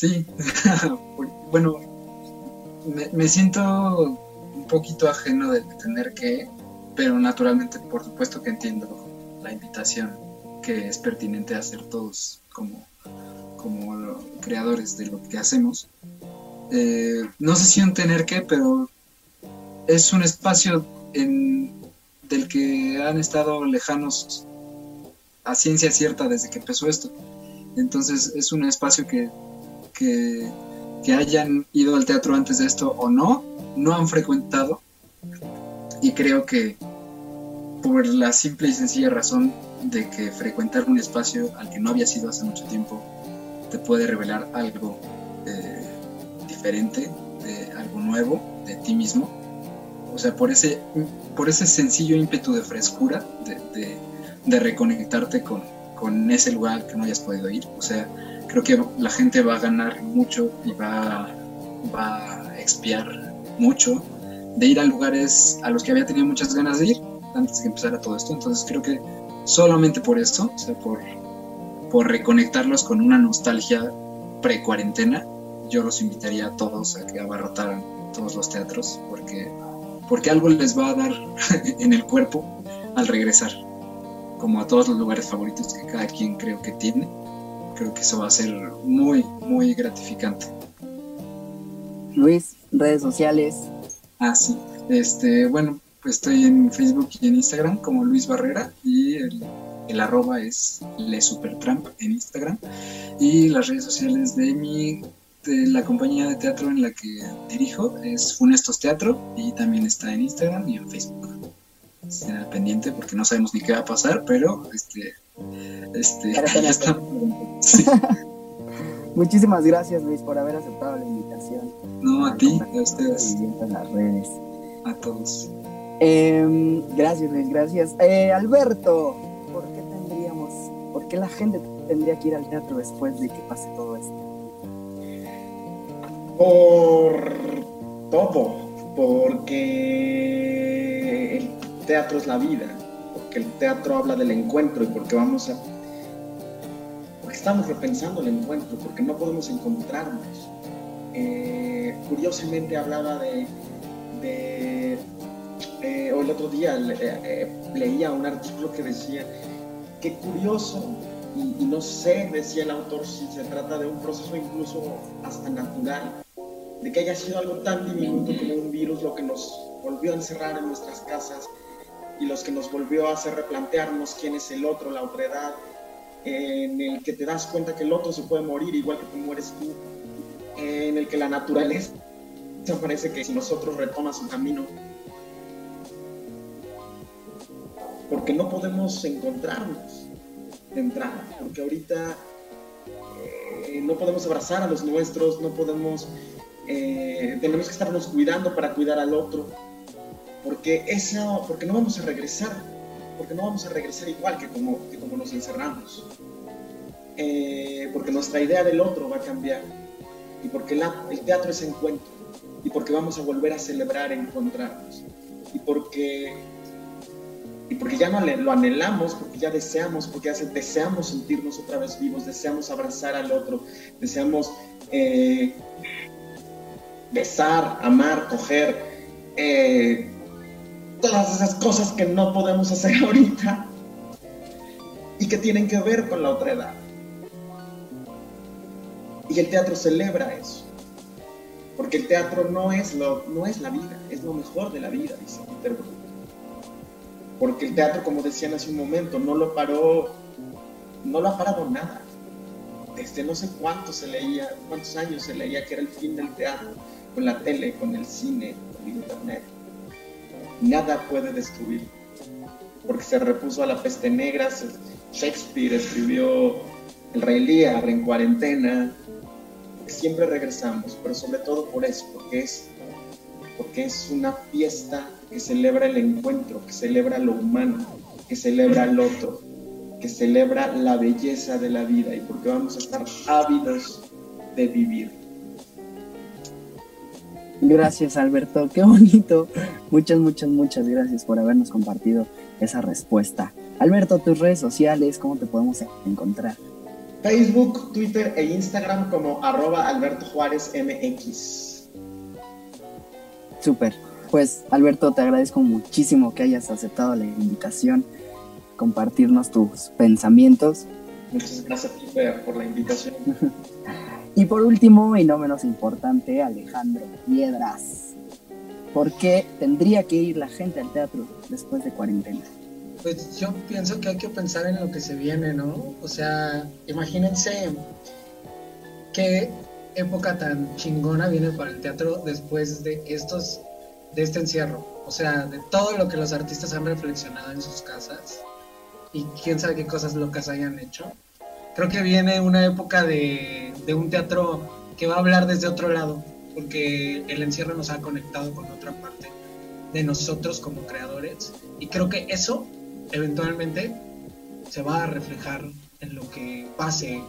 sí, bueno, me, siento un poquito ajeno de tener que, pero naturalmente, por supuesto que entiendo la invitación que es pertinente hacer todos como como creadores de lo que hacemos. Eh, no sé si un tener que, pero es un espacio en, del que han estado lejanos a ciencia cierta desde que empezó esto. Entonces es un espacio que, que, hayan ido al teatro antes de esto o no, no han frecuentado. Y creo que por la simple y sencilla razón de que frecuentar un espacio al que no había sido hace mucho tiempo te puede revelar algo eh, diferente, de algo nuevo de ti mismo. O sea, por ese, por ese sencillo ímpetu de frescura, de, de, reconectarte con, con, ese lugar que no hayas podido ir. O sea, creo que la gente va a ganar mucho y va, a expiar mucho de ir a lugares a los que había tenido muchas ganas de ir antes de que empezara todo esto. Entonces creo que solamente por eso, o sea, por, por reconectarlos con una nostalgia pre-cuarentena, yo los invitaría a todos a que abarrotaran todos los teatros, porque, porque algo les va a dar en el cuerpo al regresar, como a todos los lugares favoritos que cada quien creo que tiene. Creo que eso va a ser muy, muy gratificante. Luis, redes sociales. Ah, sí. Este, bueno, pues estoy en Facebook y en Instagram como Luis Barrera y el, el arroba es Le Supertramp en Instagram y las redes sociales de mi de la compañía de teatro en la que dirijo es Funestos Teatro y también está en Instagram y en Facebook. Estén al pendiente porque no sabemos ni qué va a pasar, pero este, este, ya está. Sí. Muchísimas gracias, Luis, por haber aceptado la invitación. No, a ti, a ustedes, en las redes. a todos. Em, gracias, Luis, gracias. Eh, Alberto, ¿por qué tendríamos, por qué la gente tendría que ir al teatro después de que pase todo esto? Por todo, porque el teatro es la vida, porque el teatro habla del encuentro y porque vamos a... porque estamos repensando el encuentro, porque no podemos encontrarnos. Eh, curiosamente hablaba de... de eh, o el otro día eh, eh, leía un artículo que decía, qué curioso y no sé, decía el autor, si se trata de un proceso incluso hasta natural, de que haya sido algo tan diminuto como un virus lo que nos volvió a encerrar en nuestras casas y los que nos volvió a hacer replantearnos quién es el otro, la otredad, en el que te das cuenta que el otro se puede morir igual que tú mueres tú, en el que la naturaleza parece que si nosotros retoma su camino, porque no podemos encontrarnos de entrada, porque ahorita eh, no podemos abrazar a los nuestros, no podemos, eh, tenemos que estarnos cuidando para cuidar al otro, porque eso, porque no vamos a regresar, porque no vamos a regresar igual que como, que como nos encerramos, Eh, porque nuestra idea del otro va a cambiar, y porque el teatro es encuentro, y porque vamos a volver a celebrar encontrarnos, y porque y porque ya no lo anhelamos, porque ya deseamos, porque ya se- deseamos sentirnos otra vez vivos, deseamos abrazar al otro, deseamos eh, besar, amar, coger, eh, todas esas cosas que no podemos hacer ahorita y que tienen que ver con la otra edad. Y el teatro celebra eso, porque el teatro no es, lo, no es la vida, es lo mejor de la vida, dice Peter Brook porque el teatro, como decían hace un momento, no lo paró, no lo ha parado nada. Desde no sé cuánto se leía, cuántos años se leía que era el fin del teatro, con la tele, con el cine, con el internet. Nada puede destruir, porque se repuso a la peste negra, Shakespeare escribió El Rey Lear en cuarentena, siempre regresamos, pero sobre todo por eso, porque es porque es una fiesta que celebra el encuentro, que celebra lo humano, que celebra al otro, que celebra la belleza de la vida y porque vamos a estar ávidos de vivir. Gracias, Alberto. Qué bonito. Muchas, muchas, muchas gracias por habernos compartido esa respuesta. Alberto, tus redes sociales, ¿cómo te podemos encontrar? Facebook, Twitter e Instagram como arroba Alberto Juárez MX. Súper. Pues, Alberto, te agradezco muchísimo que hayas aceptado la invitación, compartirnos tus pensamientos. Muchas gracias Fer, por la invitación. Y por último, y no menos importante, Alejandro Piedras. ¿Por qué tendría que ir la gente al teatro después de cuarentena? Pues yo pienso que hay que pensar en lo que se viene, ¿no? O sea, imagínense qué época tan chingona viene para el teatro después de estos, de este encierro. O sea, de todo lo que los artistas han reflexionado en sus casas y quién sabe qué cosas locas hayan hecho. Creo que viene una época de, un teatro que va a hablar desde otro lado, porque el encierro nos ha conectado con otra parte de nosotros como creadores y creo que eso eventualmente se va a reflejar en lo que pase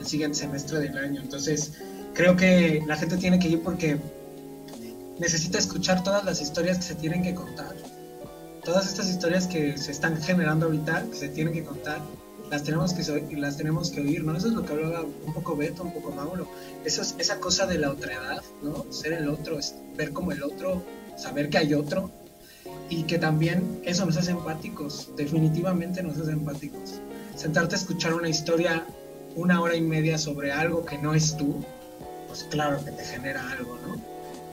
el siguiente semestre del año. Entonces, creo que la gente tiene que ir porque necesita escuchar todas las historias que se tienen que contar. Todas estas historias que se están generando ahorita, que se tienen que contar, las tenemos que, las tenemos que oír, ¿no? Eso es lo que hablaba un poco Beto, un poco Mauro. Eso es, esa cosa de la otredad, ¿no? Ser el otro, ver como el otro, saber que hay otro, y que también eso nos hace empáticos, definitivamente nos hace empáticos. Sentarte a escuchar una historia una hora y media sobre algo que no es tú, pues claro que te genera algo, ¿no?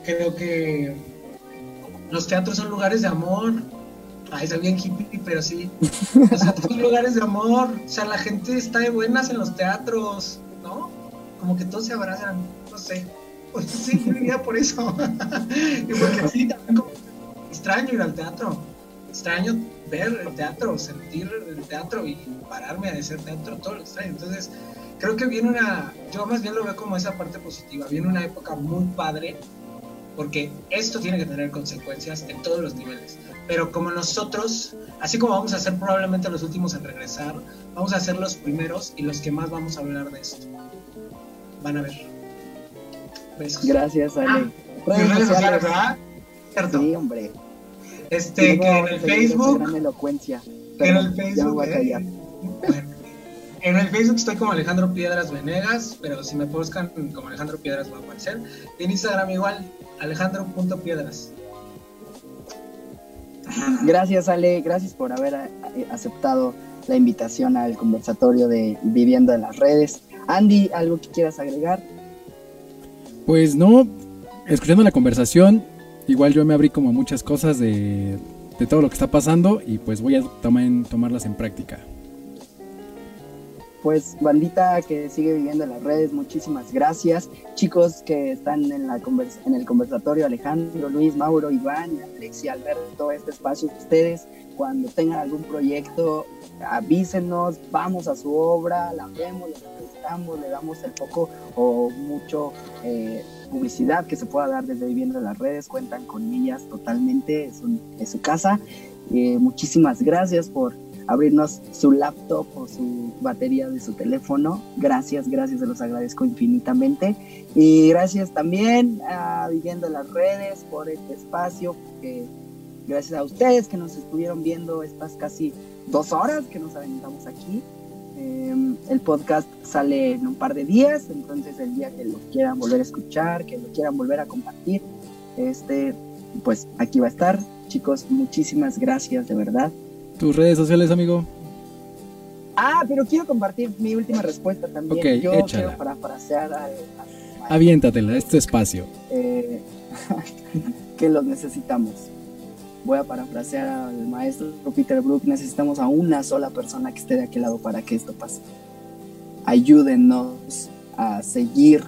Creo que los teatros son lugares de amor. Ay, soy bien hippie, pero sí. Los teatros son lugares de amor. O sea, la gente está de buenas en los teatros, ¿no? Como que todos se abrazan, no sé. Pues sí, yo iría por eso. y porque sí, también como extraño ir al teatro. Extraño ver el teatro, sentir el teatro y pararme a hacer teatro, todo lo extraño. Entonces, creo que viene una, yo más bien lo veo como esa parte positiva, viene una época muy padre, porque esto tiene que tener consecuencias en todos los niveles. Pero como nosotros, así como vamos a ser probablemente los últimos en regresar, vamos a ser los primeros y los que más vamos a hablar de esto. Van a ver. Besos. Gracias, Ale. Ah, redes sociales, ¿verdad? Cierto. Sí, hombre. Este, que en el Facebook, gran elocuencia. que en el ya me Facebook, voy a callar. eh, bueno, en el Facebook estoy como Alejandro Piedras Venegas, pero si me buscan como Alejandro Piedras va a aparecer. En Instagram igual, alejandro.piedras. Gracias, Ale. Gracias por haber eh, aceptado la invitación al conversatorio de Viviendo en las Redes. Andy, ¿algo que quieras agregar? Pues no, escuchando la conversación, igual yo me abrí como muchas cosas de, de todo lo que está pasando y pues voy a también tomarlas en práctica. Pues bandita que sigue viviendo en las redes, muchísimas gracias. Chicos que están en, la convers- en el conversatorio, Alejandro, Luis, Mauro, Iván, Alexia, Alberto, este espacio es de ustedes. Cuando tengan algún proyecto, avísenos, vamos a su obra, la vemos, la entrevistamos, le damos el poco o mucho eh, publicidad que se pueda dar desde Viviendo en las Redes. Cuentan con ellas totalmente, es, un- su casa. Eh, muchísimas gracias por abrirnos su laptop o su batería de su teléfono. Gracias, gracias, se los agradezco infinitamente. Y gracias también a Viviendo en las Redes por este espacio, gracias a ustedes que nos estuvieron viendo estas casi dos horas que nos aventamos aquí. Eh, el podcast sale en un par de días, entonces el día que lo quieran volver a escuchar, que lo quieran volver a compartir, este, pues aquí va a estar. Chicos, muchísimas gracias, de verdad. ¿Tus redes sociales, amigo? Ah, pero quiero compartir mi última respuesta también. Ok, Yo échala. quiero parafrasear al, al- Aviéntatela, es tu espacio. eh, que los necesitamos. Voy a parafrasear al maestro Peter Brook. Necesitamos a una sola persona que esté de aquel lado para que esto pase. Ayúdennos a seguir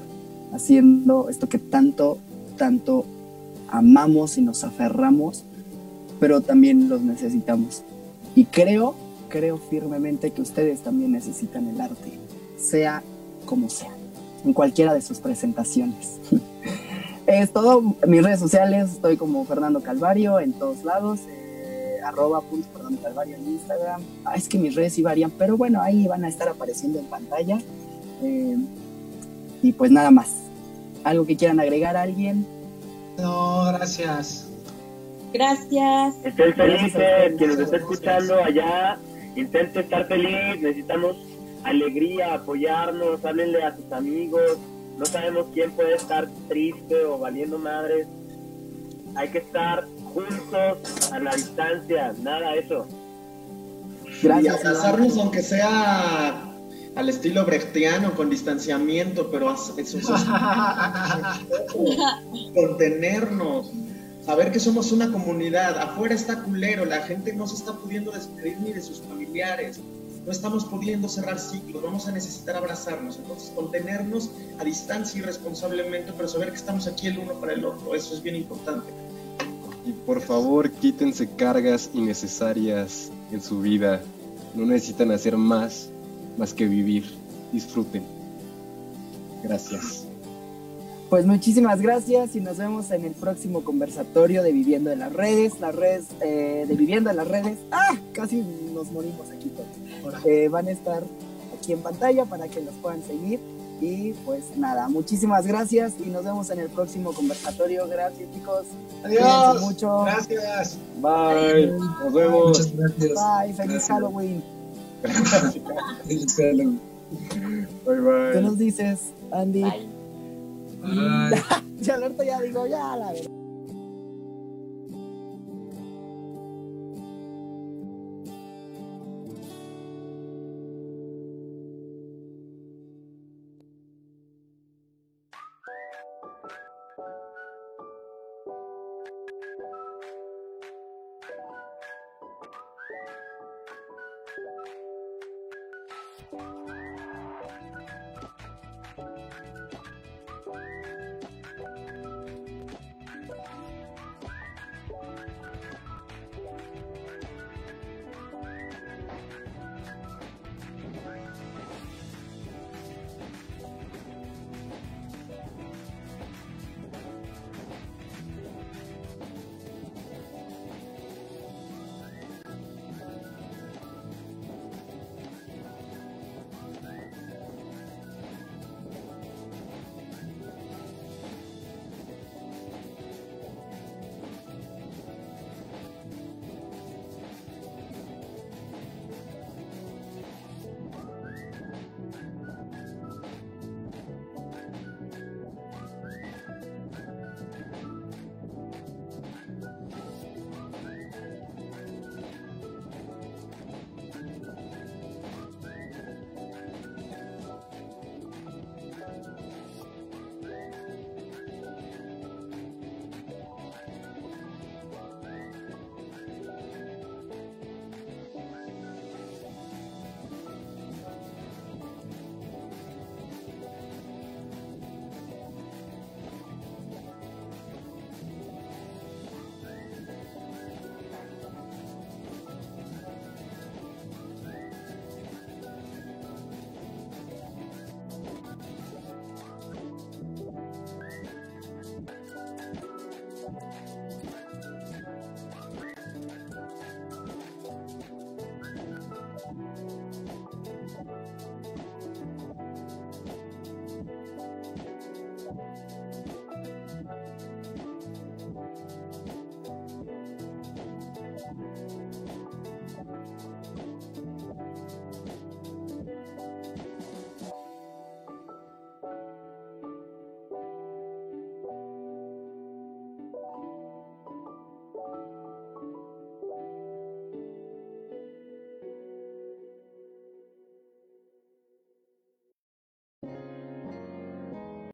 haciendo esto que tanto, tanto amamos y nos aferramos, pero también los necesitamos. Y creo, creo firmemente que ustedes también necesitan el arte, sea como sea, en cualquiera de sus presentaciones. Es todo, mis redes sociales estoy como Fernando Calvario en todos lados, eh, arroba punto Fernando Calvario en Instagram. Ah, es que mis redes sí varían, pero bueno, ahí van a estar apareciendo en pantalla. Eh, y pues nada más. ¿Algo que quieran agregar a alguien? No, gracias. Gracias. Estén felices, ustedes. quien nos está escuchando allá, intente estar feliz, necesitamos alegría, apoyarnos, háblenle a sus amigos, no sabemos quién puede estar triste o valiendo madres, hay que estar juntos a la distancia, nada eso. Y Gracias. abrazarnos Iván. aunque sea al estilo brechtiano, con distanciamiento, pero eso, eso- contenernos, saber que somos una comunidad. Afuera está culero, la gente no se está pudiendo despedir ni de sus familiares, no estamos pudiendo cerrar ciclos, vamos a necesitar abrazarnos. Entonces, contenernos a distancia y responsablemente, pero saber que estamos aquí el uno para el otro, eso es bien importante. Y por favor, quítense cargas innecesarias en su vida. No necesitan hacer más, más que vivir. Disfruten. Gracias. Pues muchísimas gracias y nos vemos en el próximo conversatorio de Viviendo en las Redes. Las redes eh, de Viviendo en las Redes. ¡Ah! Casi nos morimos aquí todos. Eh, van a estar aquí en pantalla para que los puedan seguir. Y pues nada, muchísimas gracias y nos vemos en el próximo conversatorio. Gracias chicos. Adiós. mucho. Gracias. Bye. Nos vemos. Muchas gracias. Bye, feliz Gracias. Halloween. Feliz Halloween. Bye ¿Qué bye. nos dices, Andy? Bye. Bye. Ya alerta ya digo, ya la verdad.